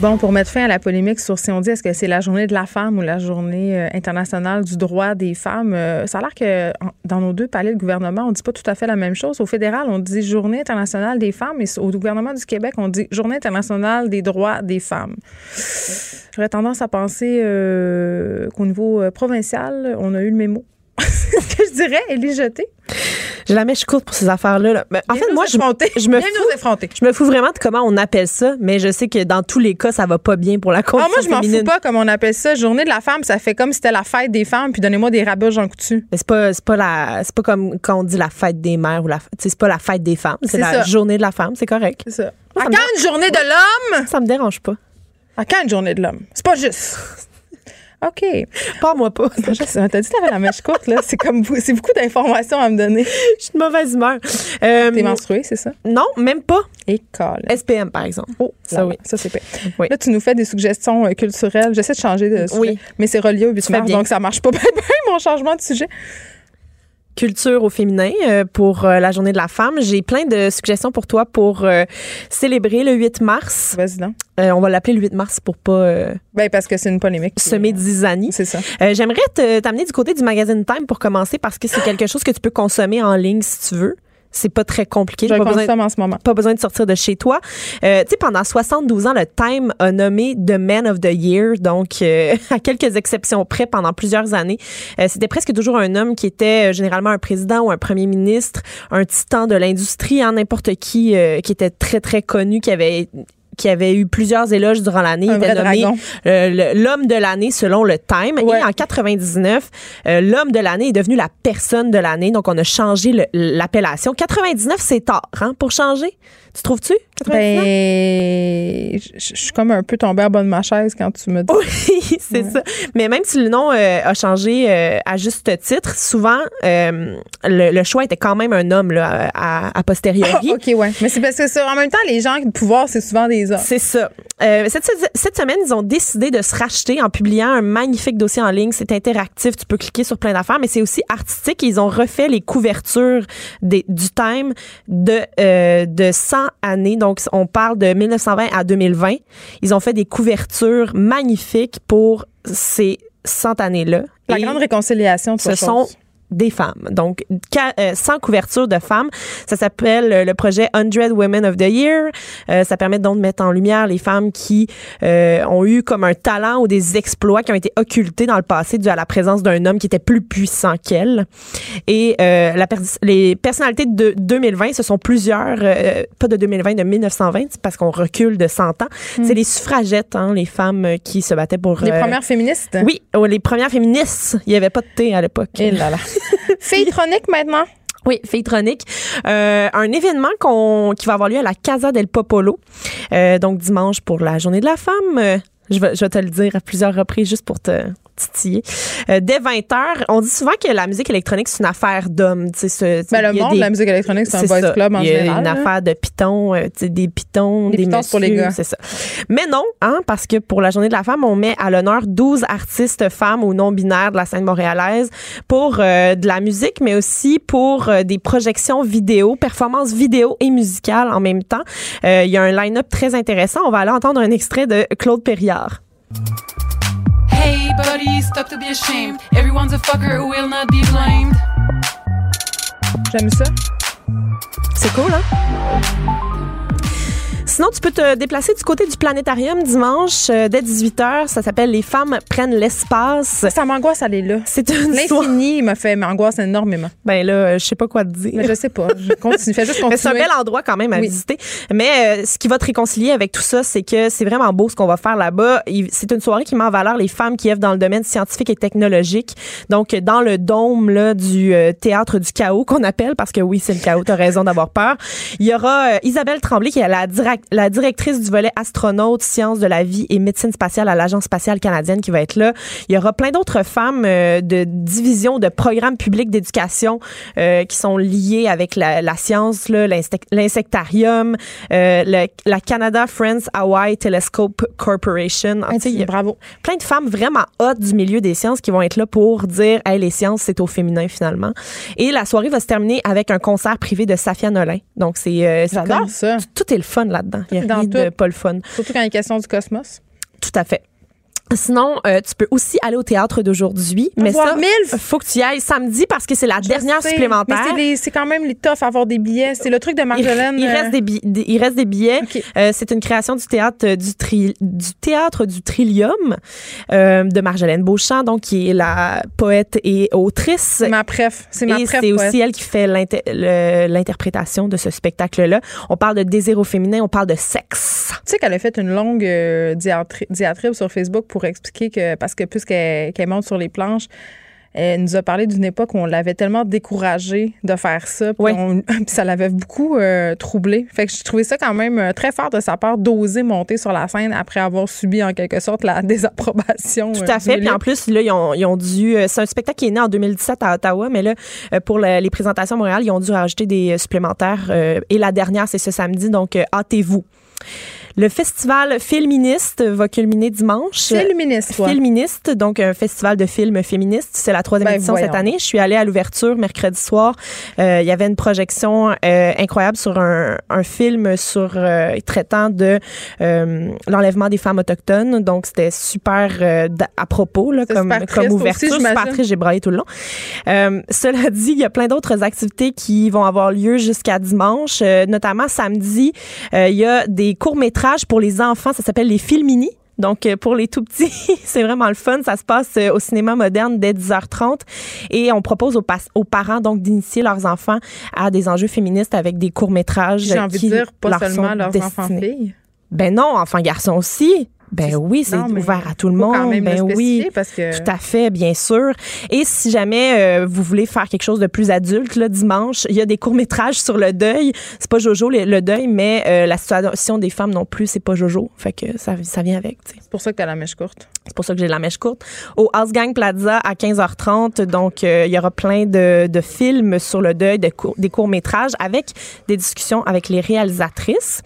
Bon, pour mettre fin à la polémique sur si on dit est-ce que c'est la journée de la femme ou la journée euh, internationale du droit des femmes, euh, ça a l'air que dans nos deux palais de gouvernement, on dit pas tout à fait la même chose. Au fédéral, on dit journée internationale des femmes et au gouvernement du Québec, on dit journée internationale des droits des femmes. J'aurais tendance à penser euh, qu'au niveau provincial, on a eu le mémo. (laughs) Ce que je dirais, Élie Jeté. J'ai la mèche courte pour ces affaires-là. là. Mais en Viens fait, nous moi, je, je me Viens fous, je me fous vraiment de comment on appelle ça, mais je sais que dans tous les cas, ça va pas bien pour la Ah, condition moi, je m'en fous féminine. pas comme on appelle ça. Journée de la femme, ça fait comme si c'était la fête des femmes, puis donnez-moi des rabats Jean Coutu. Mais c'est pas, c'est pas la, c'est pas comme quand on dit la fête des mères ou la, tu sais, c'est pas la fête des femmes, c'est C'est la ça. journée de la femme, c'est correct. C'est ça. Moi, À ça me quand une journée de l'homme? Ça me dérange pas. À quand une journée de l'homme? C'est pas juste. (laughs) OK. Pas moi pas. T'as dit que t'avais la mèche courte, là. C'est comme c'est beaucoup d'informations à me donner. Je suis de mauvaise humeur. Euh, T'es menstruée, c'est ça? non, même pas. Et colle. SPM, par exemple. Oh, Ça, oui. Ça, c'est pire. Oui. Là, tu nous fais des suggestions euh, culturelles. J'essaie de changer de sujet. Oui. Mais c'est relié au 8 fais mars, bien. donc ça marche pas (laughs) bien, mon changement de sujet. Culture au féminin euh, pour euh, la journée de la femme. J'ai plein de suggestions pour toi pour euh, célébrer le 8 mars. Vas-y, donc. On va l'appeler le 8 mars pour pas Ben, parce que c'est une polémique. semer d'isanie. C'est ça. J'aimerais te- t'amener du côté du magazine Time pour commencer parce que c'est (gasps) quelque chose que tu peux consommer en ligne si tu veux. C'est pas très compliqué. Je Pas besoin, en ce moment. pas besoin de sortir de chez toi. Euh, tu sais, pendant 72 ans, le Time a nommé The Man of the Year. Donc, euh, (laughs) à quelques exceptions près, pendant plusieurs années, euh, c'était presque toujours un homme qui était euh, généralement un président ou un premier ministre, un titan de l'industrie, hein, n'importe qui euh, qui était très, très connu, qui avait qui avait eu plusieurs éloges durant l'année. Il était nommé euh, l'homme de l'année selon le Time. Et en 99, euh, l'homme de l'année est devenu la personne de l'année. Donc, on a changé l'appellation. 99, c'est tard hein, pour changer? Tu trouves-tu? 99? Ben, je je suis comme un peu tombée à bas de ma chaise quand tu me dis. Oui, (laughs) c'est ça. Mais même si le nom euh, a changé euh, à juste titre, souvent, euh, le, le choix était quand même un homme là, à, à posteriori. Ah, OK, ouais. Mais c'est parce que ça, en même temps, les gens de pouvoir, c'est souvent des hommes. C'est ça. Cette, cette semaine, ils ont décidé de se racheter en publiant un magnifique dossier en ligne. C'est interactif, tu peux cliquer sur plein d'affaires, mais c'est aussi artistique. Ils ont refait les couvertures des, du Time de, de 100 années. Donc, on parle de 1920 à 2020. Ils ont fait des couvertures magnifiques pour ces 100 années-là. La grande réconciliation, ce sont des femmes. Donc, euh, sans couverture de femmes. Ça s'appelle euh, le projet 100 Women of the Year. Euh, ça permet donc de mettre en lumière les femmes qui euh, ont eu comme un talent ou des exploits qui ont été occultés dans le passé dû à la présence d'un homme qui était plus puissant qu'elle. Et euh, la pers- les personnalités de 2020, ce sont plusieurs, euh, pas de 2020, de 1920, c'est parce qu'on recule de 100 ans. C'est les suffragettes, hein, les femmes qui se battaient pour... Les premières féministes? Oui, oh, les premières féministes. Il n'y avait pas de thé à l'époque. Et là là. (laughs) (laughs) Filtronique maintenant? Oui, Feitronic. Euh, un événement qu'on, qui va avoir lieu à la Casa del Popolo. Euh, donc, dimanche pour la journée de la femme. Euh, je vais te le dire à plusieurs reprises juste pour te titiller. Euh, dès 20 h on dit souvent que la musique électronique, c'est une affaire d'hommes. ce- Ben, le monde de la musique électronique, c'est un boys ça. club en Il y a général, une là. affaire de pitons, euh, des pitons, Des des, pitons, pour les gars. C'est ça. Mais non, hein, parce que pour la journée de la femme, on met à l'honneur 12 artistes femmes ou non binaires de la scène montréalaise pour euh, de la musique, mais aussi pour des projections vidéo, performances vidéo et musicales en même temps. Il y a un line-up très intéressant. On va aller entendre un extrait de Claude Périard. Hey, buddy, stop to be ashamed. Everyone's a fucker who will not be blamed. J'aime ça. C'est cool, hein? Sinon, tu peux te déplacer du côté du planétarium dimanche euh, dès 18h. Ça s'appelle Les femmes prennent l'espace. Ça m'angoisse aller là. C'est une soirée- L'infini me fait m'angoisse énormément. Ben là, euh, je sais pas quoi te dire. Mais je sais pas. Je continue. Fais juste (laughs) continuer. C'est un bel endroit quand même à Oui. visiter. Mais euh, ce qui va te réconcilier avec tout ça, c'est que c'est vraiment beau ce qu'on va faire là-bas. C'est une soirée qui met en valeur les femmes qui œuvrent dans le domaine scientifique et technologique. Donc, dans le dôme là, du théâtre du chaos qu'on appelle, parce que oui, c'est le chaos, t'as raison d'avoir peur. Il y aura Isabelle Tremblay, qui est la, direct- la directrice du volet astronaute, sciences de la vie et médecine spatiale à l'Agence spatiale canadienne qui va être là. Il y aura plein d'autres femmes euh, de divisions de programmes publics d'éducation euh, qui sont liées avec la, la science, l'insectarium, euh, la Canada Friends Hawaii Telescope Corporation. Ah, tu sais, il y a Bravo. plein de femmes vraiment hautes du milieu des sciences qui vont être là pour dire hey, les sciences, c'est au féminin finalement. Et la soirée va se terminer avec un concert privé de Safia Nolin. Donc, c'est. J'adore ça. Tout est le fun là-dedans. Il y a rien de tout. pas le fun. Surtout quand il est question du cosmos. Tout à fait. Sinon, euh, tu peux aussi aller au théâtre d'aujourd'hui. Mais ça, Milf. faut que tu y ailles samedi parce que c'est la dernière sais, supplémentaire. Mais c'est quand même les toughs à avoir des billets. C'est le truc de Il, Marjolaine. il euh, reste des, bi- des- il reste des billets. Euh, c'est une création du théâtre euh, du, tri- du théâtre du Trillium euh, de Marjolaine Beauchamp, donc qui est la poète et autrice. C'est ma préf. C'est ma Et préf. c'est aussi elle qui fait l'interprétation de ce spectacle-là. On parle de désir au féminin, on parle de sexe. Tu sais qu'elle a fait une longue euh, diatri- diatribe sur Facebook pour expliquer que, parce que puisqu'elle qu'elle monte sur les planches, elle nous a parlé d'une époque où on l'avait tellement découragée de faire ça, puis, Oui. on- (laughs) puis ça l'avait beaucoup euh, troublée. Fait que j'ai trouvé ça quand même euh, très fort de sa part d'oser monter sur la scène après avoir subi en quelque sorte la (laughs) désapprobation. Tout euh, à du fait. Puis en plus, là, ils ont, ils ont dû. euh, C'est un spectacle qui est né en 2017 à Ottawa, mais là, pour le- les présentations à Montréal, ils ont dû rajouter des supplémentaires. euh, et la dernière, c'est ce samedi, donc hâtez-vous. Le festival Féministe va culminer dimanche. Féministe, toi. Féministe, donc un festival de films féministes. C'est la troisième Ben, édition cette année. Je suis allée à l'ouverture mercredi soir. Euh, Il y avait une projection euh, incroyable sur un, un film sur euh, traitant de euh, l'enlèvement des femmes autochtones. Donc c'était super euh, à propos là, comme, super comme ouverture. aussi, super triste, j'ai braillé tout le long. Euh, cela dit, il y a plein d'autres activités qui vont avoir lieu jusqu'à dimanche. Euh, notamment samedi, euh, il y a des courts-métrages pour les enfants. Ça s'appelle les Filmini. Donc, euh, pour les tout petits, (laughs) c'est vraiment le fun. Ça se passe euh, au cinéma moderne dès 10h30. Et on propose aux, parents donc d'initier leurs enfants à des enjeux féministes avec des courts-métrages J'ai envie de dire, pas leur seulement leurs destinés. enfants-filles. Ben non, enfant-garçon aussi. Ben oui, c'est ouvert à tout le faut quand monde. même ben le oui, spécifier parce que- tout à fait, bien sûr. Et si jamais euh, vous voulez faire quelque chose de plus adulte, là, dimanche, il y a des courts métrages sur le deuil. C'est pas Jojo le, le deuil, mais euh, la situation des femmes non plus, c'est pas Jojo. Fait que ça, ça vient avec. C'est pour ça que t'as la mèche courte. C'est pour ça que j'ai la mèche courte. Au Gang Plaza à 15h30, donc euh, il y aura plein de, de films sur le deuil, de cour- des courts-métrages avec des discussions avec les réalisatrices.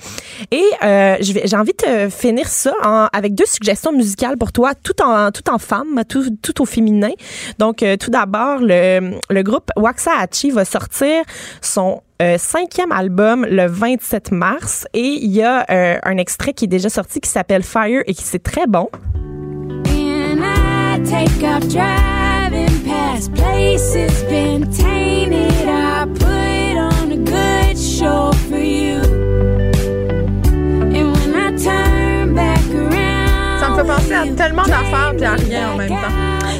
Et euh, j'ai envie de finir ça en- avec deux suggestions musicales pour toi, tout en, tout en femme, tout, tout au féminin. Donc, euh, tout d'abord, le, le groupe Waxahachie va sortir son euh, cinquième album le 27 mars et il y a euh, un extrait qui est déjà sorti qui s'appelle Fire et qui c'est très bon. And I take off driving past places been tainted. I put on a good show for you. Me fait penser à tellement d'affaires puis à rien en même temps.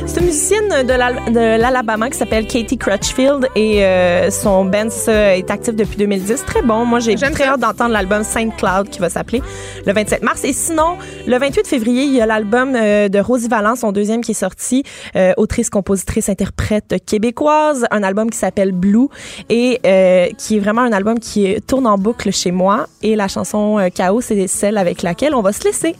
C'est une musicienne de l'Al- de l'Alabama qui s'appelle Katie Crutchfield et euh, son band ça, est actif depuis 2010. Très bon. Moi, j'ai très hâte d'entendre l'album Saint Cloud qui va s'appeler le 27 mars. Et sinon, le 28 février, il y a l'album euh, de Rosie Valence, son deuxième qui est sorti, euh, autrice, compositrice, interprète québécoise, un album qui s'appelle Blue et euh, qui est vraiment un album qui tourne en boucle chez moi. Et la chanson Chaos, c'est celle avec laquelle on va se laisser.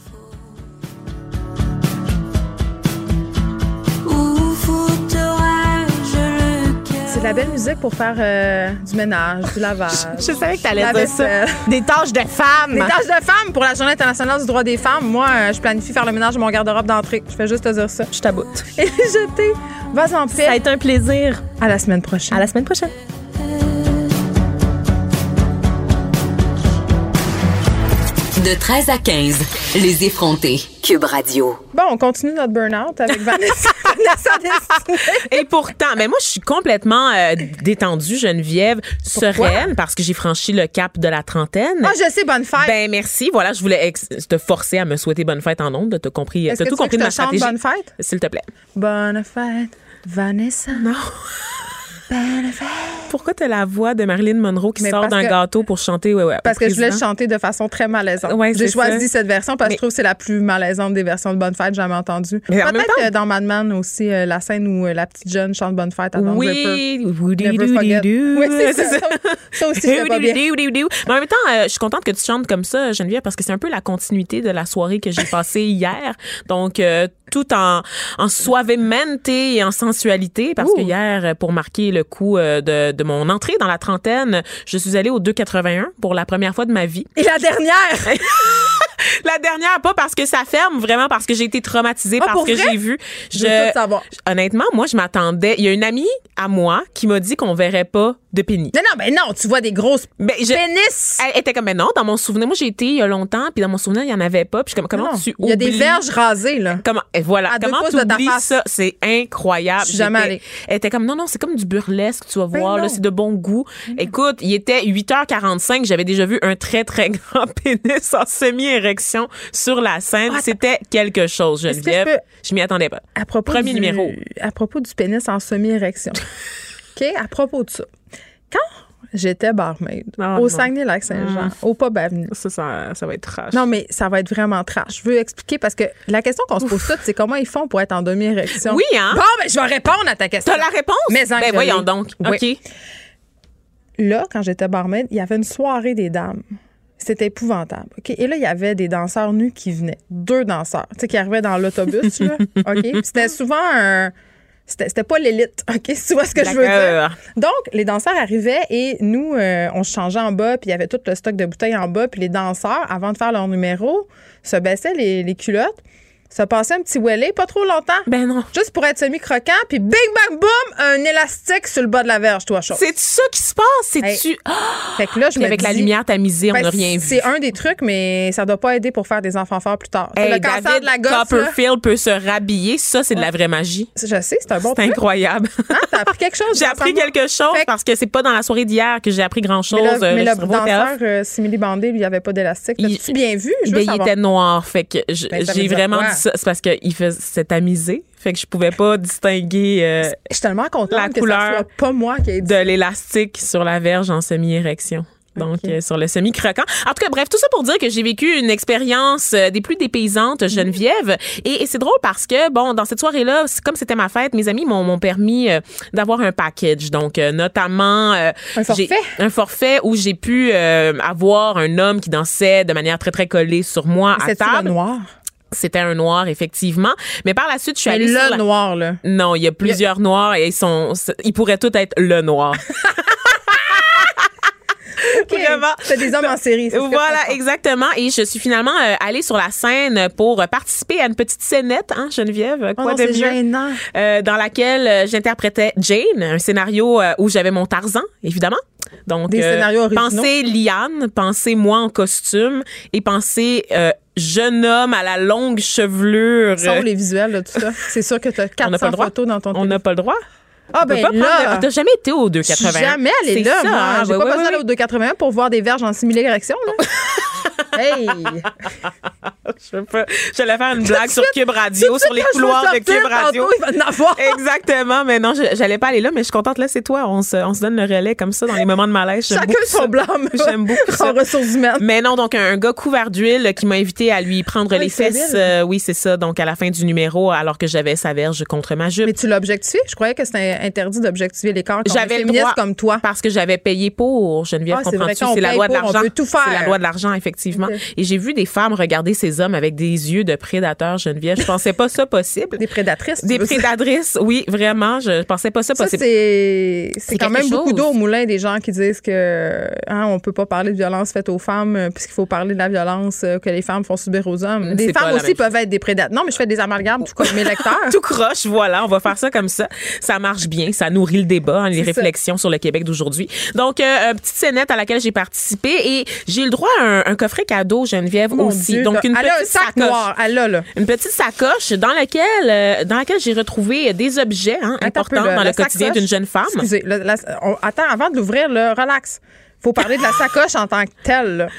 C'est de la belle musique pour faire euh, du ménage, du lavage. (laughs) Je savais que t'allais La dire ça. Des tâches de femmes. Des tâches de femmes pour la Journée internationale du droit des femmes. Moi, euh, je planifie faire le ménage de mon garde-robe d'entrée. Je fais juste te dire ça. Je t'aboute. (laughs) Et jeter. Vas en paix. Ça a été un plaisir. À la semaine prochaine. À la semaine prochaine. De 13 à 15, les effrontés. Cube Radio. Bon, on continue notre burn-out avec Vanessa. (laughs) Et pourtant, mais moi, je suis complètement euh, détendue, Geneviève, sereine, parce que j'ai franchi le cap de la trentaine. Ah, je sais, bonne fête. Ben merci. Voilà, je voulais ex- te forcer à me souhaiter bonne fête en ondes. T'as compris, Est-ce t'as que tout tu veux compris que de je ma te chante stratégie? bonne fête? S'il te plaît. Bonne fête, Vanessa. Non. (laughs) Pourquoi t'as la voix de Marilyn Monroe qui Mais sort d'un que- gâteau pour chanter ouais, ouais, Parce que je voulais chanter de façon très malaisante. Ouais, J'ai c'est choisi ça. cette version parce que Mais- je trouve que c'est la plus malaisante des versions de Bonne Fête jamais entendue. Mais en même Peut-être temps- que dans Mad Men aussi, euh, la scène où euh, la petite jeune chante Bonne Fête à Don. Oui, Never forget. oui, Oui, c'est ça. Ça aussi, c'était pas bien. (laughs) Mais en même temps, euh, je suis contente que tu chantes comme ça, Geneviève, parce que c'est un peu la continuité de la soirée que j'ai passée hier. Donc, euh, tout en, en suavemente et en sensualité, parce que hier, pour marquer le coup euh, de, de mon entrée dans la trentaine, je suis allée au 281 pour la première fois de ma vie. Et la dernière! (laughs) La dernière, pas parce que ça ferme, vraiment parce que j'ai été traumatisée Ah, par pour ce que j'ai vu. Je tout savoir. Honnêtement, moi, je m'attendais. Il y a une amie à moi qui m'a dit qu'on verrait pas de pénis. Non, non, ben non, tu vois des grosses Ben, je- pénis. Elle était comme, mais non, dans mon souvenir, moi, j'ai été il y a longtemps, puis dans mon souvenir, il y en avait pas. Puis je comme, comment Non, tu Il y a des verges rasées, là. Comment, et voilà, À comment tu oublies ça? C'est incroyable. Je suis jamais allée. Elle était comme, non, non, c'est comme du burlesque, tu vas Ben voir, là, c'est de bon goût. Écoute, il était 8h45, j'avais déjà vu un très, très (laughs) grand pénis en sur la scène. C'était quelque chose, que je Geneviève. peux- Je m'y attendais pas. À propos Premier du, numéro. À propos du pénis en semi-érection. (laughs) OK? À propos de ça. Quand j'étais barmaid Ah, au. Saguenay-Lac-Saint-Jean, Mm. au pub Avenue. Ça, ça, ça va être trash. Non, mais ça va être vraiment trash. Je veux expliquer parce que la question qu'on se pose toutes, c'est comment ils font pour être en demi-érection? Oui, hein? Bon, ben, je vais répondre à ta question. T'as la réponse? Mais en ben voyons donc. Oui. OK. Là, quand j'étais barmaid, il y avait une soirée des dames. C'était épouvantable. OK? Et là, il y avait des danseurs nus qui venaient. Deux danseurs, tu sais, qui arrivaient dans l'autobus, là. (laughs) OK? C'était souvent un. C'était c'était pas l'élite, (laughs) OK? Tu vois ce que je veux dire? Donc, les danseurs arrivaient et nous, euh, on se changeait en bas, puis il y avait tout le stock de bouteilles en bas, puis les danseurs, avant de faire leur numéro, se baissaient les, les culottes, se passaient un petit welly, pas trop longtemps. Ben non. Juste pour être semi-croquant, puis bing, bang, boum, un élastique sur le bas de la verge, toi, chaud. C'est ça qui se passe? C'est-tu? Hey. Fait que là, je me avec la lumière tamisée, on Ben, n'a rien vu. C'est un des trucs, mais ça doit pas aider pour faire des enfants forts plus tard. Hey, le cancer David de la gosse, là, Copperfield peut se rhabiller. Ça, c'est de la vraie magie. je sais, c'est un bon C'est incroyable. Hein, T'as appris quelque chose? (laughs) J'ai appris quelque chose que- parce que c'est pas dans la soirée d'hier que j'ai appris grand-chose. Mais, là, Euh, mais le danseur euh, simili bandé, lui, il avait pas d'élastique. Il- T'as-tu bien vu? Je Ben, il était noir. Fait que Ben, ça j'ai vraiment ça. C'est parce qu'il c'était tamisé. Fait que je pouvais pas distinguer euh, Je suis tellement contente la que couleur ça soit pas moi qui ai dit de l'élastique sur la verge en semi-érection. Donc, euh, sur le semi-croquant. En tout cas, bref, tout ça pour dire que j'ai vécu une expérience euh, des plus dépaysantes, Geneviève. Et, et c'est drôle parce que, bon, dans cette soirée-là, comme c'était ma fête, mes amis m'ont permis euh, d'avoir un package. Donc, notamment... Un forfait? Un forfait où j'ai pu avoir un homme qui dansait de manière très, très collée sur moi à table. noir? C'était un noir, effectivement. Mais par la suite, je suis Mais allée le sur la- noir, là. Non, il y a plusieurs noirs et ils sont, ils pourraient tous être le noir. (laughs) (laughs) Vraiment. C'est des hommes en série. Voilà, exactement. Et je suis finalement euh, allée sur la scène pour euh, participer à une petite scénette, hein, Geneviève. Quoi Oh non, de mieux? Euh, dans laquelle euh, j'interprétais Jane, un scénario euh, où j'avais mon Tarzan, évidemment. Donc, Des scénarios originaux. pensez Liane, pensez moi en costume et pensez euh, jeune homme à la longue chevelure. Sans les visuels, tout ça. (laughs) C'est sûr que tu as On n'a pas 400 le droit. photos dans ton On n'a pas le droit. Ah, ben pas là. T'as jamais été au 281. Jamais allé là, ça, moi. hein? J'ai Ouais, pas ouais, besoin ouais. au 281 pour voir des verges en simili-érection, là. (laughs) hey! (laughs) Je pas- J'allais faire une blague sur Cube Radio, sur les vais couloirs de Cube Radio. Exactement, mais non, je- j'allais pas aller là, mais je suis contente. Là, c'est toi. On se, on se donne le relais comme ça dans les moments de malaise. Chacun son blâme. (laughs) J'aime beaucoup. En ressources humaines. Mais non, donc un gars couvert d'huile qui m'a invité à lui prendre Ah, les fesses. euh, oui, c'est ça. Donc à la fin du numéro, alors que j'avais sa verge contre ma jupe. Mais tu l'as objectifié? Je croyais que c'était interdit d'objectiver les corps. J'avais comme toi. parce que j'avais payé pour Geneviève, Ah, comprends-tu? C'est la loi de l'argent. peut tout faire. C'est la loi de l'argent, effectivement. Et j'ai vu des femmes regarder ces hommes avec des yeux de prédateurs, Geneviève. Je pensais pas ça possible. Des prédatrices. Des prédatrices, oui, vraiment. Je pensais pas ça Ça, possible. c'est quand même beaucoup d'eau au moulin des gens qui disent que hein, on peut pas parler de violence faite aux femmes euh, puisqu'il faut parler de la violence euh, que les femmes font subir aux hommes. Les pas femmes aussi peuvent être des prédateurs. Non, mais je fais des amalgames tout comme mes (laughs) lecteurs. Tout croche, voilà, on va faire ça comme ça. Ça marche bien, ça nourrit le débat, hein, les ça. réflexions sur le Québec d'aujourd'hui. Donc, euh, petite scénette à laquelle j'ai participé et j'ai le droit à un, un coffret cadeau, Geneviève, Mon aussi. Dieu, Donc, une elle a un petite sac sacoche. noir. Elle a, là. Une petite sacoche dans laquelle, euh, dans laquelle j'ai retrouvé des objets hein, peu, importants dans le quotidien d'une jeune femme. Excusez, la- la- on- attends, avant de l'ouvrir, relax. faut parler de la sacoche en tant que telle.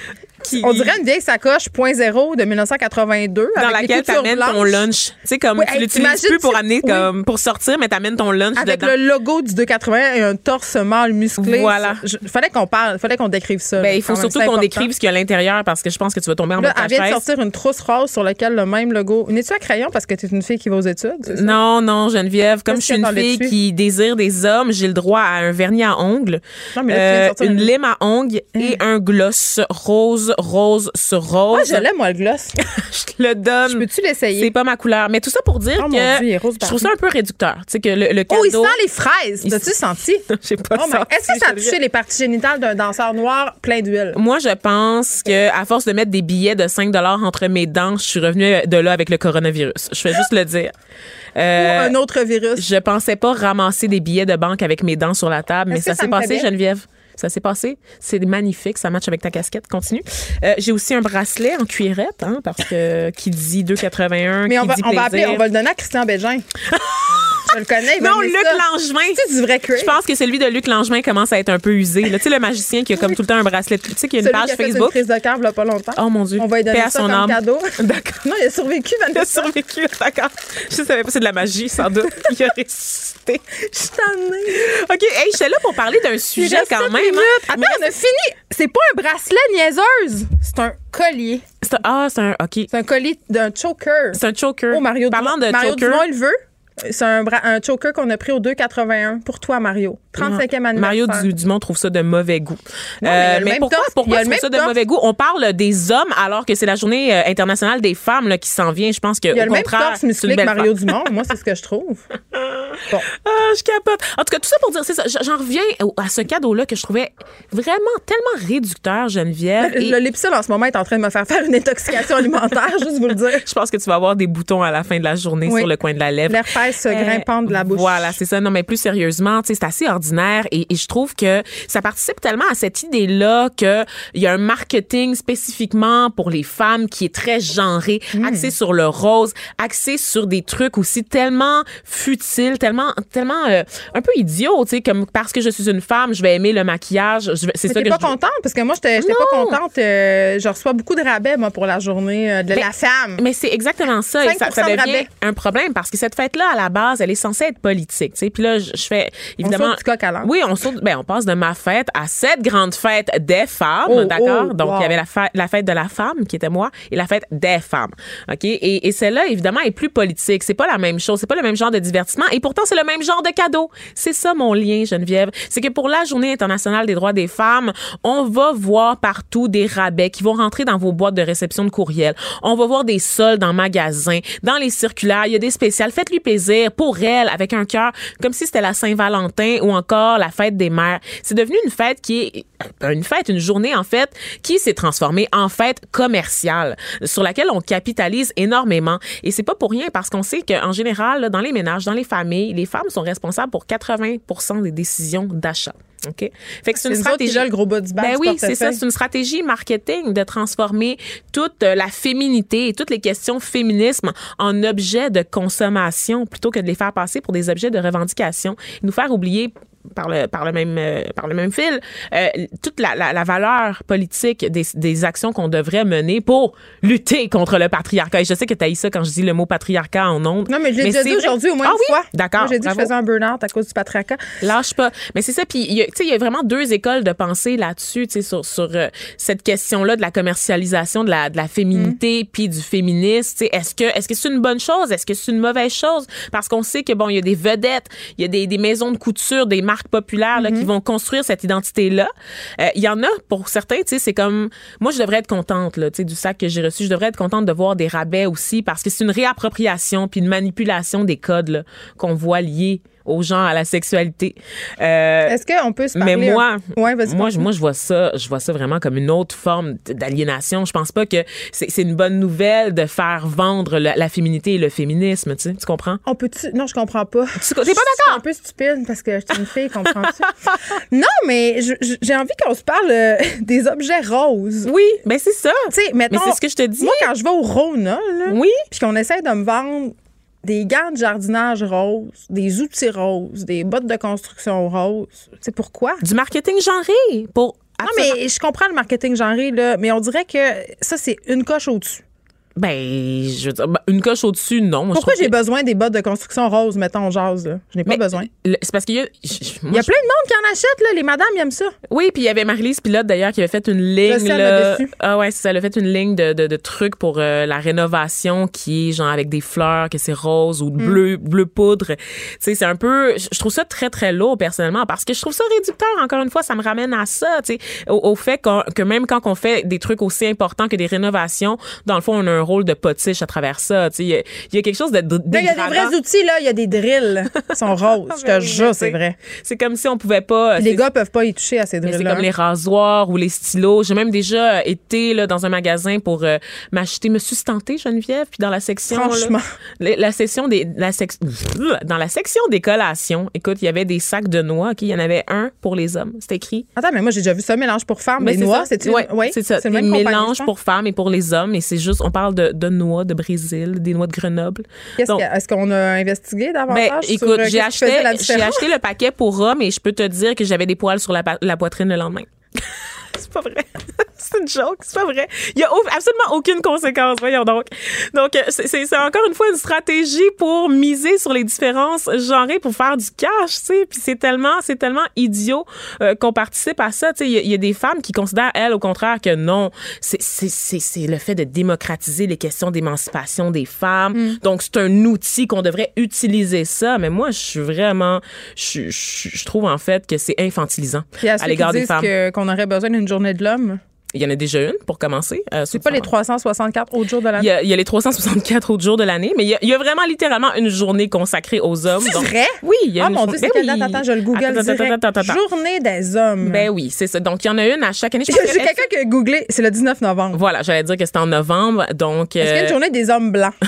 Qui- On dirait une vieille sacoche point zéro de 1982 dans avec laquelle t'amènes ton lunch. Tu sais, comme Oui, tu hey, l'utilises plus pour amener oui. comme, pour sortir, mais t'amènes ton lunch Avec dedans. le logo du 280 et un torse mâle musclé. Voilà. Il fallait qu'on parle, fallait qu'on décrive ça. Ben, il faut surtout qu'on décrive ce qu'il y a à l'intérieur parce que je pense que tu vas tomber en bas Là, elle vient de sortir une trousse rose sur laquelle le même logo. N'es-tu à crayon parce que tu es une fille qui va aux études? ça? Non, non, Geneviève, comme je suis une fille qui désire des hommes, j'ai le droit à un vernis à ongles, Non, mais là, tu viens de euh, sortir une une- lime à ongles et un gloss rose, rose sur Ah, rose. je l'aime, moi, le gloss. (laughs) je te le donne. Je peux-tu l'essayer? C'est pas ma couleur. Mais tout ça pour dire Oh, mon que Dieu, il est rose je trouve ça un peu réducteur. Tu sais, que le, le cadeau. Oh, il sent les fraises. T'as-tu sent- senti? (laughs) J'ai pas Oh, senti, Est-ce que ça a touché les parties génitales d'un danseur noir plein d'huile? Moi, je pense que à force de mettre des billets de 5 entre mes dents, je suis revenue de là avec le coronavirus. Je fais juste le dire. Euh, Ou un autre virus? Je pensais pas ramasser des billets de banque avec mes dents sur la table, mais ça ça s'est passé? Geneviève. Ça s'est passé. C'est magnifique. Ça match avec ta casquette. Continue. Euh, J'ai aussi un bracelet en cuirette, hein, parce que qui dit 2,81, Mais qui on va, dit on va appeler, on va le donner à Christian Bégin. (laughs) je le connais, Non, Luc ça. Langevin. C'est du vrai. Je pense que celui de Luc Langevin commence à être un peu usé. là. Tu sais, le magicien qui a comme tout le temps un bracelet. Tu sais, qu'il y a une Celui page qui a fait une Facebook. crise de cœur pas longtemps. Oh mon Dieu. On va lui donner Paix à ça son comme âme. cadeau. (laughs) D'accord. Non, il a survécu, Il a Vanessa. survécu, d'accord. Je savais pas, c'est de la magie, sans doute. (laughs) Il a ressuscité. Je suis tannée. OK, hey, j'étais là pour parler d'un sujet quand même. hein. Attends, on a fini. C'est pas un bracelet niaiseuse. C'est un collier. C'est un- Ah, c'est un. OK. C'est un collier d'un choker. C'est un choker. Oh, Mario Parlant de Mario choker. Dumont, il veut. C'est un, un choker qu'on a pris au 2,81 pour toi, Mario. 35e anniversaire. Mario Du- Dumont trouve ça de mauvais goût. Euh, Non, mais le même pourquoi, torse. Le trouves ça même de mauvais goût? On parle des hommes alors que c'est la journée euh, internationale des femmes là, qui s'en vient. Je pense que Il a au le même contraire, torse musclé une que Mario femme. Dumont. Moi, c'est ce que je trouve. (laughs) Bon. Ah, je capote. En tout cas, tout ça pour dire, c'est ça. J'en reviens à ce cadeau-là que je trouvais vraiment tellement réducteur, Geneviève. Et Le Lipsil, en ce moment, est en train de me faire faire une intoxication alimentaire, (laughs) juste vous le dire. je pense que tu vas avoir des boutons à la fin de la journée Oui. sur le coin de la lèvre. Euh, grimpant de la bouche. Voilà, c'est ça. Non, mais plus sérieusement, tu sais, c'est assez ordinaire et, et je trouve que ça participe tellement à cette idée-là que il y a un marketing spécifiquement pour les femmes qui est très genré, Hmm. axé sur le rose, axé sur des trucs aussi tellement futiles, tellement, tellement euh, un peu idiots, tu sais, comme parce que je suis une femme, je vais aimer le maquillage. C'est ça que pas je contente? Parce que moi, j'étais pas contente. euh, je reçois beaucoup de rabais, moi, pour la journée euh, de Mais- la femme. Mais c'est exactement ça. Et ça, 5 ça de devient un problème parce que cette fête-là, la base, elle est censée être politique. Tu sais, puis là, je, fais évidemment. saute du coq à. Oui, on saute. Ben, on passe de ma fête à cette grande fête des femmes, Oh, d'accord? oh, Donc, il y avait la, fête- la fête de la femme qui était moi et la fête des femmes. Ok? Et, et celle-là, évidemment, est plus politique. C'est pas la même chose. C'est pas le même genre de divertissement. Et pourtant, c'est le même genre de cadeau. C'est ça mon lien, Geneviève. C'est que pour la Journée internationale des droits des femmes, on va voir partout des rabais qui vont rentrer dans vos boîtes de réception de courriel. On va voir des soldes en magasin, dans les circulaires. Il y a des spéciales. Faites-lui plaisir pour elle avec un cœur comme si c'était la Saint-Valentin ou encore la fête des mères. C'est devenu une fête qui est une fête, une journée en fait qui s'est transformée en fête commerciale sur laquelle on capitalise énormément. Et c'est pas pour rien parce qu'on sait qu'en général, dans les ménages, dans les familles, les femmes sont responsables pour 80 des décisions d'achat. OK? Fait que c'est une stratégie. gèlent le gros bas du bas Ben du oui, c'est ça. C'est une stratégie marketing de transformer toute euh, la féminité et toutes les questions féminisme en objets de consommation plutôt que de les faire passer pour des objets de revendication nous faire oublier par le, par le même euh, par le même fil euh, toute la, la, la valeur politique des, des actions qu'on devrait mener pour lutter contre le patriarcat. Et je sais que tu as ça quand je dis le mot patriarcat en ondes. Non, mais je l'ai déjà c'est dit aujourd'hui au moins Ah une oui? fois. D'accord. J'ai dit que je faisais un burn-out à cause du patriarcat. Lâche pas. Mais c'est ça. Puis, tu sais, il y a vraiment deux écoles de pensée là-dessus, tu sais, sur, sur euh, cette question-là de la commercialisation de la, de la féminité Mm. puis du sais, est-ce que, est-ce que c'est une bonne chose? Est-ce que c'est une mauvaise chose? Parce qu'on sait que, bon, il y a des vedettes, il y a des, des maisons de couture, des marques populaires, là, qui Mm-hmm. vont construire cette identité-là. Euh, Il y en a, pour certains, tu sais, c'est comme, moi, je devrais être contente, là, tu sais, du sac que j'ai reçu. Je devrais être contente de voir des rabais aussi parce que c'est une réappropriation puis une manipulation des codes, qu'on voit liés aux gens, à la sexualité. Euh, Est-ce qu'on peut se parler? mais moi, un- Ouais, moi, je, moi, je vois ça, je vois ça vraiment comme une autre forme d'aliénation. Je pense pas que c'est une bonne nouvelle de faire vendre la, la féminité et le féminisme, tu sais, tu comprends? On peut-tu. Non, je comprends pas. t'es pas suis un peu stupide parce que je suis une fille, comprends-tu? (laughs) non, mais j'ai envie qu'on se parle euh, des objets roses. Oui, ben c'est ça. Tu sais, mettons. c'est ce que je te dis. Moi, quand je vais au Rona, là, Oui. puis qu'on essaie de me vendre des gants de jardinage roses, des outils roses, des bottes de construction roses, c'est pourquoi? Du marketing genré pour. Non, mais je comprends le marketing genré, là, mais on dirait que ça, c'est une coche au-dessus. Ben, je veux dire, ben, une coche au-dessus, non. Moi, Pourquoi j'ai que- besoin des bottes de construction roses, mettons, on jase, là? Je n'ai pas Mais besoin. C'est parce qu'il y a. Il y a plein de monde qui en achète, là. Les madames, ils aiment ça. Oui, puis il y avait Marie-Lise Pilote d'ailleurs qui avait fait une ligne là. déçue. Ah ouais, ça, elle a fait une ligne de, de, de trucs pour euh, la rénovation qui est genre avec des fleurs, que c'est rose Mm. ou bleu bleu poudre. Tu sais, c'est un peu je trouve ça très très lourd personnellement parce que je trouve ça réducteur encore une fois, ça me ramène à ça, tu sais, au, au fait que même quand on fait des trucs aussi importants que des rénovations, dans le fond, on a un rôle de potiche à travers ça, il y a- il y, a quelque chose de, Il y a des vrais outils, là. Il y a des drills. Ils sont (laughs) roses. Je te jure, c'est vrai. C'est comme si on pouvait pas Puis les c'est- gars peuvent pas y toucher à ces mais c'est drills-là. comme les rasoirs ou les stylos. J'ai même déjà euh, été là, dans un magasin pour euh, m'acheter, me sustenter, Geneviève, puis dans la section. là, Franchement. la, la section des, la sec- (laughs) dans la section des collations, écoute, il y avait des sacs de noix. ok, Il y en avait un pour les hommes. C'était écrit. Attends, mais moi, j'ai déjà vu ça, mélange pour femmes. Mais les c'est noix, c'est Ouais, c'est ça. le même je mélanges pense. pour femmes et pour les hommes. Et c'est juste, on parle de, de noix de Brésil, des noix de Grenoble. Est-ce qu'on a investigué ben, davantage? écoute, euh, j'ai acheté, la j'ai différence? acheté le paquet pour hommes et je peux te dire que j'avais des poils sur la poitrine le lendemain. C'est pas vrai. (laughs) c'est une joke, c'est pas vrai. Il y a absolument aucune conséquence, voyons donc. Donc, euh, c'est- encore une fois une stratégie pour miser sur les différences genrées pour faire du cash, tu sais. Puis c'est tellement, c'est tellement idiot euh, qu'on participe à ça, tu sais. Il y, a- il y a des femmes qui considèrent, elles, au contraire, que non, c'est- le fait de démocratiser les questions d'émancipation des femmes. Mm. Donc, c'est un outil qu'on devrait utiliser ça. Mais moi, je suis vraiment, je, je, je trouve en fait que c'est infantilisant Puis à à l'égard des femmes. qu'on aurait besoin d'une journée de l'homme, Il y en a déjà une pour commencer. euh, c'est pas les 364 autres jours de il l'année. a, il y a les 364 autres jours de l'année, mais il y, a, il y a vraiment littéralement une journée consacrée aux hommes. C'est vrai? Oui, il y a Ah une mon jour- Dieu, c'est Ben quelle oui. date? Attends, je le google Attends, direct. attends, attends. Journée des hommes. Ben oui, c'est ça. Donc, il y en a une à chaque année. (laughs) J'ai que- quelqu'un qui a googlé, c'est le 19 novembre. Voilà, j'allais dire que c'était en novembre. Donc, Est-ce qu'il y a euh, une journée des hommes blancs? (laughs)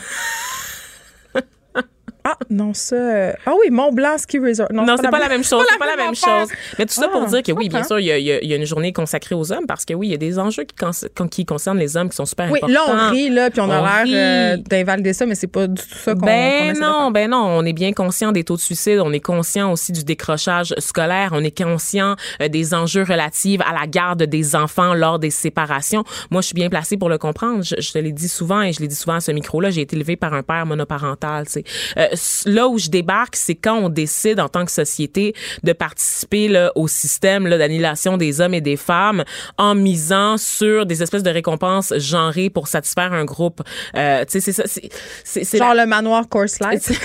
ah, non, ça. euh, Ah oui, Mont Blanc Ski Resort. Non, c'est pas, la même chose. C'est pas la même chose. Mais tout ça pour Ah, dire que oui, bien sûr, il y, a, il y une journée consacrée aux hommes parce que oui, il y a des enjeux qui, qui concernent les hommes qui sont super Oui, importants. là, on rit, là, puis on, On a l'air euh, d'invalider ça, mais c'est pas du tout ça qu'on Ben non, ben non, on est bien conscient des taux de suicide, on est conscient aussi du décrochage scolaire, on est conscient euh, des enjeux relatifs à la garde des enfants lors des séparations. Moi, je suis bien placée pour le comprendre. Je, je te l'ai dit souvent et je l'ai dit souvent à ce micro-là, j'ai été élevée par un père monoparental. tu sais. Euh, là où je débarque, c'est quand on décide en tant que société de participer là, au système d'annihilation des hommes et des femmes en misant sur des espèces de récompenses genrées pour satisfaire un groupe. Euh, tu sais, c'est ça. c'est- c'est- c'est Genre la- le manoir Course Light. (laughs)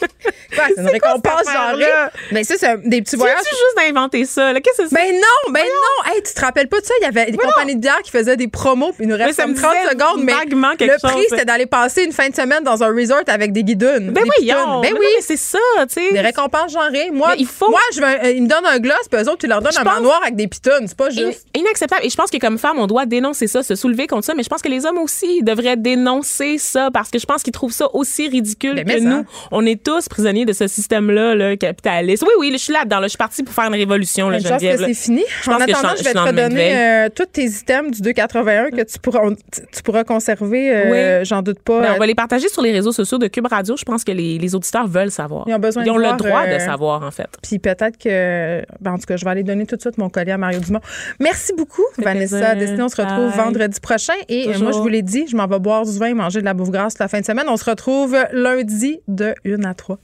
Quoi, c'est une récompense affaire-là? Mais ça, c'est un- des petits Tu voyages. viens-tu juste d'inventer ça? là? Qu'est-ce que c'est? Ben non, ben non. Hey, tu te rappelles pas de ça? Il y avait des compagnies de bière qui faisaient des promos, puis il nous Mais me 30 disait secondes. Mais le prix, c'était d'aller passer une fin de semaine dans un resort avec des guidounes. Ben oui, Ben mais oui. mais c'est ça, tu sais. Des récompenses genrées. Moi, Mais il faut- moi je veux un- euh, ils me donnent un gloss, puis eux autres, tu leur donnes un manoir avec des pitounes. C'est pas juste. inacceptable. Et je pense que comme femme, on doit dénoncer ça, se soulever contre ça. Mais je pense que les hommes aussi devraient dénoncer ça parce que je pense qu'ils trouvent ça aussi ridicule Ben, que mais nous. On est tous prisonniers de ce système-là, là, capitaliste. Oui, oui, je suis là-dedans. là. Je suis partie pour faire une révolution, là, Je pense que c'est fini. Je En pense que je attendant, je vais te le redonner euh, tous tes items du 281 que tu pourras, on- tu pourras conserver. euh, J'en doute pas. Ben, Euh, on va les partager sur les réseaux sociaux de Cube Radio. Je pense que les, les auditeurs veulent savoir. Ils ont besoin de le voir, droit euh, de savoir, en fait. Puis peut-être que, ben, en tout cas, je vais aller donner tout de suite mon collier à Mario Dumont. Merci beaucoup, Vanessa. Destinée, on se retrouve Bye. vendredi prochain. Et euh, moi, je vous l'ai dit, je m'en vais boire du vin et manger de la bouffe grasse la fin de semaine. On se retrouve lundi de 1 à 3.